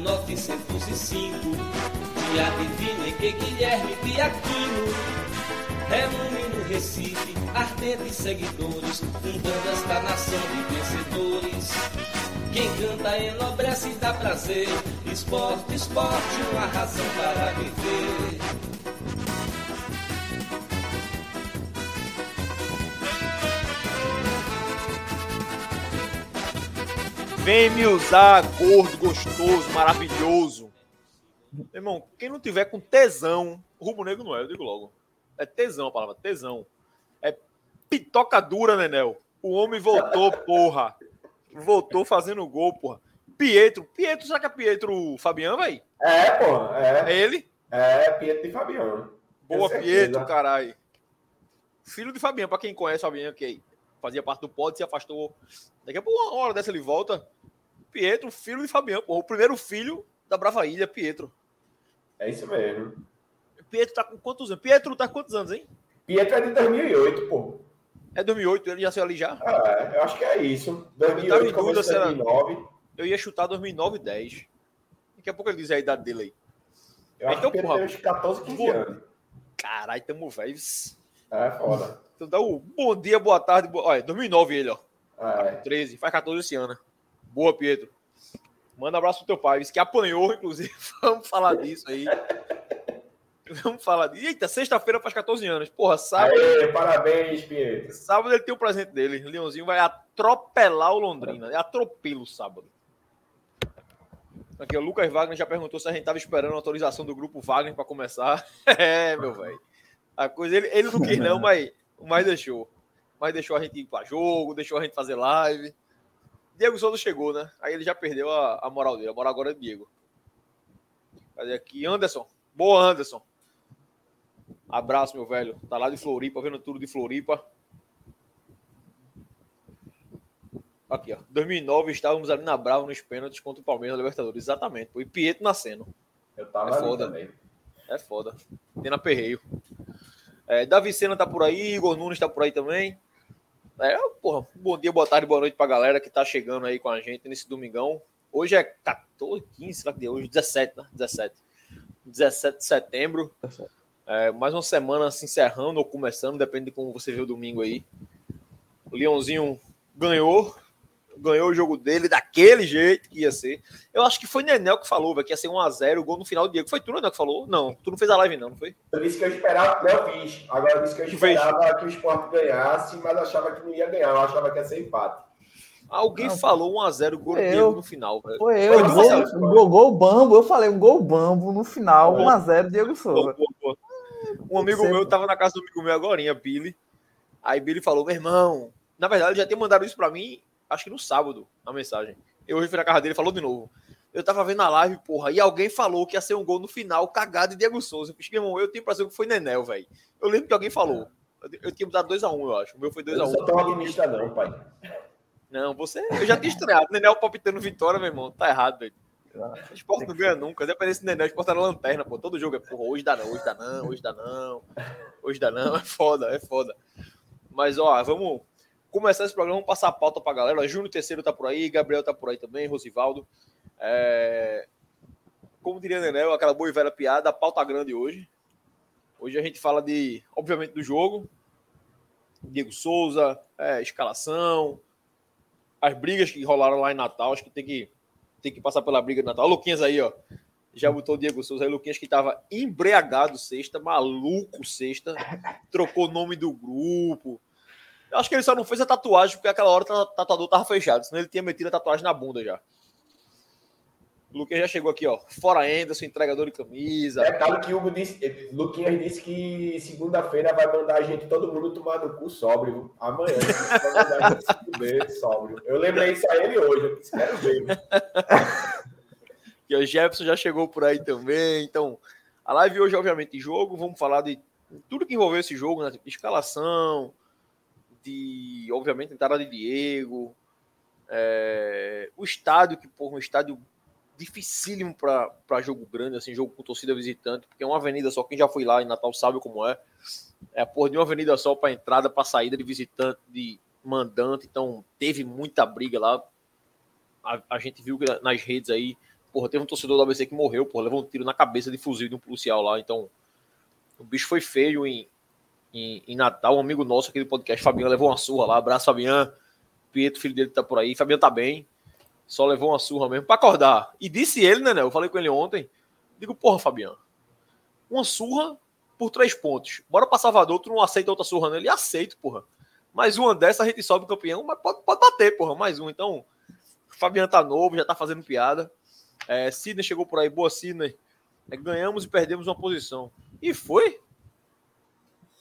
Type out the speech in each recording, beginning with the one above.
1905, dia divino em que Guilherme Piaquino reúne no Recife ardentes seguidores, fundando esta nação de vencedores. Quem canta enobrece e dá prazer, esporte, esporte, uma razão para viver. Vem me usar, gordo, gostoso, maravilhoso. Irmão, quem não tiver com tesão, rumo negro não é, eu digo logo. É tesão a palavra, tesão. É pitoca dura, Nenel. O homem voltou, porra. Voltou fazendo gol, porra. Pietro, Pietro, será que é Pietro Fabiano, vai? É, porra, é. É ele? É, Pietro e Fabiano. Boa, Pietro, caralho. Filho de Fabiano, pra quem conhece Fabiano, que fazia parte do pod, se afastou. Daqui a pouco, uma hora dessa ele volta. Pietro, filho de Fabiano, porra, o primeiro filho da Brava Ilha, Pietro. É isso mesmo. Pietro tá com quantos anos? Pietro tá com quantos anos, hein? Pietro é de 2008, pô. É 2008, ele já saiu ali já? É, eu acho que é isso. 2008, eu dúvida, 2009. Eu ia chutar 2009 e 10. Daqui a pouco ele diz a idade dele aí. Eu acho então, que porra, tem uns 14, 15 anos. Caralho, tamo velho. É foda. Então dá o bom dia, boa tarde. Boa... Olha, 2009 ele, ó. É. 13, faz 14 esse ano. Boa, Pietro. Manda um abraço pro teu pai, disse que apanhou, inclusive. Vamos falar disso aí. Vamos falar disso. Eita, sexta-feira faz 14 anos. Porra, sábado. Aê, parabéns, Pietro. Sábado ele tem o presente dele. Leãozinho vai atropelar o Londrina. É atropelo sábado. Aqui, o Lucas Wagner já perguntou se a gente tava esperando a autorização do grupo Wagner para começar. É, meu velho. A coisa, ele, ele não quis, não, mas, mas deixou. Mas deixou a gente ir para jogo, deixou a gente fazer live. Diego Souza chegou, né? Aí ele já perdeu a, a moral dele. A moral agora é Diego. Cadê aqui? Anderson. Boa, Anderson. Abraço, meu velho. Tá lá de Floripa, vendo tudo de Floripa. Aqui, ó. 2009 estávamos ali na Brava nos pênaltis contra o Palmeiras na Libertadores. Exatamente. Pô. E Pietro nascendo. Eu tava é foda. também. É foda. Tem na perreio. É, Davi Sena tá por aí, Igor Nunes tá por aí também. É, porra, bom dia, boa tarde, boa noite pra galera que tá chegando aí com a gente nesse domingão. Hoje é 14, 15, será que deu? Hoje 17, né? 17. 17 de setembro. É, mais uma semana se encerrando ou começando, depende de como você vê o domingo aí. O Leãozinho ganhou, ganhou o jogo dele daquele jeito que ia ser. Eu acho que foi Nenel que falou, véio, que ia ser 1x0, o gol no final do dia. Foi tu, Nenel, que falou? Não, tu não fez a live, não, não foi? Eu disse que eu esperava, não eu fiz. Agora eu disse que eu esperava fez. que o esporte ganhasse, mas achava que não ia ganhar, eu achava que ia ser empate. Alguém não, falou 1x0 gol eu, no final, velho. Foi eu, foi gol, gol, gol, bambo, eu falei um gol bambo no final, 1x0 Diego Souza. Um amigo meu tava na casa do amigo meu agora, Billy. Aí Billy falou, meu irmão, na verdade já tinha mandado isso pra mim acho que no sábado, a mensagem. Eu hoje fui na casa dele falou de novo. Eu tava vendo a live, porra, e alguém falou que ia ser um gol no final, cagado de Diego Souza. Eu fiz, irmão, eu tenho pra dizer que foi Nenel, velho. Eu lembro que alguém falou. Eu tinha dado 2x1, um, eu acho. O meu foi 2x1. Um. Eu não tão otimista, não, pai. Não, você. Eu já tinha estranhado. Nenel palpitando vitória, meu irmão. Tá errado, velho. O esporte não ganha nunca. Dependendo do Nenel, o esporte tá na lanterna, pô. Todo jogo é, porra, hoje dá não, hoje dá não, hoje dá não. Hoje dá não. É foda, é foda. Mas, ó, vamos começar esse programa, passar a pauta para a galera. Júnior Terceiro tá por aí, Gabriel tá por aí também, Rosivaldo. É... Como diria Nenel, aquela boa e velha piada, a pauta grande hoje. Hoje a gente fala de, obviamente, do jogo. Diego Souza, é, escalação, as brigas que rolaram lá em Natal. Acho que tem que, tem que passar pela briga de Natal. O Luquinhas aí, ó. Já botou o Diego Souza aí, Luquinhas que tava embriagado sexta, maluco sexta, trocou o nome do grupo, eu acho que ele só não fez a tatuagem porque aquela hora o tatuador tava fechado, senão ele tinha metido a tatuagem na bunda já. O Luquinhas já chegou aqui, ó. Fora Anderson, entregador de camisa. É claro que o Hugo disse, Luquinhas disse que segunda-feira vai mandar a gente, todo mundo tomar no cu sóbrio. Amanhã vai mandar a gente se fuder sóbrio. Eu lembrei isso a ele hoje, eu disse, quero ver. E o Jefferson já chegou por aí também. Então, a live hoje, obviamente, jogo. Vamos falar de tudo que envolveu esse jogo, né? Escalação, de, obviamente, entrada de Diego, é, o estádio, que, porra, um estádio dificílimo para jogo grande, assim, jogo com torcida visitante, porque é uma avenida só. Quem já foi lá em Natal sabe como é. É a porra de uma avenida só para entrada, para saída de visitante, de mandante. Então, teve muita briga lá. A, a gente viu nas redes aí, porra, teve um torcedor do ABC que morreu, porra, levou um tiro na cabeça de fuzil de um policial lá. Então, o bicho foi feio em, em, em Natal. Um amigo nosso aqui do podcast, Fabiano, levou uma surra lá. Abraço, Fabiano. Pietro, filho dele, tá por aí. Fabiano tá bem. Só levou uma surra mesmo para acordar. E disse ele, né, né? Eu falei com ele ontem. Digo, porra, Fabiano. Uma surra por três pontos. Bora pra Salvador, tu não aceita outra surra nele? Aceito, porra. Mais uma dessa, a gente sobe campeão, mas pode, pode bater, porra. Mais um. Então, Fabiano tá novo, já tá fazendo piada. É, Sidney chegou por aí, boa Sidney. É, ganhamos e perdemos uma posição. E foi?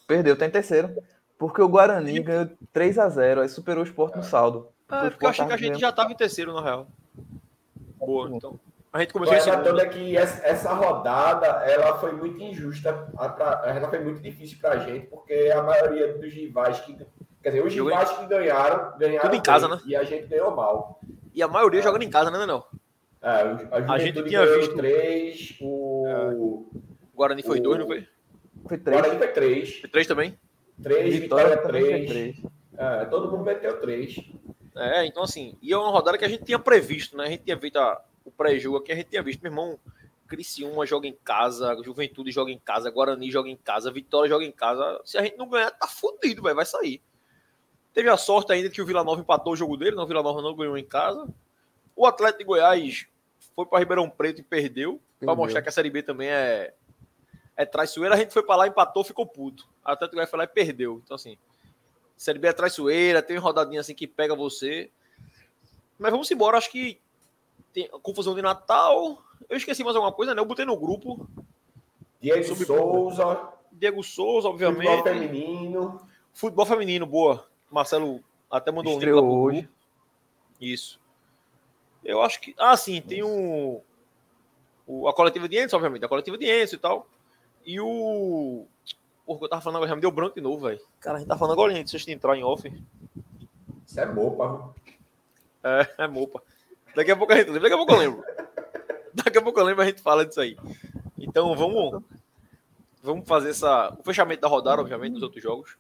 Perdeu, tá em terceiro. Porque o Guarani e... ganhou 3 a 0 aí superou o esporte no saldo. Ah, é porque eu achei que a gente já estava em terceiro, na real. Boa, então. A gente começou a toda que essa rodada ela foi muito injusta, ela foi muito difícil para a gente, porque a maioria dos rivais que. Quer dizer, os rivais que ganharam, ganharam. Tudo em casa, né? E a gente ganhou mal. E a maioria é. jogando em casa, né, não? É, a, a gente tinha visto três, o. É. Guarani foi o... dois, não foi? Foi três. Guarani foi três. Foi três também? Três, Vitória, Vitória três. três. É, todo mundo meteu três. É, então assim, e é uma rodada que a gente tinha previsto, né? A gente tinha feito a, o pré-jogo aqui, a gente tinha visto, meu irmão, Criciúma joga em casa, Juventude joga em casa, Guarani joga em casa, Vitória joga em casa. Se a gente não ganhar, tá fudido, velho, vai sair. Teve a sorte ainda que o Vila Nova empatou o jogo dele, não, o Vila Nova não ganhou em casa. O Atlético de Goiás foi para Ribeirão Preto e perdeu, para mostrar que a Série B também é, é traiçoeira. A gente foi para lá, empatou, ficou puto. Atlético de Goiás foi lá e perdeu. Então, assim, Série B é traiçoeira, tem rodadinha assim que pega você. Mas vamos embora, acho que tem confusão de Natal. Eu esqueci mais alguma coisa, né? Eu botei no grupo. Diego sobre... Souza. Diego Souza, obviamente. Futebol feminino. Futebol feminino, boa. Marcelo até mandou Estreou um link lá hoje. Grupo. Isso. Eu acho que. Ah, sim, tem um. O, a coletiva de Enzo, obviamente. A coletiva de Enzo e tal. E o. Porra, eu tava falando agora, já me deu branco de novo, velho. Cara, a gente tá falando agora antes de entrar em off. Isso é mopa. É, é mopa. Daqui a pouco a gente lembra, daqui a pouco eu lembro. Daqui a pouco eu lembro a gente fala disso aí. Então vamos vamos fazer essa, o fechamento da rodada, obviamente, dos outros jogos.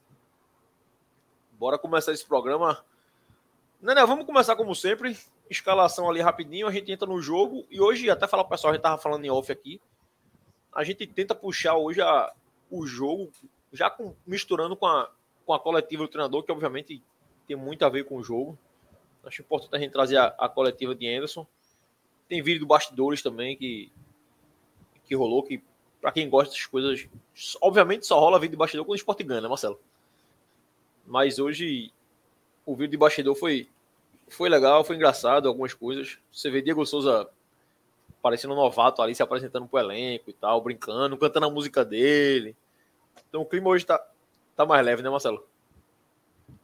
Bora começar esse programa. Não, não, vamos começar como sempre. Escalação ali rapidinho, a gente entra no jogo. E hoje, até falar pro pessoal, a gente tava falando em off aqui. A gente tenta puxar hoje a, o jogo, já com, misturando com a, com a coletiva do treinador, que obviamente tem muito a ver com o jogo. Acho importante a gente trazer a, a coletiva de Anderson. Tem vídeo do bastidores também que, que rolou, que para quem gosta dessas coisas, obviamente só rola vídeo de bastidor quando o esporte ganha, né, Marcelo? Mas hoje o vídeo de bastidor foi, foi legal, foi engraçado, algumas coisas. Você vê Diego Souza parecendo um novato ali, se apresentando pro elenco e tal, brincando, cantando a música dele. Então o clima hoje tá, tá mais leve, né, Marcelo?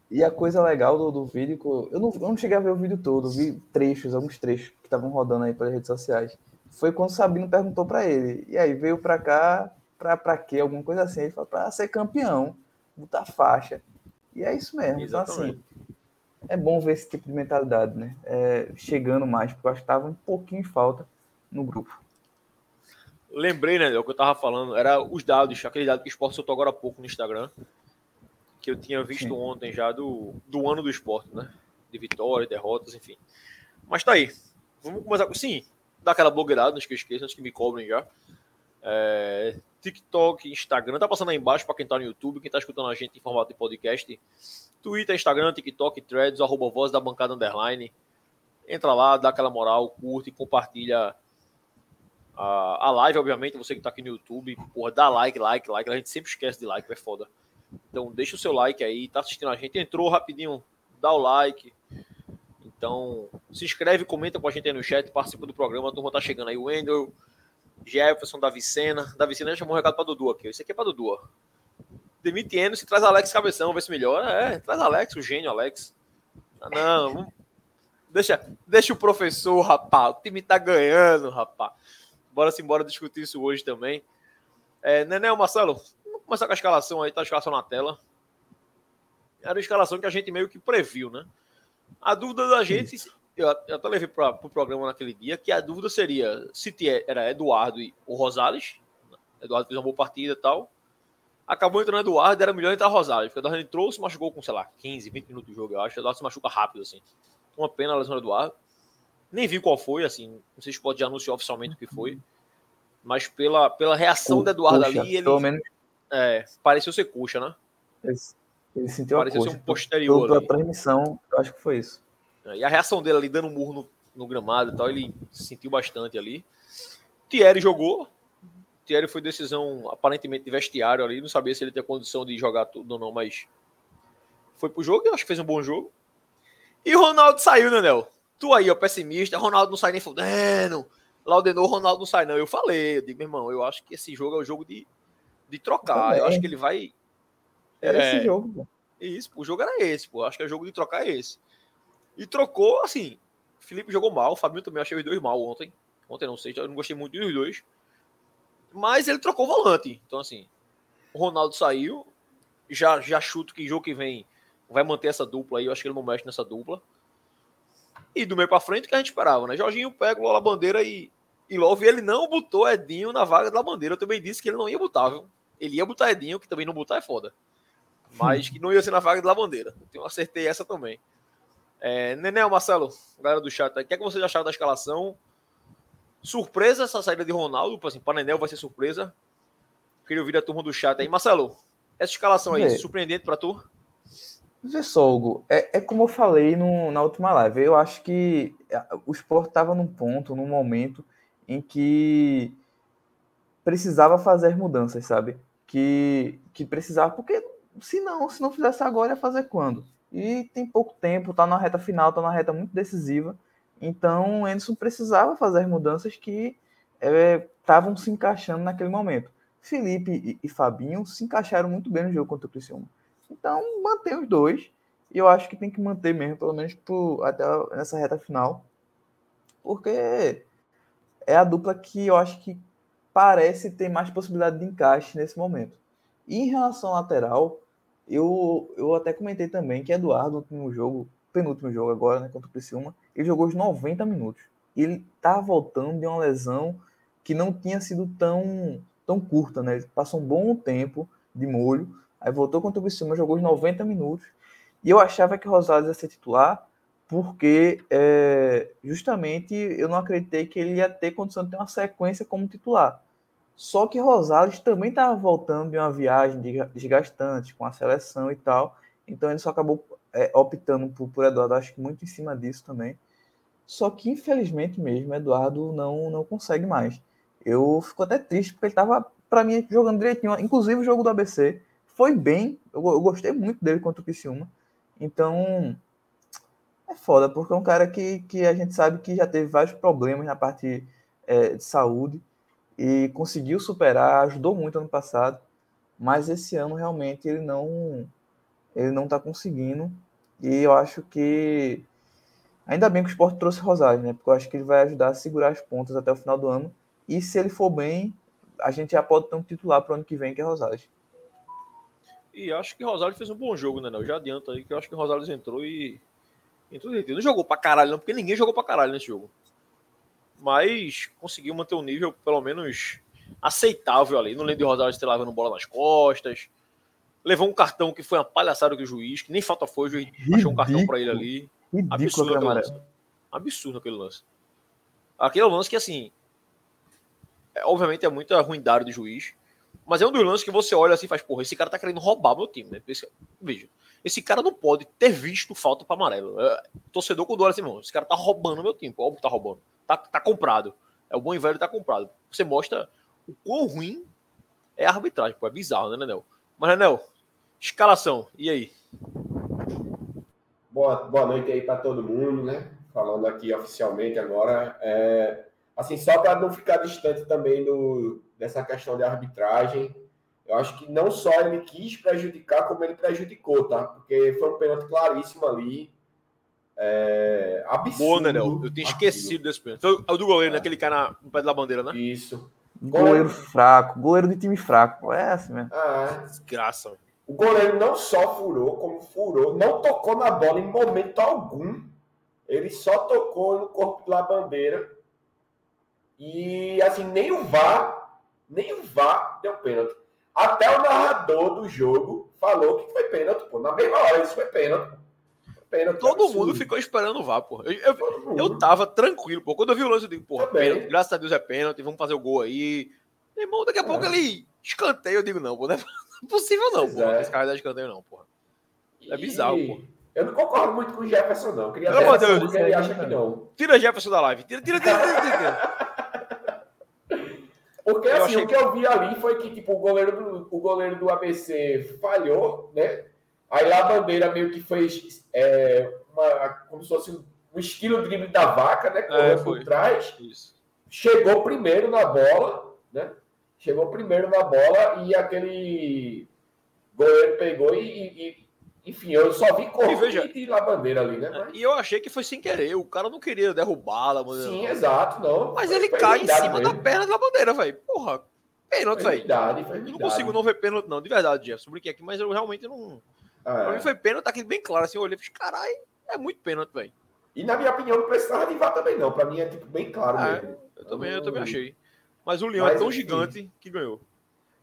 E a coisa legal do, do vídeo, eu não, eu não cheguei a ver o vídeo todo, vi trechos, alguns trechos que estavam rodando aí pelas redes sociais. Foi quando o Sabino perguntou para ele, e aí veio para cá, pra, pra quê? Alguma coisa assim. Ele falou, pra ser campeão, botar faixa. E é isso mesmo. Exatamente. Então, assim, é bom ver esse tipo de mentalidade, né? É, chegando mais, porque eu acho que tava um pouquinho em falta no grupo. Lembrei, né, o que eu tava falando, era os dados, aquele dado que o esporte soltou agora há pouco no Instagram, que eu tinha visto Sim. ontem já do, do ano do esporte, né? De vitórias, derrotas, enfim. Mas tá aí. Vamos começar com. Sim, dá aquela blogueirada, não esqueça, antes que me cobrem já. É, TikTok, Instagram, tá passando aí embaixo para quem tá no YouTube, quem tá escutando a gente em formato de podcast. Twitter, Instagram, TikTok, Threads, arroba voz da bancada underline. Entra lá, dá aquela moral, curte, compartilha a, a live, obviamente, você que tá aqui no YouTube, porra, dá like, like, like. A gente sempre esquece de like, é foda. Então deixa o seu like aí, tá assistindo a gente, entrou rapidinho, dá o like. Então, se inscreve, comenta com a gente aí no chat, participa do programa. A turma tá chegando aí. O Wendel, Jefferson, Davi Sena. Sena chamou um recado para Dudu aqui. Esse aqui é para Dudu. Demite Eno, se traz Alex Cabeção, vê se melhora. É, traz Alex, o gênio Alex. Ah, não, deixa, deixa o professor, rapaz. O time tá ganhando, rapaz. Bora se embora discutir isso hoje também. É, Nenel, Marcelo, vamos começar com a escalação aí, tá a escalação na tela. Era a escalação que a gente meio que previu, né? A dúvida da gente, eu, eu até levei para o pro programa naquele dia, que a dúvida seria se era Eduardo e o Rosales. Eduardo fez uma boa partida e tal. Acabou entrando Eduardo, era melhor entrar Rosales. Porque o Eduardo entrou, se machucou com, sei lá, 15, 20 minutos de jogo, eu acho. O Eduardo se machuca rápido, assim. Uma pena a lesão do Eduardo. Nem vi qual foi, assim. Não sei se pode anunciar oficialmente o que foi. Mas pela, pela reação do Eduardo ali, ele. Menos... É, pareceu ser coxa, né? Ele sentiu Parecia a coxa. ser um posterior. Pela transmissão, eu acho que foi isso. É, e a reação dele ali, dando um murro no, no gramado e tal, ele sentiu bastante ali. Thierry jogou, Thierry foi decisão aparentemente de vestiário ali, não sabia se ele tinha condição de jogar tudo ou não, mas foi pro jogo e acho que fez um bom jogo. E o Ronaldo saiu, né, Nel? Tu aí, ó, pessimista, Ronaldo não sai nem fudendo. Laudenou, Ronaldo não sai, não. Eu falei, eu digo, meu irmão, eu acho que esse jogo é o jogo de, de trocar. Eu acho que ele vai. Era é, esse jogo, pô. Isso, o jogo era esse, pô. Acho que é o jogo de trocar é esse. E trocou, assim. Felipe jogou mal, o Fabinho também achei os dois mal ontem. Ontem não sei, eu não gostei muito dos dois. Mas ele trocou o volante. Então, assim, o Ronaldo saiu. Já, já chuto que jogo que vem vai manter essa dupla aí. Eu acho que ele não mexe nessa dupla. E do meio para frente, que a gente esperava, né? Jorginho pega o La Bandeira e, e Love. Ele não botou Edinho na vaga da Bandeira. Eu também disse que ele não ia botar, viu? Ele ia botar Edinho, que também não botar é foda. Mas que não ia ser na vaga da Bandeira. Então eu acertei essa também. É, Nenel, Marcelo, galera do chat, o que é que vocês acharam da escalação? Surpresa essa saída de Ronaldo, assim, para Nenel vai ser surpresa. Queria ouvir a turma do chat aí. Marcelo, essa escalação aí, Vê. surpreendente para tu? Vê só, Hugo, é, é como eu falei no, na última live. Eu acho que o Sport estava num ponto, num momento em que precisava fazer mudanças, sabe? Que, que precisava, porque se não, se não fizesse agora, ia fazer quando? E tem pouco tempo, tá na reta final, tá na reta muito decisiva. Então, o Anderson precisava fazer mudanças que estavam é, se encaixando naquele momento. Felipe e, e, Fabinho se encaixaram muito bem no jogo contra o Criciúma. Então, mantém os dois. E eu acho que tem que manter mesmo, pelo menos até nessa reta final. Porque é a dupla que eu acho que parece ter mais possibilidade de encaixe nesse momento. E em relação ao lateral, eu, eu até comentei também que Eduardo, no último jogo, penúltimo jogo agora, né, contra o Criciúma, ele jogou os 90 minutos. Ele tá voltando de uma lesão que não tinha sido tão, tão curta, né? Ele passou um bom tempo de molho, aí voltou contra o Criciúma, jogou os 90 minutos. E eu achava que Rosales ia ser titular, porque é, justamente eu não acreditei que ele ia ter condição de ter uma sequência como titular. Só que Rosales também estava voltando de uma viagem desgastante com a seleção e tal, então ele só acabou é, optando por, por Eduardo, acho que muito em cima disso também. Só que, infelizmente mesmo, Eduardo não, não consegue mais. Eu fico até triste, porque ele estava, para mim, jogando direitinho. Inclusive, o jogo do ABC foi bem. Eu, eu gostei muito dele contra o Criciúma. Então, é foda, porque é um cara que, que a gente sabe que já teve vários problemas na parte é, de saúde e conseguiu superar, ajudou muito ano passado, mas esse ano realmente ele não ele não está conseguindo e eu acho que ainda bem que o Sport trouxe Rosário, né? Porque eu acho que ele vai ajudar a segurar as pontas até o final do ano. E se ele for bem, a gente já pode ter um titular para o ano que vem, que é Rosário. E acho que Rosário fez um bom jogo, né? Eu já adianto aí que eu acho que o Rosário entrou e. Entrou Não jogou para caralho, não, porque ninguém jogou para caralho nesse jogo. Mas conseguiu manter um nível, pelo menos, aceitável ali. Não lembro de Rosário ter lavando bola nas costas levou um cartão que foi uma palhaçada que o juiz, que nem falta foi, o juiz ridículo, achou um cartão para ele ali. Absurdo aquele lance. Absurdo aquele lance. Aquele lance que, assim, é, obviamente é muita ruindade do juiz, mas é um dos lances que você olha assim e faz, porra, esse cara tá querendo roubar meu time, né? Esse, veja, esse cara não pode ter visto falta para amarelo. É, torcedor com dor assim, mano, esse cara tá roubando meu time, óbvio que tá roubando. Tá, tá comprado. É o bom e velho tá comprado. Você mostra o quão ruim é a arbitragem, pô, é bizarro, né, Nenel? Mas, Nenel, Escalação, e aí? boa, boa noite aí para todo mundo, né? Falando aqui oficialmente agora. É, assim, só para não ficar distante também do, dessa questão de arbitragem, eu acho que não só ele quis prejudicar, como ele prejudicou, tá? Porque foi um pênalti claríssimo ali. É, absurdo. Boa, né, Léo? Eu tinha esquecido desse pênalti. Foi o do goleiro, é. naquele cara no pé da bandeira, né? Isso. Goleiro fraco, goleiro de time fraco. É assim mesmo. Ah, Desgraça. O goleiro não só furou, como furou, não tocou na bola em momento algum. Ele só tocou no corpo da bandeira. E assim, nem o VAR, nem o VAR deu pênalti. Até o narrador do jogo falou que foi pênalti, pô. Na mesma hora, isso foi pênalti. Pênalti, Todo absurdo. mundo ficou esperando o VAR, pô. Eu, eu, eu, tava tranquilo, pô. Quando eu vi o lance, eu digo, pô, pênalti, graças a Deus é pênalti, vamos fazer o gol aí. Meu irmão, daqui a é. pouco ele escanteio, eu digo, não, pô, não é possível não, pô. É. Esse cara dá escanteio não, pô. É bizarro, pô. Eu não concordo muito com o Jefferson, não. Queria Pelo amor Deus, ele acha que não. Tira Jefferson da live. Tira, tira, tira, tira. tira. Porque assim, eu o que eu vi ali foi que tipo, o, goleiro do, o goleiro do ABC falhou, né? Aí lá a bandeira meio que fez é, uma, como se fosse um, um estilo drible da vaca, né? Correu é, por trás. Isso. Chegou primeiro na bola, né? Chegou primeiro na bola e aquele goleiro pegou e, e enfim, eu só vi correr e, veja, e lá bandeira ali, né? Mas... E eu achei que foi sem querer. O cara não queria derrubá-la. Sim, não. exato, não. Mas ele cai em cima da perna da bandeira, velho. Porra, pênalti, velho. Não consigo não ver pênalti, não, de verdade, Jefferson. Brinquei aqui, mas eu realmente não. Ah, pra mim foi pênalti, tá aqui bem claro. Assim, eu olhei e falei, caralho, é muito pênalti, velho. E na minha opinião, não precisava de VAR também, não. Pra mim é tipo bem claro é, mesmo. Eu também, eu também achei. Mas o Leão é tão enfim. gigante que ganhou.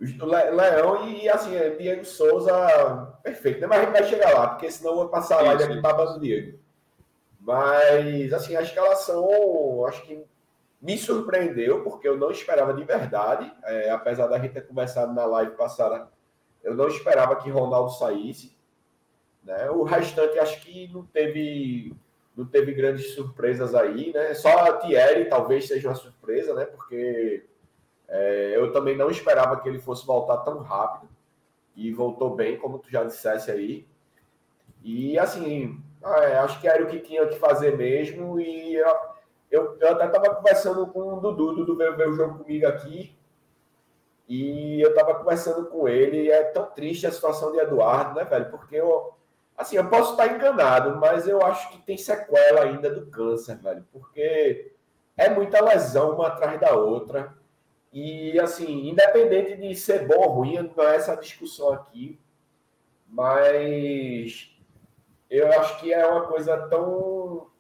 Leão e, assim, é, Diego Souza, perfeito, né? Mas a gente vai chegar lá, porque senão eu vou passar a live aqui babando o Diego. Mas, assim, a escalação, acho que me surpreendeu, porque eu não esperava de verdade, é, apesar da gente ter conversado na live passada, eu não esperava que Ronaldo saísse. Né? O restante, acho que não teve, não teve grandes surpresas aí, né? Só a Thierry talvez seja uma surpresa, né? Porque é, eu também não esperava que ele fosse voltar tão rápido e voltou bem, como tu já dissesse aí. E assim, é, acho que era o que tinha que fazer mesmo. E eu, eu, até estava conversando com o Dudu, Dudu veio ver o jogo comigo aqui. E eu estava conversando com ele. É tão triste a situação de Eduardo, né, velho? Porque eu, assim, eu posso estar enganado, mas eu acho que tem sequela ainda do câncer, velho. Porque é muita lesão uma atrás da outra. E, assim, independente de ser bom ou ruim, não é essa discussão aqui, mas eu acho que é uma coisa tão.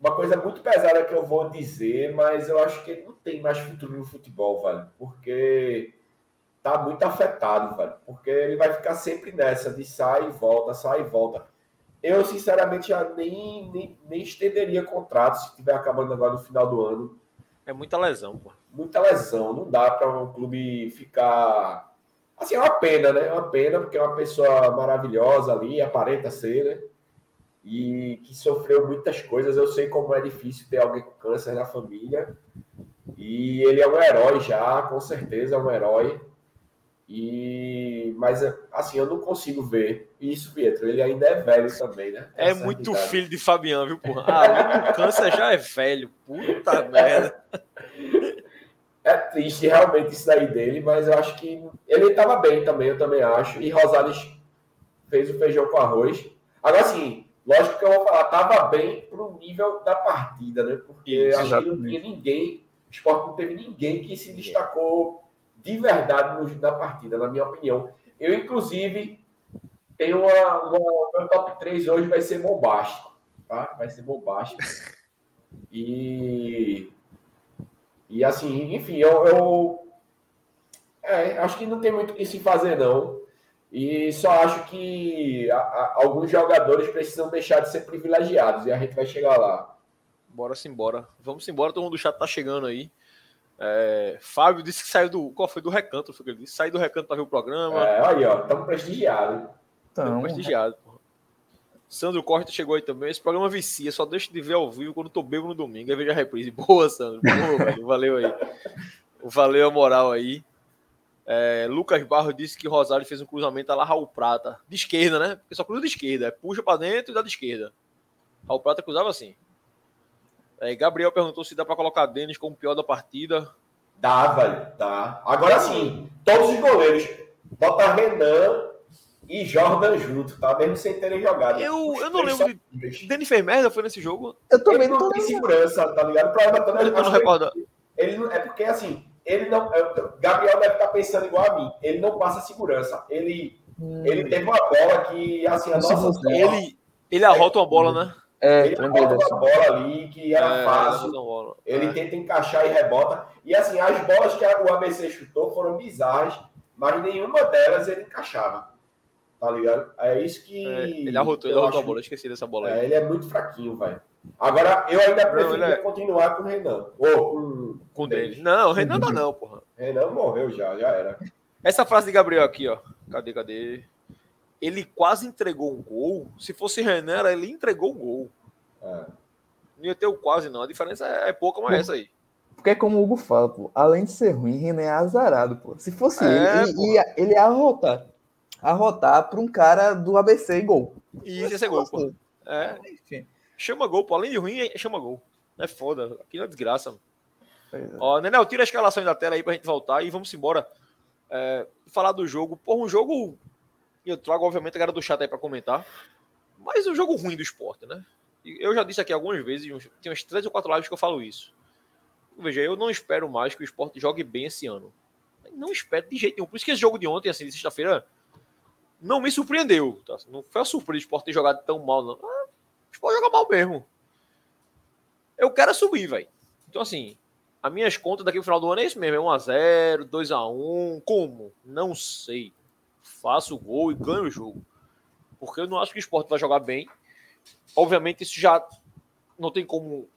Uma coisa muito pesada que eu vou dizer, mas eu acho que ele não tem mais futuro no futebol, velho, porque tá muito afetado, velho, porque ele vai ficar sempre nessa de sai e volta, sai e volta. Eu, sinceramente, já nem, nem, nem estenderia contrato se estiver acabando agora no final do ano. É muita lesão, pô muita lesão. Não dá para um clube ficar. Assim, é uma pena, né? É uma pena, porque é uma pessoa maravilhosa ali, aparenta ser, né? E que sofreu muitas coisas. Eu sei como é difícil ter alguém com câncer na família. E ele é um herói já, com certeza é um herói. E mas assim, eu não consigo ver isso, Pietro. Ele ainda é velho também, né? é muito idade. filho de Fabiano, viu, porra? Ah, o câncer já é velho. Puta merda. É triste realmente isso daí dele, mas eu acho que ele estava bem também, eu também acho. E Rosales fez o feijão com arroz. Agora sim, lógico que eu vou falar, estava bem pro nível da partida, né? Porque isso, acho que não tinha ninguém, o esporte não teve ninguém que se destacou de verdade no, na partida, na minha opinião. Eu, inclusive, tenho uma, uma. Meu top 3 hoje vai ser bombástico. Tá? Vai ser bombástico. E e assim, enfim, eu, eu é, acho que não tem muito o que se fazer, não. E só acho que a, a, alguns jogadores precisam deixar de ser privilegiados e a gente vai chegar lá. Bora embora. Vamos embora, todo mundo do chat tá chegando aí. É, Fábio disse que saiu do. Qual foi? Do recanto, foi que ele disse. Saiu do recanto para ver o programa. É, aí, ó, estamos prestigiados. Estamos prestigiados. Sandro Costa chegou aí também. Esse programa vicia, só deixa de ver ao vivo quando tô bebo no domingo. Aí veja a reprise. Boa, Sandro. Boa, velho. Valeu aí. Valeu a moral aí. É, Lucas Barros disse que Rosário fez um cruzamento lá Raul Prata. De esquerda, né? Porque só cruza de esquerda. É puxa para dentro e dá de esquerda. Raul Prata cruzava assim. É, Gabriel perguntou se dá para colocar Denis como pior da partida. Dá, velho. Dá. Agora sim, todos os goleiros. Bota Renan e Jordan junto, tá? Mesmo sem terem jogado. Eu, eu não lembro de. Denis fez merda, foi nesse jogo? Eu também ele não tem segurança, tá ligado? O problema também eu não recordo. Ele, ele, é porque assim ele não. É, Gabriel deve estar pensando igual a mim. Ele não passa segurança. Ele, hum. ele teve uma bola que, assim, a nossa. Ele, ele arrota uma bola, né? É, ele arrota uma bola ali que era é, fácil. Ele é. tenta encaixar e rebota. E assim, as bolas que o ABC chutou foram bizarras, mas nenhuma delas ele encaixava. Tá ligado? É isso que. É, ele arrotou, ele arrotou a bola, esqueci dessa bola aí. É, ele é muito fraquinho, velho. Agora, eu ainda preferia é... continuar com o Renan. Ou com, com o dele. Não, o Renan não, não, porra. Renan morreu já, já era. Essa frase de Gabriel aqui, ó. Cadê, cadê? Ele quase entregou um gol. Se fosse Renan, ele entregou um gol. É. Não ia ter o quase, não. A diferença é, é pouca, mas é essa aí. Porque é como o Hugo fala, pô. Além de ser ruim, Renan é azarado, pô. Se fosse é, ele, ele ia, ele ia arrotar. Arrotar para um cara do ABC e gol. E isso ser gol, pô. É. Enfim. Chama gol, pô. Além de ruim, chama gol. É foda. Aqui não é desgraça. É. Ó, Nenel, tira a escalação da tela aí pra gente voltar e vamos embora. É, falar do jogo. Por um jogo. Eu trago, obviamente, a galera do chat aí pra comentar. Mas um jogo ruim do esporte, né? Eu já disse aqui algumas vezes, tem umas três ou quatro lives que eu falo isso. Veja, eu não espero mais que o esporte jogue bem esse ano. Não espero de jeito nenhum. Por isso que esse jogo de ontem, assim, de sexta-feira, não me surpreendeu. Tá? Não foi a surpresa o esporte ter jogado tão mal, não. Ah, jogar mal mesmo. Eu quero subir, velho. Então, assim, as minhas contas daqui no final do ano é isso mesmo: é 1x0, 2x1. Como? Não sei. Faço o gol e ganho o jogo. Porque eu não acho que o esporte vai jogar bem. Obviamente, isso já não tem como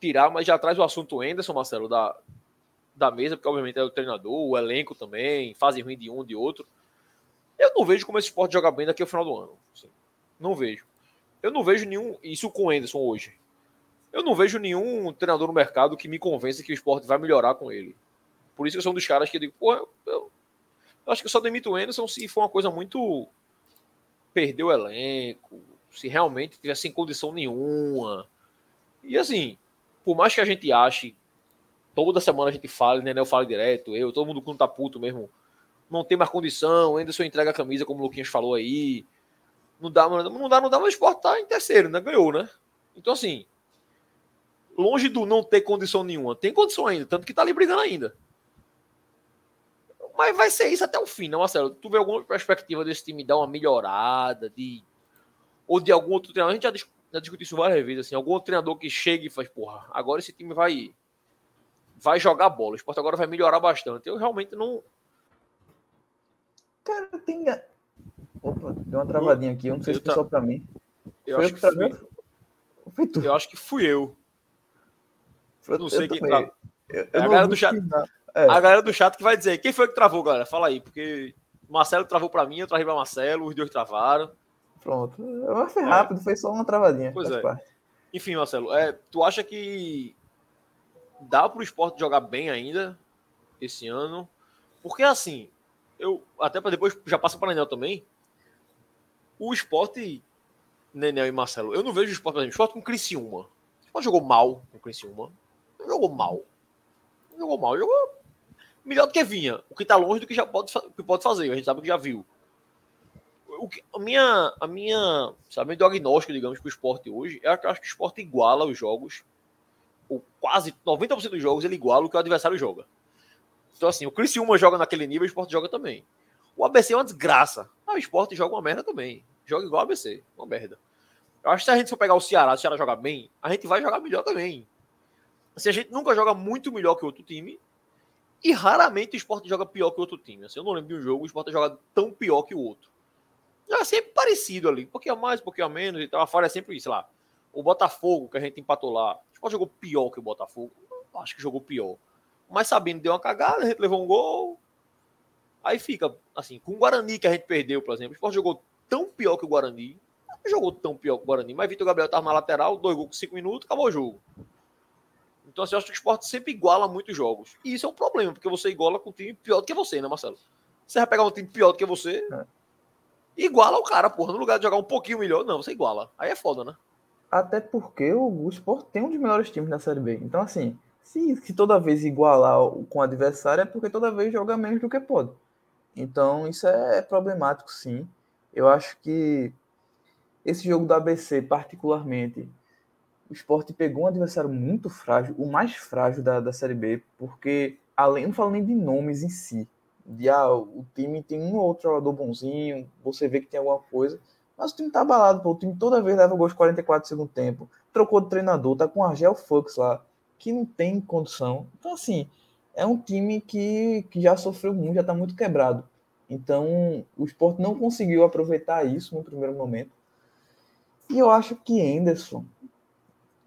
tirar, mas já traz o assunto Anderson, Marcelo, da, da mesa, porque obviamente é o treinador, o elenco também, fase ruim de um, de outro. Eu não vejo como esse esporte joga bem daqui ao final do ano. Assim. Não vejo. Eu não vejo nenhum. Isso com o Anderson hoje. Eu não vejo nenhum treinador no mercado que me convença que o esporte vai melhorar com ele. Por isso que eu sou um dos caras que eu digo, pô, eu, eu, eu acho que eu só demito o Anderson se for uma coisa muito. Perder o elenco, se realmente tiver sem condição nenhuma. E assim, por mais que a gente ache, toda semana a gente fale, né? Eu falo direto, eu, todo mundo quando tá puto mesmo, não tem mais condição, ainda só entrega a camisa, como o Luquinhas falou aí. Não dá, não dá, não dá, mas o Sport tá em terceiro, né? Ganhou, né? Então, assim, longe do não ter condição nenhuma, tem condição ainda, tanto que tá ali brigando ainda. Mas vai ser isso até o fim, não, Marcelo? Tu vê alguma perspectiva desse time dar uma melhorada, de ou de algum outro treinador? A gente já, já discutiu isso várias vezes, assim, algum treinador que chega e faz, porra, agora esse time vai vai jogar bola, o esporte agora vai melhorar bastante. Eu realmente não. Cara, tem, Opa, deu uma travadinha aqui, eu não sei eu se foi só pra mim. Eu foi acho que fui... Foi tu. Eu acho que fui eu. Eu não sei quem travou. a galera do chat. É. A galera do chat que vai dizer quem foi que travou, galera. Fala aí, porque Marcelo travou para mim, eu travei para Marcelo, os dois travaram. Pronto. Foi rápido, é. foi só uma travadinha. Pois é. Parte. Enfim, Marcelo, é, tu acha que dá para o esporte jogar bem ainda esse ano? Porque assim, eu até para depois já passa para o Anel também. O esporte, Nenel e Marcelo, eu não vejo o esporte, por exemplo, esporte com Criciúma. O esporte jogou mal com Criciúma. Jogou mal. Jogou mal. Jogou melhor do que vinha. O que tá longe do que já pode, que pode fazer. A gente sabe que já viu. O que, a minha, a minha, sabe, diagnóstico, digamos, para o esporte hoje é que eu acho que o esporte iguala os jogos, ou quase 90% dos jogos ele iguala o que o adversário joga. Então, assim, o Criciúma joga naquele nível, o esporte joga também. O ABC é uma desgraça. Ah, o esporte joga uma merda também joga igual a ABC. Uma merda. Eu acho que se a gente for pegar o Ceará, se o Ceará jogar bem, a gente vai jogar melhor também. Se a gente nunca joga muito melhor que outro time, e raramente o esporte joga pior que outro time. Assim, eu não lembro de um jogo o esporte joga tão pior que o outro. É sempre parecido ali. Um pouquinho a mais, um pouquinho a menos. Então a falha é sempre isso lá. O Botafogo, que a gente empatou lá, o esporte jogou pior que o Botafogo. Acho que jogou pior. Mas sabendo, deu uma cagada, a gente levou um gol. Aí fica, assim, com o Guarani que a gente perdeu, por exemplo, o esporte jogou tão pior que o Guarani. Não jogou tão pior que o Guarani, mas Vitor Gabriel estava na lateral, dois gols com cinco minutos, acabou o jogo. Então, assim, eu acho que o esporte sempre iguala muitos jogos. E isso é um problema, porque você iguala com um time pior do que você, né, Marcelo? Você vai pegar um time pior do que você, é. iguala o cara, porra. No lugar de jogar um pouquinho melhor, não, você iguala. Aí é foda, né? Até porque o, o esporte tem um dos melhores times na Série B. Então, assim, se, se toda vez igualar com o adversário, é porque toda vez joga menos do que pode. Então, isso é problemático, sim. Eu acho que esse jogo do ABC, particularmente, o esporte pegou um adversário muito frágil, o mais frágil da, da Série B, porque, além, não falo nem de nomes em si, de ah, o time tem um ou outro jogador bonzinho, você vê que tem alguma coisa, mas o time tá abalado, pô, o time toda vez leva gols 44 segundo tempo, trocou de treinador, tá com o Argel Fux lá, que não tem condição. Então, assim, é um time que, que já sofreu muito, já tá muito quebrado. Então, o esporte não conseguiu aproveitar isso no primeiro momento. E eu acho que Anderson,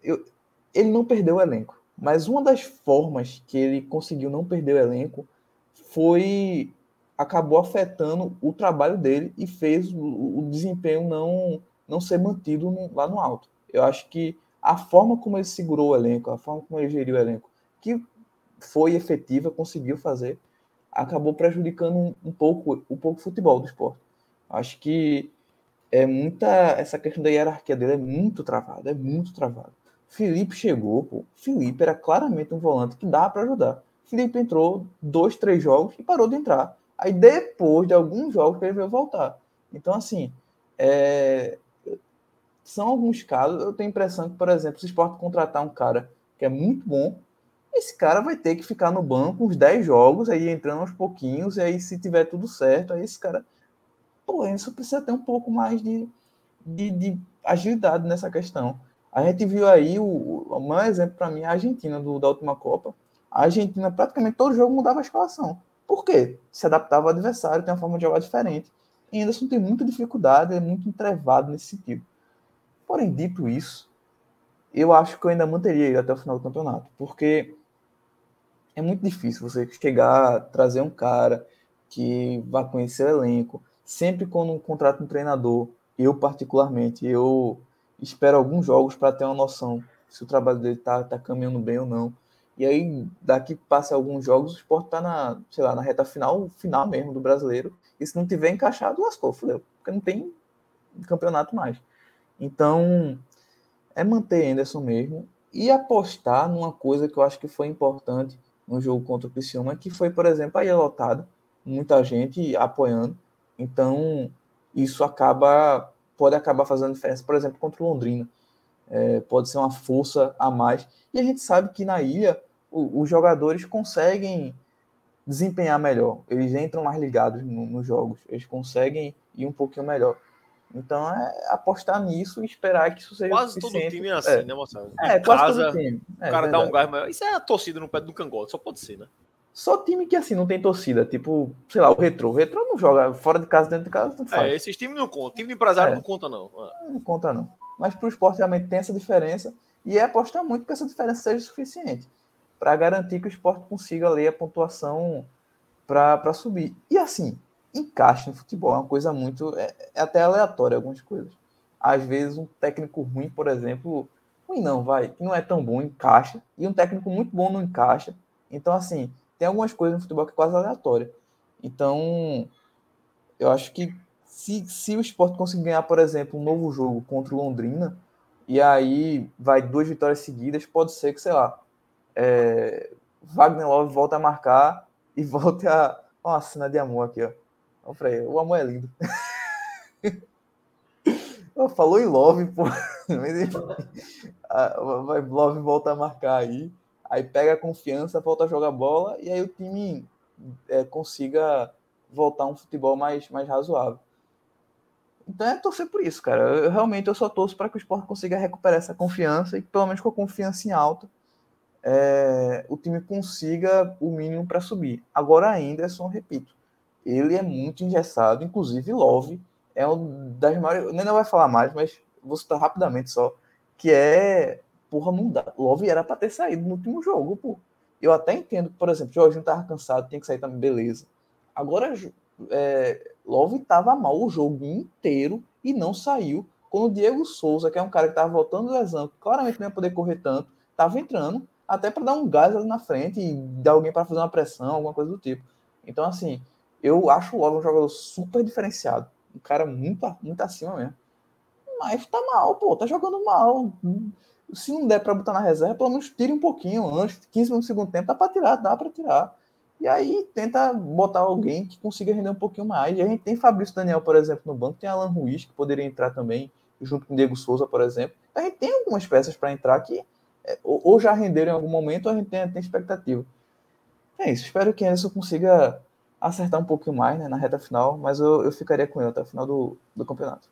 eu, ele não perdeu o elenco. Mas uma das formas que ele conseguiu não perder o elenco foi acabou afetando o trabalho dele e fez o, o desempenho não não ser mantido no, lá no alto. Eu acho que a forma como ele segurou o elenco, a forma como ele geriu o elenco, que foi efetiva, conseguiu fazer, acabou prejudicando um, um pouco um pouco o futebol do esporte. Acho que é muita essa questão da hierarquia dele é muito travada, é muito travada. Felipe chegou, pô. Felipe era claramente um volante que dá para ajudar. Felipe entrou dois, três jogos e parou de entrar. Aí depois de alguns jogos ele veio voltar. Então, assim, é... são alguns casos. Eu tenho a impressão que, por exemplo, se o esporte contratar um cara que é muito bom, esse cara vai ter que ficar no banco uns 10 jogos, aí entrando aos pouquinhos, e aí se tiver tudo certo, aí esse cara. Pô, isso precisa ter um pouco mais de, de, de agilidade nessa questão. A gente viu aí, o, o maior exemplo para mim é a Argentina do, da última Copa. A Argentina, praticamente todo jogo mudava a escalação. Por quê? Se adaptava ao adversário, tem uma forma de jogar diferente. E Anderson tem muita dificuldade, é muito entrevado nesse sentido. Porém, dito isso, eu acho que eu ainda manteria ele até o final do campeonato, porque é muito difícil você chegar, trazer um cara que vá conhecer o elenco. Sempre quando contrata um treinador, eu particularmente, eu espera alguns jogos para ter uma noção se o trabalho dele está tá caminhando bem ou não. E aí, daqui passa alguns jogos, o esporte está na, sei lá, na reta final, final mesmo do brasileiro. E se não tiver encaixado, lascou, fudeu. Porque não tem campeonato mais. Então, é manter Anderson mesmo e apostar numa coisa que eu acho que foi importante no jogo contra o Criciúma, que foi, por exemplo, a ilha lotada, muita gente apoiando. Então, isso acaba pode acabar fazendo diferença, por exemplo, contra o Londrina. É, pode ser uma força a mais. E a gente sabe que na ilha o, os jogadores conseguem desempenhar melhor. Eles entram mais ligados no, nos jogos. Eles conseguem ir um pouquinho melhor. Então é apostar nisso e esperar que isso seja Quase todo time é assim, é. né, Marcelo? É, quase casa, todo time. É, o cara dá um gás maior. Isso é a torcida no pé do cangote, só pode ser, né? Só time que assim não tem torcida, tipo, sei lá, o Retro. O Retro não joga fora de casa, dentro de casa, não faz. É, esses times não contam. Time de empresário é. não conta, não. É. Não conta, não. Mas para o esporte realmente tem essa diferença e é apostar muito que essa diferença seja suficiente para garantir que o esporte consiga ler a pontuação para subir. E assim, encaixe no futebol é uma coisa muito. É, é até aleatória algumas coisas. Às vezes, um técnico ruim, por exemplo, ruim não, vai, que não é tão bom, encaixa, e um técnico muito bom não encaixa. Então, assim, tem algumas coisas no futebol que é quase aleatória. Então, eu acho que se, se o esporte conseguir ganhar, por exemplo, um novo jogo contra o Londrina, e aí vai duas vitórias seguidas, pode ser que, sei lá, é, Wagner Love volta a marcar e volte a. Ó, uma cena de amor aqui, ó. Pra aí, o amor é lindo. Falou em Love, pô. Vai, Love volta a marcar aí aí pega a confiança, volta a jogar bola e aí o time é, consiga voltar um futebol mais, mais razoável. Então é torcer por isso, cara. Eu, realmente eu só torço para que o esporte consiga recuperar essa confiança e pelo menos com a confiança em alta é, o time consiga o mínimo para subir. Agora ainda, é só um repito, ele é muito engessado, inclusive Love é um das maiores. Nem não vai falar mais, mas vou citar rapidamente só, que é porra, não dá. Love era para ter saído no último jogo, pô. Eu até entendo, por exemplo, Jorginho tava cansado, tem que sair também, beleza. Agora, é, Love tava mal o jogo inteiro e não saiu. Quando o Diego Souza, que é um cara que tava voltando de lesão, claramente não ia poder correr tanto, tava entrando. até para dar um gás ali na frente e dar alguém para fazer uma pressão, alguma coisa do tipo. Então, assim, eu acho o Love um jogador super diferenciado. Um cara muito, muito acima mesmo. Mas tá mal, pô, tá jogando mal. Se não der para botar na reserva, pelo menos tire um pouquinho antes, 15 minutos do segundo tempo, dá para tirar, dá para tirar. E aí tenta botar alguém que consiga render um pouquinho mais. E a gente tem Fabrício Daniel, por exemplo, no banco, tem Alan Ruiz, que poderia entrar também, junto com Diego Souza, por exemplo. A gente tem algumas peças para entrar que é, ou já renderam em algum momento, ou a gente tem, tem expectativa. É isso, espero que Anderson consiga acertar um pouquinho mais né, na reta final, mas eu, eu ficaria com ele até o final do, do campeonato.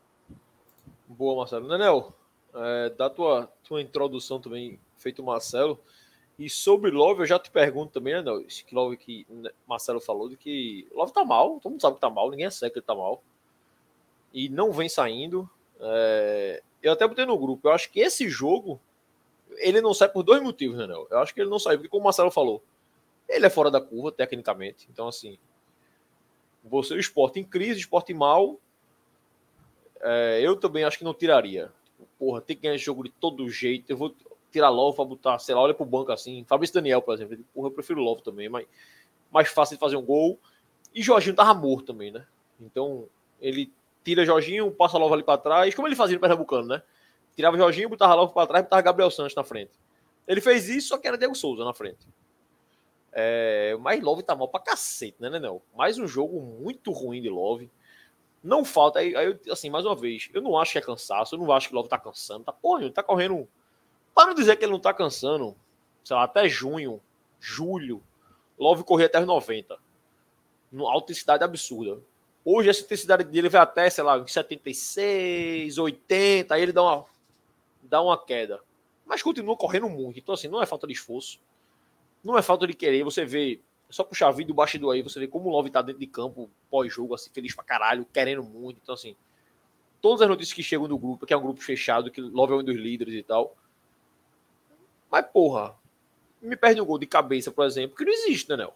Boa, Marcelo. Nenel, é, da tua, tua introdução também, feito Marcelo, e sobre Love, eu já te pergunto também, né, esse Love que Marcelo falou, de que Love tá mal, todo mundo sabe que tá mal, ninguém é que ele tá mal, e não vem saindo. É, eu até botei no grupo, eu acho que esse jogo, ele não sai por dois motivos, né, Eu acho que ele não sai, porque como o Marcelo falou, ele é fora da curva, tecnicamente, então assim, você, o esporte em crise, esporte mal, é, eu também acho que não tiraria. Porra, tem que ganhar jogo de todo jeito. Eu vou tirar Love para botar, sei lá, olha pro banco assim. Fabrício Daniel, por exemplo. Porra, eu prefiro Love também, mas mais fácil de fazer um gol. E Jorginho tava morto também, né? Então, ele tira Jorginho, passa Love ali para trás, como ele fazia no Pernambucano, né? Tirava Jorginho, botava Love para trás, botava Gabriel Santos na frente. Ele fez isso, só que era Diego Souza na frente. É, mas Love tá mal pra cacete, né, Nenel? Mais um jogo muito ruim de Love. Não falta, aí, aí, assim, mais uma vez, eu não acho que é cansaço, eu não acho que Love tá cansando, tá porra, ele tá correndo. Para não dizer que ele não tá cansando, sei lá, até junho, julho, Love corria até os 90. Numa intensidade absurda. Hoje essa intensidade dele vai até, sei lá, 76, 80, aí ele dá uma, dá uma queda. Mas continua correndo muito. Então, assim, não é falta de esforço. Não é falta de querer. Você vê só puxar vídeo do bastidor aí, você vê como o Love tá dentro de campo pós-jogo, assim, feliz pra caralho, querendo muito. Então, assim, todas as notícias que chegam do grupo, que é um grupo fechado, que Love é um dos líderes e tal. Mas, porra, me perde um gol de cabeça, por exemplo, que não existe, né, Nel?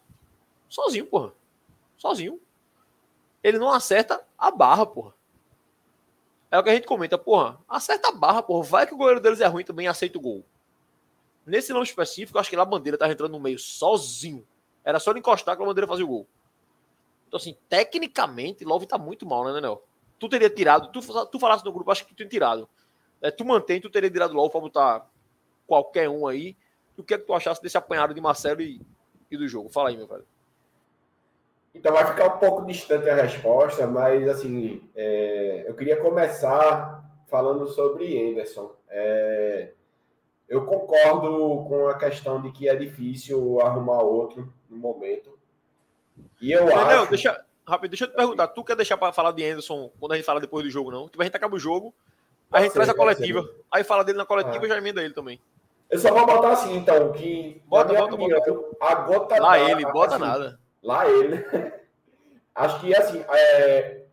Sozinho, porra. Sozinho. Ele não acerta a barra, porra. É o que a gente comenta, porra. Acerta a barra, porra. Vai que o goleiro deles é ruim também aceita o gol. Nesse lance específico, acho que lá a bandeira tá entrando no meio sozinho. Era só ele encostar que a bandeira fazia o gol. Então, assim, tecnicamente, Love tá muito mal, né, Nenel? Tu teria tirado, tu, tu falasse no grupo, acho que tu tinha tirado. É, tu mantém, tu teria tirado Love pra botar qualquer um aí. o que é que tu achasse desse apanhado de Marcelo e, e do jogo? Fala aí, meu velho. Então vai ficar um pouco distante a resposta, mas assim, é, eu queria começar falando sobre Anderson. É, eu concordo com a questão de que é difícil arrumar outro no momento. E eu não, acho. Não, deixa, rápido, deixa eu te perguntar. Tu quer deixar para falar de Anderson quando a gente fala depois do jogo, não? Tipo, a gente acaba o jogo, a gente ser, traz a coletiva, ser. aí fala dele na coletiva e ah. já emenda ele também. Eu só vou botar assim, então, que. Bota, bota, opinião, bota. A gota Lá ele, bota assim, nada. Lá ele. Acho que, assim, é,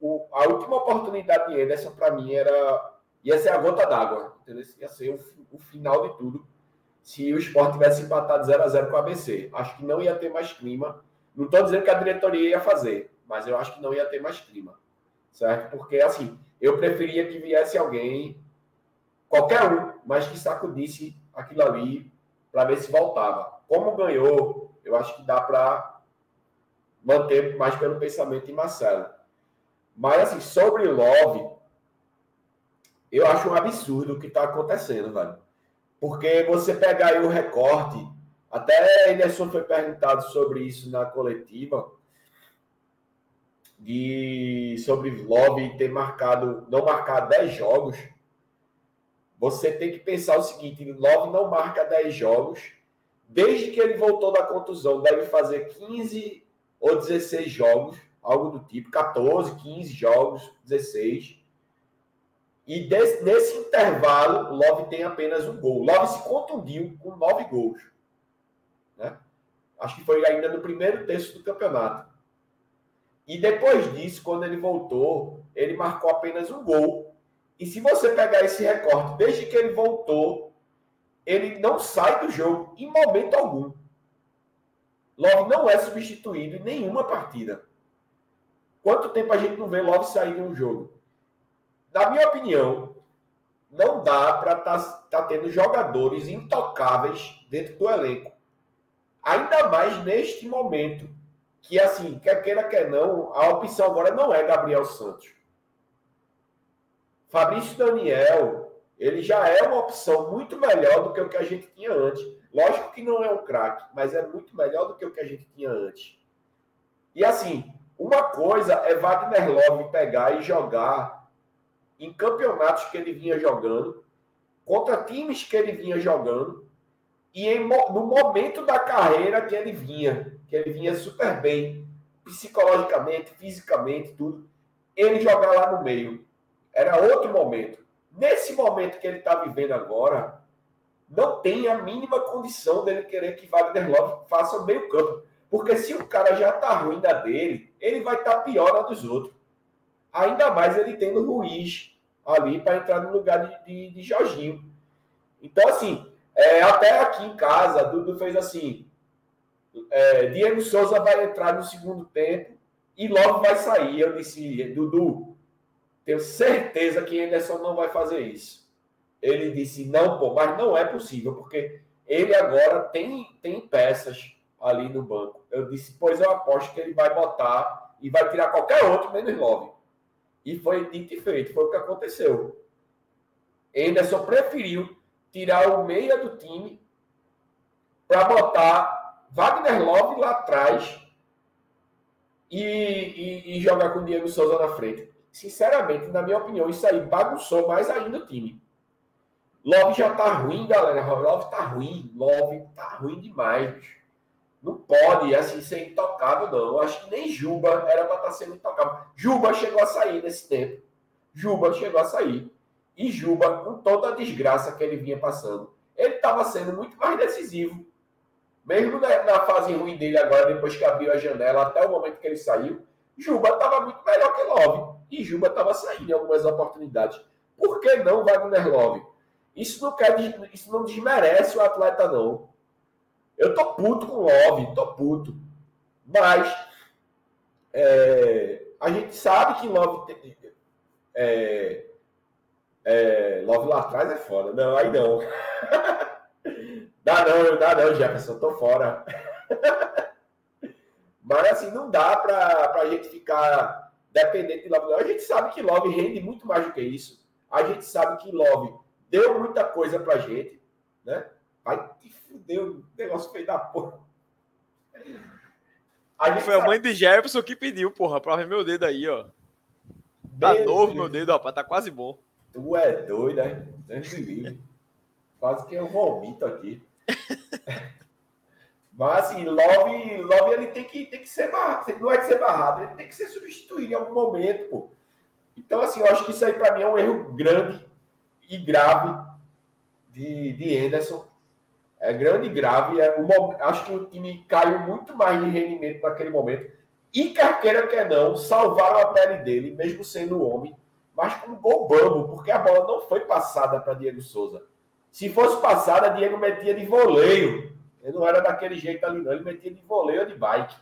o, a última oportunidade de Anderson, para mim, era. ia ser a gota d'água. Ia ser o, o final de tudo se o esporte tivesse empatado 0 a 0 com o ABC. Acho que não ia ter mais clima. Não estou dizendo que a diretoria ia fazer, mas eu acho que não ia ter mais clima. Certo? Porque, assim, eu preferia que viesse alguém, qualquer um, mas que sacudisse aquilo ali para ver se voltava. Como ganhou, eu acho que dá para manter mais pelo pensamento de Marcelo. Mas, assim, sobre Love, eu acho um absurdo o que está acontecendo, velho. Porque você pegar aí o recorte, até Anderson foi perguntado sobre isso na coletiva, de sobre Love ter marcado, não marcar 10 jogos. Você tem que pensar o seguinte: Love não marca 10 jogos. Desde que ele voltou da contusão, deve fazer 15 ou 16 jogos, algo do tipo, 14, 15 jogos, 16. E desse, nesse intervalo, Love tem apenas um gol. Love se contundiu com nove gols. Né? Acho que foi ainda no primeiro terço do campeonato. E depois disso, quando ele voltou, ele marcou apenas um gol. E se você pegar esse recorte, desde que ele voltou, ele não sai do jogo em momento algum. Love não é substituído em nenhuma partida. Quanto tempo a gente não vê Love sair de um jogo? Na minha opinião, não dá para estar tá, tá tendo jogadores intocáveis dentro do elenco. Ainda mais neste momento, que assim, quer queira, quer não, a opção agora não é Gabriel Santos. Fabrício Daniel, ele já é uma opção muito melhor do que o que a gente tinha antes. Lógico que não é um craque, mas é muito melhor do que o que a gente tinha antes. E assim, uma coisa é Wagner Love pegar e jogar em campeonatos que ele vinha jogando, contra times que ele vinha jogando, e em, no momento da carreira que ele vinha, que ele vinha super bem, psicologicamente, fisicamente, tudo, ele jogar lá no meio. Era outro momento. Nesse momento que ele está vivendo agora, não tem a mínima condição dele querer que Wagner Love faça o meio campo. Porque se o cara já está ruim da dele, ele vai estar tá pior na dos outros. Ainda mais ele tendo Ruiz ali para entrar no lugar de, de, de Jorginho. Então, assim, é, até aqui em casa, Dudu fez assim: é, Diego Souza vai entrar no segundo tempo e logo vai sair. Eu disse, Dudu, tenho certeza que Anderson não vai fazer isso. Ele disse, não, pô, mas não é possível, porque ele agora tem, tem peças ali no banco. Eu disse, pois eu aposto que ele vai botar e vai tirar qualquer outro menos Love. E foi dito e feito, foi o que aconteceu. Anderson preferiu tirar o meia do time para botar Wagner Love lá atrás e, e, e, jogar com o Diego Souza na frente. Sinceramente, na minha opinião, isso aí bagunçou mais ainda o time. Love já tá ruim, galera. Love tá ruim. Love tá ruim demais. Não pode, assim, ser intocável, não. Eu acho que nem Juba era para estar tá sendo intocável. Juba chegou a sair nesse tempo. Juba chegou a sair. E Juba, com toda a desgraça que ele vinha passando, ele estava sendo muito mais decisivo. Mesmo na, na, fase ruim dele agora, depois que abriu a janela, até o momento que ele saiu, Juba estava muito melhor que Love. E Juba estava saindo em algumas oportunidades. Por que não Wagner Love? Isso não, quer, isso não desmerece o atleta, não. Eu tô puto com Love, tô puto. Mas é, a gente sabe que Love é, é, Love lá atrás é foda. Não, aí não. dá não, dá não, Jefferson, tô fora. Mas assim, não dá pra, pra gente ficar dependente de Love. Não. A gente sabe que Love rende muito mais do que isso. A gente sabe que Love deu muita coisa pra gente, né? Vai fudeu, negócio feio da porra. A Foi a mãe de Jefferson que pediu, porra, pra ver meu dedo aí, ó. Tá Beleza. novo meu dedo, rapaz, tá quase bom. Tu é doido, né? Quase que eu vomito aqui. Mas assim, Love, Love ele tem que, tem que ser barrado. Não é que ser barrado, ele tem que ser substituído em algum momento, pô. Então, assim, eu acho que isso aí para mim é um erro grande e grave de, de Anderson. É grande e grave. É acho que o time caiu muito mais de rendimento naquele momento. E quer queira, quer não, salvaram a pele dele, mesmo sendo homem mas com um gol porque a bola não foi passada para Diego Souza. Se fosse passada, Diego metia de voleio. Ele não era daquele jeito ali, não. Ele metia de voleio de bike.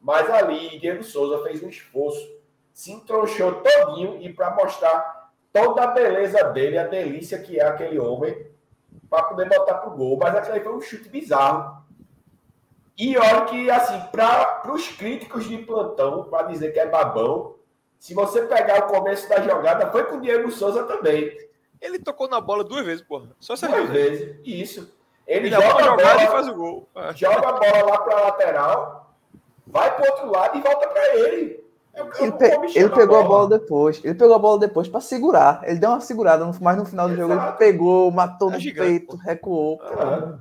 Mas ali, Diego Souza fez um esforço, se entronchou todinho e para mostrar toda a beleza dele, a delícia que é aquele homem, para poder botar pro gol. Mas aquele foi um chute bizarro. E olha que, assim, para os críticos de plantão, para dizer que é babão, se você pegar o começo da jogada, foi com o Diego Souza também. Ele tocou na bola duas vezes, porra. Só essas duas vezes. Isso. Ele, Ele joga a bola e faz o gol. É. Joga a bola lá para a lateral, vai para outro lado e volta para ele. Ele, pe ele pegou a bola. a bola. depois. Ele pegou a bola depois para segurar. Ele deu uma segurada, mas no final do Exato. jogo ele pegou, matou é no gigante, peito, pô. recuou. Ah.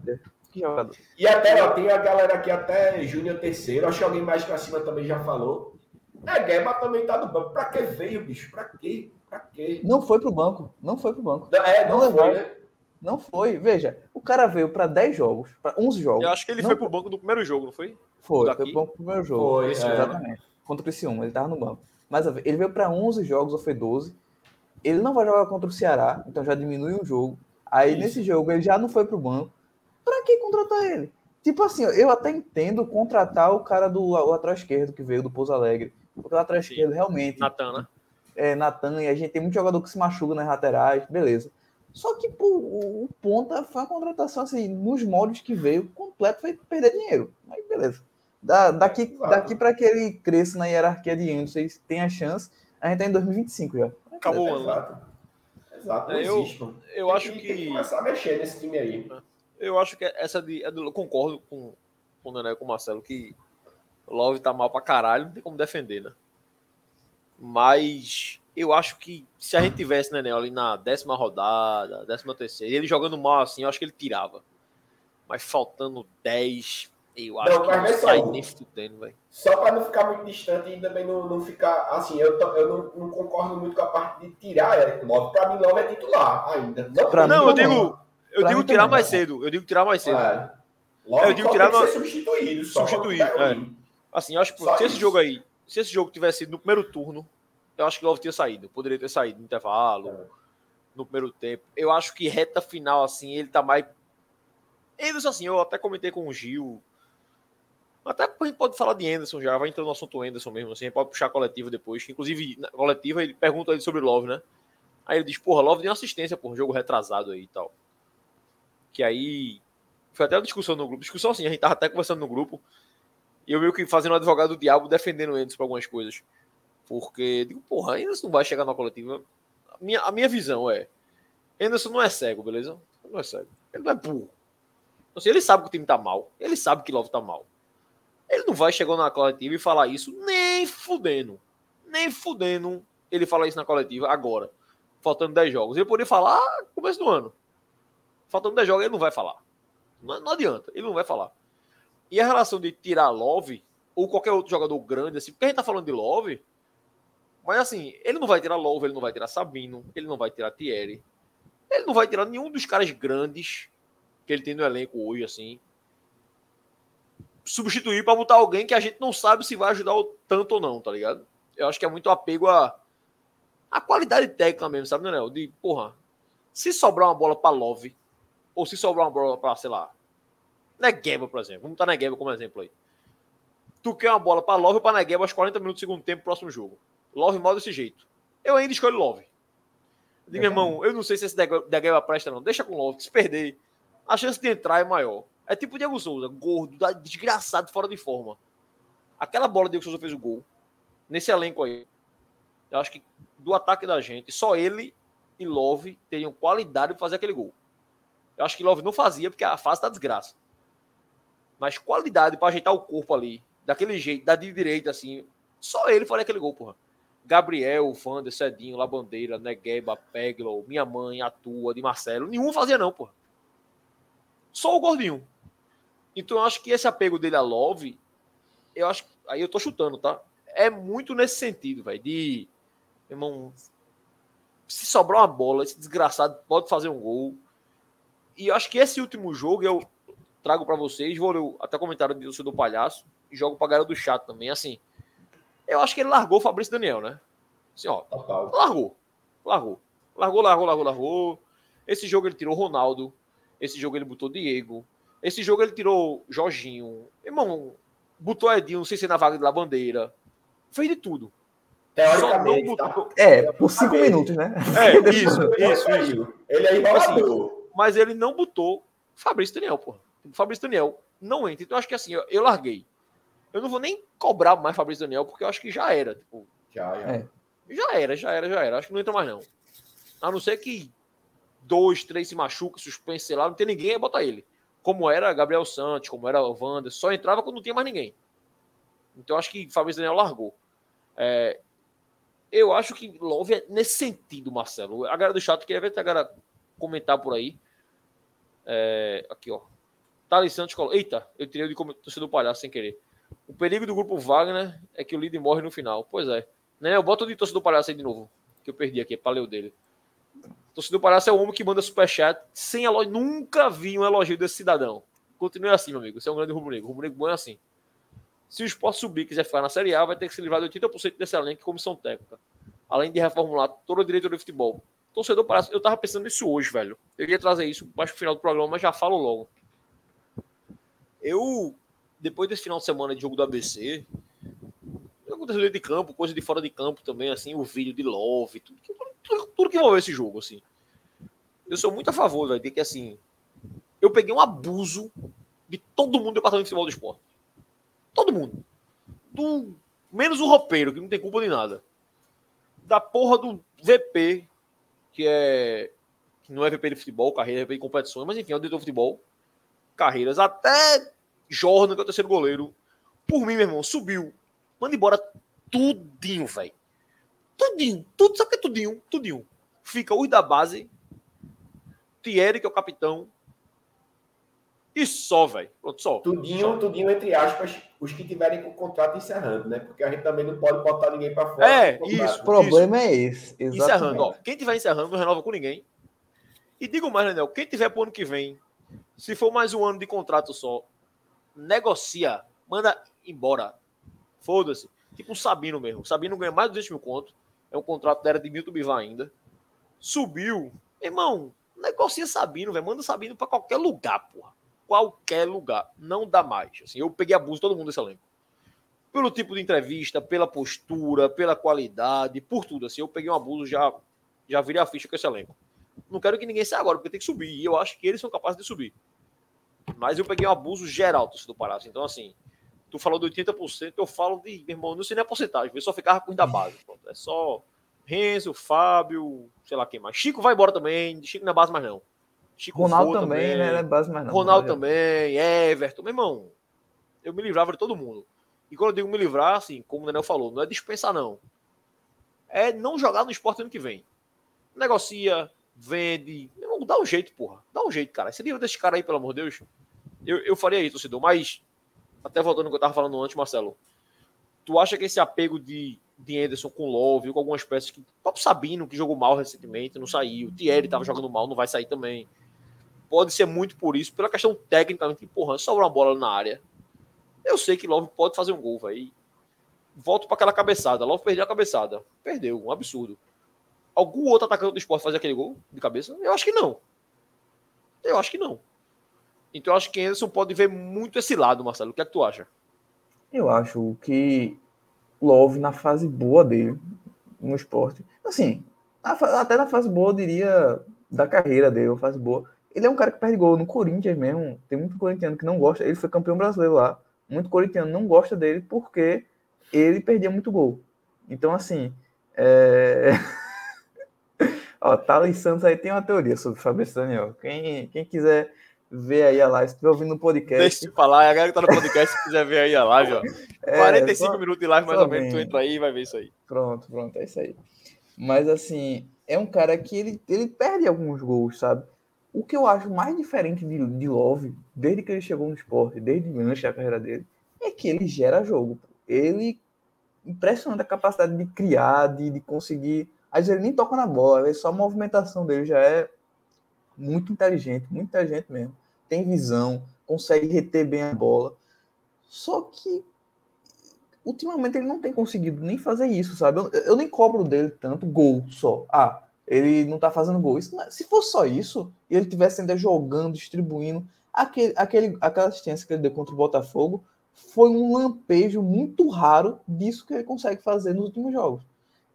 E até, ó, tem a galera aqui, até Júnior Terceiro. Acho que alguém mais pra cima também já falou. É, Guerra também tá no banco. Pra que veio, bicho? Pra quê? Pra quê? Não foi pro banco. Não foi pro banco. É, não, não foi, né? Não foi. Veja, o cara veio para 10 jogos, para 11 jogos. Eu acho que ele não... foi pro banco do primeiro jogo, não foi? Foi, foi pro banco do primeiro jogo. Foi, é. exatamente. Contra o Criciúma, ele tava no banco. Mas ele veio para 11 jogos, ou foi 12. Ele não vai jogar contra o Ceará, então já diminui um jogo. Aí Isso. nesse jogo ele já não foi pro banco. Para que contratar ele? Tipo assim, eu até entendo contratar o cara do lateral esquerdo que veio do Pouso Alegre. Porque o lateral esquerdo realmente. Natan, né? é, Natan, e a gente tem muito jogador que se machuca nas laterais, beleza. Só que pô, o, o Ponta foi uma contratação assim, nos moldes que veio, completo, foi perder dinheiro. Mas beleza. Da, daqui daqui para que ele cresça na hierarquia de Anderson e tenha chance, a gente tá em 2025 já. Acabou o ano. Exato. Não Eu- existe, mano. Eu Tem acho Tem que. que começar a mexer nesse time aí. Eu acho que essa de. é Eu concordo com, com o Nené e com o Marcelo que o Love tá mal pra caralho, não tem como defender, né? Mas eu acho que se a gente tivesse Nené ali na décima rodada, décima terceira, ele jogando mal assim, eu acho que ele tirava. Mas faltando 10, eu acho Não, que mas não é sai nem fudendo, velho. Só para não ficar muito distante e também não, não ficar assim, eu, tô- eu não, não concordo muito com a parte de tirar Eric Love. Para mim, Love é titular ainda. Não, Pra Não, mim eu digo, eu Pra digo mim tirar também. mais cedo. Eu digo tirar mais cedo. É. Love Eu digo tirar tem no- substituído. Só tiver é. Assim, eu acho que se esse jogo aí, se esse jogo tivesse sido no primeiro turno, eu acho que o Love tinha saído. Poderia ter saído no intervalo, É. no primeiro tempo. Eu acho que reta final, assim, ele tá mais. Anderson, assim, eu até comentei com o Gil. Até a gente pode falar de Anderson já, vai entrando no assunto Anderson mesmo, assim, a gente pode puxar a coletiva depois. Inclusive, na coletiva, ele pergunta ele sobre Love, né? Aí ele diz, porra, Love deu assistência por jogo retrasado aí e tal. Que aí. Foi até uma discussão no grupo. Discussão assim, a gente tava até conversando no grupo. E eu meio que fazendo o advogado do diabo defendendo o Anderson pra algumas coisas. Porque, digo, porra, Anderson não vai chegar na coletiva. A minha, a minha visão é: Anderson não é cego, beleza? Não é cego. Ele não é burro. Assim, ele sabe que o time tá mal. Ele sabe que Love tá mal. Ele não vai chegar na coletiva e falar isso nem fudendo. Nem fudendo ele falar isso na coletiva agora. Faltando 10 jogos. Ele poderia falar no começo do ano. Faltando 10 jogos, ele não vai falar. Não, não adianta, ele não vai falar. E a relação de tirar Love, ou qualquer outro jogador grande, assim, porque a gente tá falando de Love, mas assim, ele não vai tirar Love, ele não vai tirar Sabino, ele não vai tirar Thierry, ele não vai tirar nenhum dos caras grandes que ele tem no elenco hoje, assim. Substituir para botar alguém que a gente não sabe se vai ajudar o tanto ou não, tá ligado? Eu acho que é muito apego a, a qualidade técnica mesmo, sabe, Daniel? De, porra, se sobrar uma bola para Love, ou se sobrar uma bola para, sei lá, Negueba, por exemplo. Vamos botar Negueba como exemplo aí. Tu quer uma bola para Love ou para Negueba aos 40 minutos do segundo tempo, próximo jogo. Love mal desse jeito. Eu ainda escolho Love. Digo, meu irmão, eu não sei se esse Negueba presta não. Deixa com Love, que se perder, a chance de entrar é maior. É tipo o Diego Souza, gordo, desgraçado, fora de forma. Aquela bola que o Diego Souza fez o gol, nesse elenco aí, eu acho que do ataque da gente, só ele e Love teriam qualidade para fazer aquele gol. Eu acho que Love não fazia porque a fase tá desgraça. Mas qualidade para ajeitar o corpo ali, daquele jeito, da de direita assim, só ele faria aquele gol, porra. Gabriel, Vander, Cedinho, Labandeira, Negueba, Peglo, Minha Mãe, Atua, de Marcelo, nenhum fazia não, porra. Só o Gordinho. Então eu acho que esse apego dele a Love, eu acho, aí eu tô chutando, tá? É muito nesse sentido, velho, de irmão, se sobrar uma bola, esse desgraçado pode fazer um gol. E eu acho que esse último jogo eu trago para vocês, vou ler até o comentário do do palhaço e jogo pra galera do chat também, assim. Eu acho que ele largou o Fabrício Daniel, né? Assim, ó, Total. largou. Largou. Largou, largou, largou, largou. Esse jogo ele tirou Ronaldo. Esse jogo ele botou Diego. Esse jogo ele tirou Jorginho. Irmão, botou Edinho, não sei se é na vaga de Labandeira. Fez de tudo. Só não Teoricamente, tá? botou. É, por cinco minutos, né? É, isso, isso, isso. Ele é enrolador. Mas ele não botou Fabrício Daniel, pô. Fabrício Daniel não entra. Então acho que assim, eu, eu larguei. Eu não vou nem cobrar mais Fabrício Daniel, porque eu acho que já era. Tipo, Já, já. É. já era, já era, já era. Acho que não entra mais, não. A não ser que dois, três se machuca, suspense, sei lá, não tem ninguém, aí bota ele. Como era Gabriel Santos, como era o Wander, só entrava quando não tinha mais ninguém. Então acho que Fabrício Daniel largou. É, eu acho que Love é nesse sentido, Marcelo. A galera do chat queria ver a galera comentar por aí. É, aqui, ó. Thales Santos colocou. Eita, eu tirei de torcedor do palhaço sem querer. O perigo do grupo Wagner é que o líder morre no final. Pois é. Né, eu boto o de torcedor do palhaço aí de novo. Que eu perdi aqui, ler o dele. Torcedor do palhaço é o homem que manda superchat sem elogio. Nunca vi um elogio desse cidadão. Continue assim, meu amigo. Você é um grande rubro-negro. O rubro-negro bom é assim. Se o esporte subir e quiser ficar na Série A, vai ter que se livrar de 80% desse elenco e comissão técnica. Além de reformular toda a diretoria de futebol. Torcedor parece. Eu tava pensando nisso hoje, velho. Eu ia trazer isso mais pro final do programa, mas já falo logo. Eu, depois desse final de semana de jogo do ABC, aconteceu dentro de campo, coisa de fora de campo também, assim, o vídeo de Love, tudo, tudo, tudo que envolveu esse jogo, assim. Eu sou muito a favor, velho, de que, assim, eu peguei um abuso de todo mundo do departamento de futebol do esporte. Todo mundo. Do, menos o roupeiro, que não tem culpa de nada. Da porra do VP, que é. Que não é VP de futebol, carreira, é VP de competições, mas enfim, é o diretor de futebol. Carreiras. Até Jordan, que é o terceiro goleiro. Por mim, meu irmão, subiu. Manda embora tudinho, velho. Tudinho. Tudo, sabe o que é tudinho? Tudinho. Fica os da base. Thierry, que é o capitão. E só, velho. Só. Tudinho, só. tudinho, entre aspas, os que tiverem com o contrato encerrando, né? Porque a gente também não pode botar ninguém para fora. É, isso. O problema é esse. Encerrando, Exatamente. ó. Quem tiver encerrando, não renova com ninguém. E digo mais, Lenel, quem tiver pro ano que vem, se for mais um ano de contrato só, negocia, manda embora. Foda-se. Tipo o Sabino mesmo. O Sabino ganha mais de 200 mil conto. É um contrato da era de Milton Bivar ainda. Subiu. Irmão, negocia Sabino, velho. Manda Sabino pra qualquer lugar, porra. Qualquer lugar. Não dá mais. Assim, eu peguei abuso todo mundo desse elenco. Pelo tipo de entrevista, pela postura, pela qualidade, por tudo. Assim, eu peguei um abuso, já, já virei a ficha com esse elenco. Não quero que ninguém saia agora, porque tem que subir. E eu acho que eles são capazes de subir. Mas eu peguei um abuso geral do Pará. Então, assim, tu falou de 80%, eu falo de, meu irmão, não sei nem a porcentagem, eu só ficava com da base. Pronto. É só Renzo, Fábio, sei lá quem mais. Chico vai embora também, Chico não é base mais não. Chico Ronaldo voa também, né? Não é base mais não. Ronaldo também, Everton, meu irmão. Eu me livrava de todo mundo. E quando eu digo me livrar, assim, como o Daniel falou, não é dispensar, não. É não jogar no esporte ano que vem. Negocia, vende. Meu irmão, dá um jeito, porra. Dá um jeito, cara. Você livra desse cara aí, pelo amor de Deus. Eu, eu faria isso, torcedor. Mas, até voltando ao que eu tava falando antes, Marcelo. Tu acha que esse apego de, de Anderson com Love, com algumas peças que. O próprio Sabino, que jogou mal recentemente, não saiu. O Thierry tava jogando mal, não vai sair também. Pode ser muito por isso, pela questão técnica, empurrando, sobra uma bola na área. Eu sei que Love pode fazer um gol, velho. Volto para aquela cabeçada. Love perdeu a cabeçada. Perdeu, um absurdo. Algum outro atacante do esporte fazer aquele gol de cabeça? Eu acho que não. Eu acho que não. Então acho que Anderson pode ver muito esse lado, Marcelo. O que é que tu acha? Eu acho que Love, na fase boa dele, no esporte, assim, até na fase boa, eu diria, da carreira dele, uma fase boa. Ele é um cara que perde gol no Corinthians mesmo. Tem muito corintiano que não gosta. Ele foi campeão brasileiro lá. Muito corintiano não gosta dele porque ele perdia muito gol. Então, assim, é... Ó, Thales Santos aí tem uma teoria sobre o Fabrício Daniel. Quem, quem quiser ver aí a live, se estiver ouvindo no podcast, Deixa eu falar, a galera que tá no podcast, se quiser ver aí a live, ó. é, 45 só- minutos de live, mais ou menos. Tu entra aí e vai ver isso aí. Pronto, pronto, é isso aí. Mas assim, é um cara que ele, ele perde alguns gols, sabe? O que eu acho mais diferente de, de Love, desde que ele chegou no esporte, desde antes da carreira dele, é que ele gera jogo. Ele impressionante a capacidade de criar, de, de conseguir. Às vezes ele nem toca na bola, vezes só a movimentação dele já é muito inteligente, muito inteligente mesmo. Tem visão, consegue reter bem a bola. Só que ultimamente ele não tem conseguido nem fazer isso, sabe? Eu, eu nem cobro dele tanto gol só. Ah, ele não tá fazendo gol. Isso, é- se fosse só isso, e ele tivesse ainda jogando, distribuindo, aquele, aquele, aquela assistência que ele deu contra o Botafogo foi um lampejo muito raro disso que ele consegue fazer nos últimos jogos.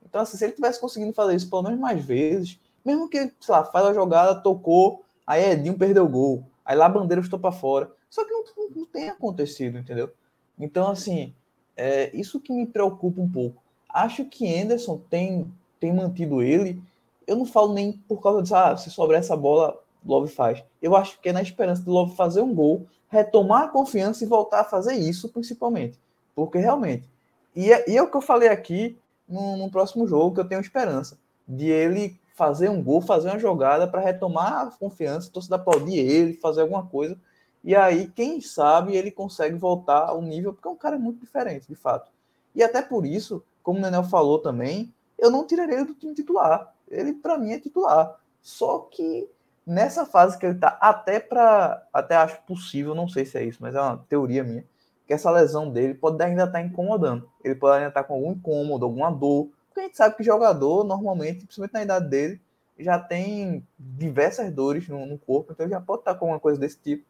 Então, assim, se ele tivesse conseguindo fazer isso pelo menos mais vezes, mesmo que sei lá, faz a jogada, tocou, aí Edinho perdeu o gol, aí lá a bandeira estou para fora. Só que não, não, não tem acontecido, entendeu? Então, assim, é isso que me preocupa um pouco. Acho que Anderson tem, tem mantido ele. Eu não falo nem por causa disso, ah, se sobrar essa bola, Love faz. Eu acho que é na esperança de Love fazer um gol, retomar a confiança e voltar a fazer isso, principalmente. Porque realmente. E é, e é o que eu falei aqui no, no próximo jogo, que eu tenho esperança. De ele fazer um gol, fazer uma jogada para retomar a confiança, torcida aplaudir ele, fazer alguma coisa. E aí, quem sabe, ele consegue voltar ao nível, porque é um cara muito diferente, de fato. E até por isso, como o Nenel falou também, eu não tiraria ele do time titular. Ele, para mim, é titular. Só que nessa fase que ele tá, até para. Até acho possível, não sei se é isso, mas é uma teoria minha, que essa lesão dele pode ainda estar incomodando. Ele pode ainda estar com algum incômodo, alguma dor. Porque a gente sabe que jogador, normalmente, principalmente na idade dele, já tem diversas dores no, no corpo, então já pode estar com alguma coisa desse tipo.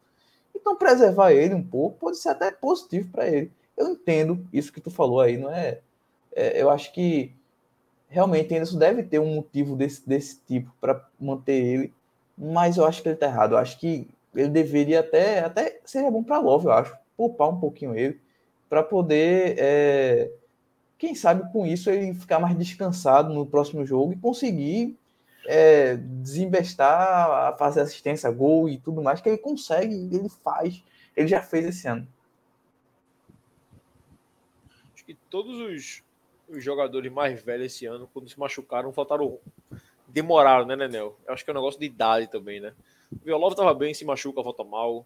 Então, preservar ele um pouco pode ser até positivo para ele. Eu entendo isso que tu falou aí, não é É, eu acho que realmente Anderson deve ter um motivo desse, desse tipo para manter ele, mas eu acho que ele tá errado. Eu acho que ele deveria até, até seria bom para Love, eu acho, poupar um pouquinho ele, para poder, é, quem sabe com isso, ele ficar mais descansado no próximo jogo e conseguir é, desinvestar, fazer assistência, gol e tudo mais, que ele consegue, ele faz, ele já fez esse ano. Acho que todos os, os jogadores mais velhos esse ano, quando se machucaram, faltaram. Demoraram, né, Nenel? Eu acho que é um negócio de idade também, né? O Violov tava bem, se machuca, volta mal.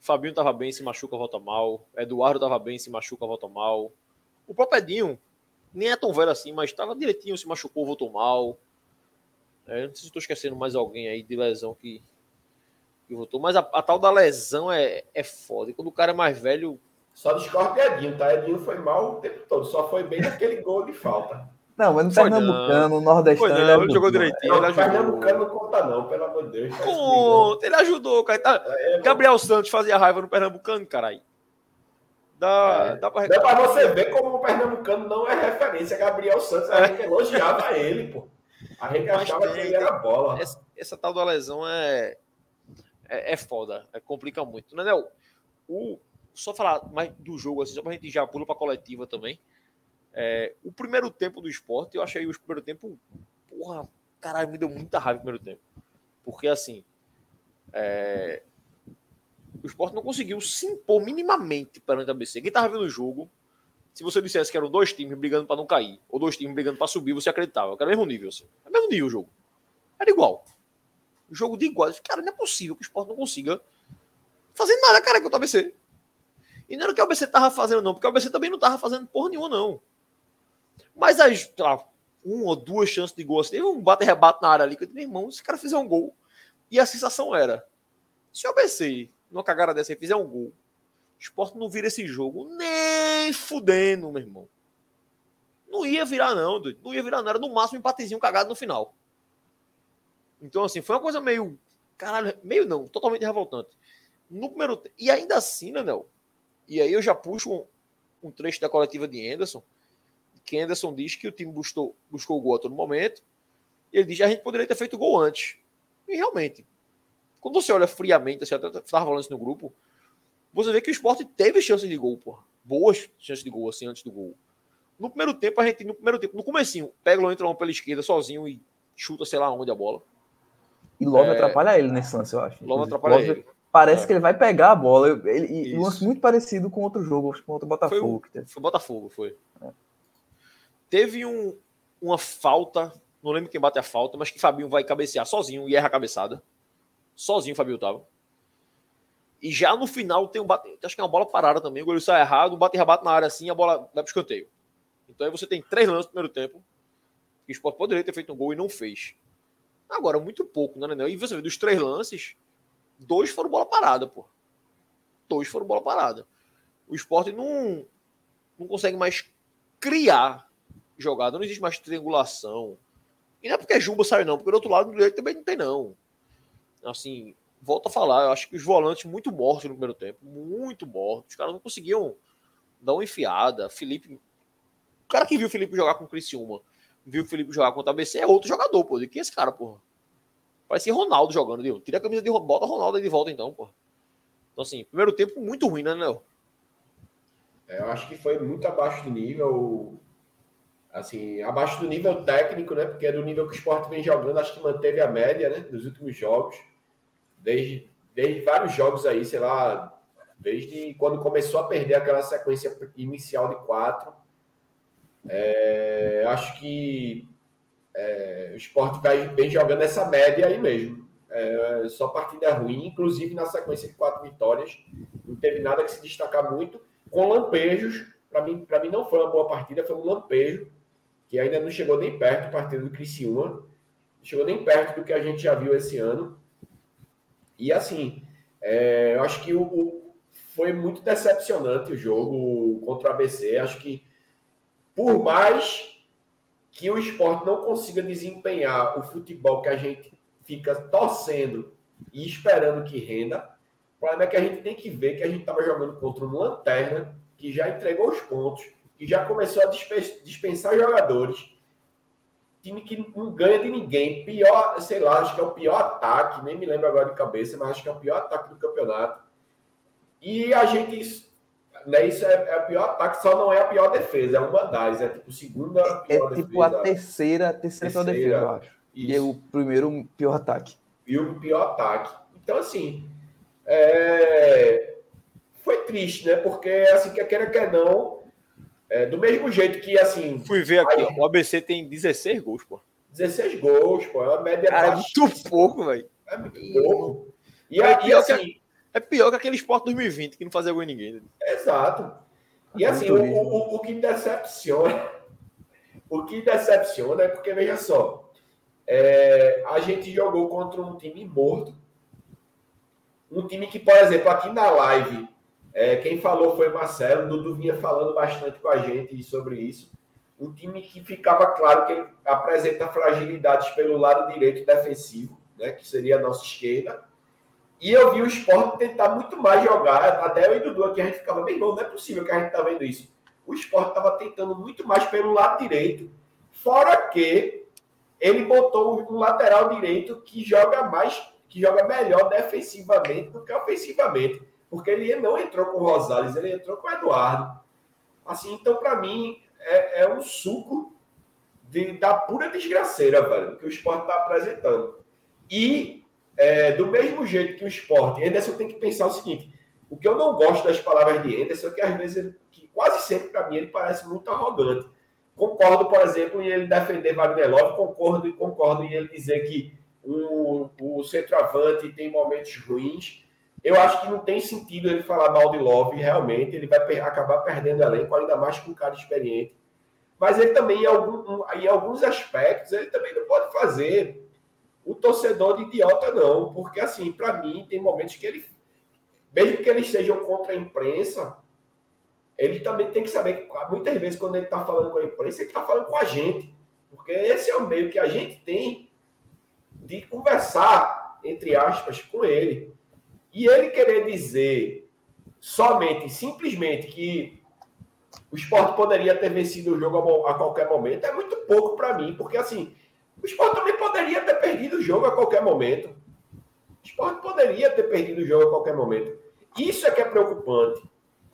Fabinho tava bem, se machuca, volta mal. Eduardo tava bem, se machuca, volta mal. O próprio Edinho, nem é tão velho assim, mas tava direitinho, se machucou, voltou mal. É, não sei se estou esquecendo mais alguém aí de lesão que, que voltou, mas a, a, tal da lesão é, é foda. E quando o cara é mais velho. Só discorda Edinho, tá? Edinho foi mal o tempo todo, só foi bem naquele gol de falta. Não, mas no Pernambucano, no Nordestino. Foi, não, ele, jogou direitinho. Não, ele ajudou. Pernambucano não conta, não, pelo amor de Deus. Conta, ele ajudou, cara. Tá... É, Gabriel Santos fazia raiva no Pernambucano, caralho. Dá, é. dá, pra... dá pra você ver como o Pernambucano não é referência. Gabriel Santos, a gente elogiava ele, pô. Arregaçava que ele era bola. Essa, essa, tal da lesão é, é, é foda, é, complica muito. Né, Nel? O, só falar mais do jogo, assim, só pra gente já pula pra coletiva também. É, o primeiro tempo do esporte, eu achei o primeiro tempo, porra, caralho, me deu muita raiva o primeiro tempo. Porque assim, é, o esporte não conseguiu se impor minimamente perante a ABC. Quem tava vendo o jogo, se você dissesse que eram dois times brigando para não cair, ou dois times brigando para subir, você acreditava. Era o mesmo nível, assim. É o mesmo nível o jogo. Era igual. O jogo de igual. Cara, não é possível que o esporte não consiga fazer nada, cara, com o ABC. E não era o que o ABC tava fazendo, não, porque o ABC também não tava fazendo porra nenhuma, não. Mas as, lá, uma ou duas chances de gol, assim, teve um bate-rebate na área ali, que eu disse, meu irmão, se o cara fizer um gol. E a sensação era: se o ABC, numa cagada dessa aí, fizer um gol, o esporte não vira esse jogo nem fudendo, meu irmão. Não ia virar, não, doido. Não ia virar, não. Era no máximo um empatezinho cagado no final. Então, assim, foi uma coisa meio. Caralho, meio não, totalmente revoltante. No primeiro. E ainda assim, né, Nel? E aí eu já puxo um, um trecho da coletiva de Anderson que Anderson diz que o time buscou, buscou o gol a todo momento. E ele diz que a gente poderia ter feito gol antes. E realmente, quando você olha friamente, assim, até estava falando isso no grupo, você vê que o esporte teve chance de gol, porra. Boas chances de gol, assim, antes do gol. No primeiro tempo, a gente, no primeiro tempo, no comecinho, pega o entra pela esquerda sozinho e chuta, sei lá onde a bola. E Love é... atrapalha ele nesse lance, eu acho. Love atrapalha Love... ele. Parece é. que ele vai pegar a bola. Ele, e um lance muito parecido com outro jogo, com outro Botafogo. Foi, o, foi Botafogo, foi. É. Teve um, uma falta, não lembro quem bate a falta, mas que Fabinho vai cabecear sozinho e erra a cabeçada. Sozinho o Fabinho tava. E já no final tem um bate, acho que é uma bola parada também, o goleiro sai errado, o bate rebate na área assim, a bola vai pro escanteio. Então aí você tem três lances no primeiro tempo. Que o Sport poderia ter feito um gol e não fez. Agora, muito pouco, né? E você vê, dos três lances, dois foram bola parada, pô. Dois foram bola parada. O esporte não, não consegue mais criar jogada, não existe mais triangulação. E não é porque Jumbo sai, não, porque do outro lado do direito também não tem, não. Assim, volto a falar, eu acho que os volantes muito mortos no primeiro tempo, muito mortos. Os caras não conseguiam dar uma enfiada. Felipe. O cara que viu o Felipe jogar com o Criciúma, viu o Felipe jogar contra a ABC é outro jogador, pô. De quem é esse cara, porra? Parece Ronaldo jogando, viu? Tira a camisa de bota Ronaldo aí de volta, então, porra. Então, assim, primeiro tempo muito ruim, né, Léo? É, eu acho que foi muito abaixo do nível assim, abaixo do nível técnico, né? Porque é do nível que o esporte vem jogando, acho que manteve a média, né? Dos últimos jogos. Desde, desde vários jogos aí, sei lá, desde quando começou a perder aquela sequência inicial de quatro. É, acho que é, o esporte vai, vem jogando essa média aí mesmo. É, só partida ruim, inclusive na sequência de quatro vitórias. Não teve nada que se destacar muito, com lampejos. Para mim, mim não foi uma boa partida, foi um lampejo que ainda não chegou nem perto do partido do Criciúma, chegou nem perto do que a gente já viu esse ano. E assim, é, eu acho que o, o, foi muito decepcionante o jogo contra o ABC. Acho que por mais que o esporte não consiga desempenhar o futebol que a gente fica torcendo e esperando que renda, o problema é que a gente tem que ver que a gente estava jogando contra um lanterna que já entregou os pontos que já começou a dispensar jogadores. Time que não ganha de ninguém. Pior, sei lá, acho que é o pior ataque, nem me lembro agora de cabeça, mas acho que é o pior ataque do campeonato. E a gente. Né, isso é, é o pior ataque, só não é a pior defesa, é uma das. É tipo segunda é, pior é tipo defesa. a terceira, terceira, terceira pior defesa, eu acho. Isso. E é o primeiro pior ataque. E o pior ataque. Então, assim. É... Foi triste, né? Porque, assim, quer queira, quer não, é, do mesmo jeito que, assim. Fui ver aqui, aí, o ABC tem 16 gols, pô. 16 gols, pô. É uma média Cara, é muito pouco, velho. É muito pouco. E, é, pior assim, que, é pior que aquele Sport 2020, que não fazia gol em ninguém. Né? Exato. E assim, o, o, o que decepciona. O que decepciona é porque, veja só, é, a gente jogou contra um time morto. Um time que, por exemplo, aqui na live é, quem falou foi Marcelo, Dudu vinha falando bastante com a gente sobre isso. Um time que ficava claro que apresenta fragilidades pelo lado direito defensivo, né, que seria a nossa esquerda. E eu vi o esporte tentar muito mais jogar. Até eu e Dudu aqui a gente ficava, bem bom, não é possível que a gente tá vendo isso. O esporte estava tentando muito mais pelo lado direito. Fora que ele botou um lateral direito que joga mais, que joga melhor defensivamente do que ofensivamente porque ele não entrou com o Rosales, ele entrou com o Eduardo. Assim, então, para mim, é, é, um suco de, da pura desgraceira, velho, que o esporte está apresentando. E, é, do mesmo jeito que o esporte, Anderson tem que pensar o seguinte: o que eu não gosto das palavras de Anderson é que, às vezes, ele, que quase sempre, para mim, ele parece muito arrogante. Concordo, por exemplo, em ele defender Wagner Love, concordo e concordo em ele dizer que o, o centroavante tem momentos ruins eu acho que não tem sentido ele falar mal de Love, realmente. Ele vai acabar perdendo elenco, ainda mais com um cara experiente. Mas ele também, em, algum, em alguns aspectos, ele também não pode fazer o torcedor de idiota, não. Porque, assim, para mim, tem momentos que ele, mesmo que eles sejam contra a imprensa, ele também tem que saber que muitas vezes, quando ele está falando com a imprensa, ele está falando com a gente. Porque esse é o meio que a gente tem de conversar, entre aspas, com ele. E ele querer dizer somente, simplesmente, que o esporte poderia ter vencido o jogo a qualquer momento é muito pouco para mim, porque assim, o esporte também poderia ter perdido o jogo a qualquer momento. O esporte poderia ter perdido o jogo a qualquer momento. Isso é que é preocupante.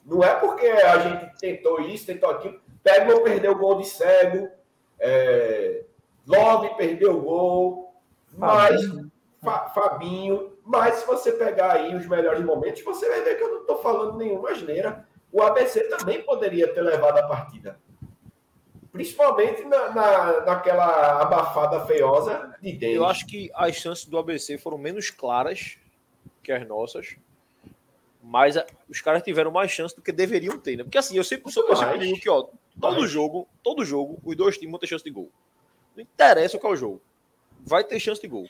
Não é porque a gente tentou isso, tentou aquilo. Pegman perdeu o gol de cego. É... Love perdeu o gol. Mas Fabinho mas se você pegar aí os melhores momentos, você vai ver que eu não estou falando nenhuma asneira. O ABC também poderia ter levado a partida. Principalmente na, na, naquela abafada feiosa de dentro. Eu acho que as chances do ABC foram menos claras que as nossas. Mas a, os caras tiveram mais chance do que deveriam ter, né? Porque assim, eu sempre, eu sempre digo que, ó, todo mais. jogo, todo jogo, os dois times vão ter chance de gol. Não interessa qual é o jogo. Vai ter chance de gol.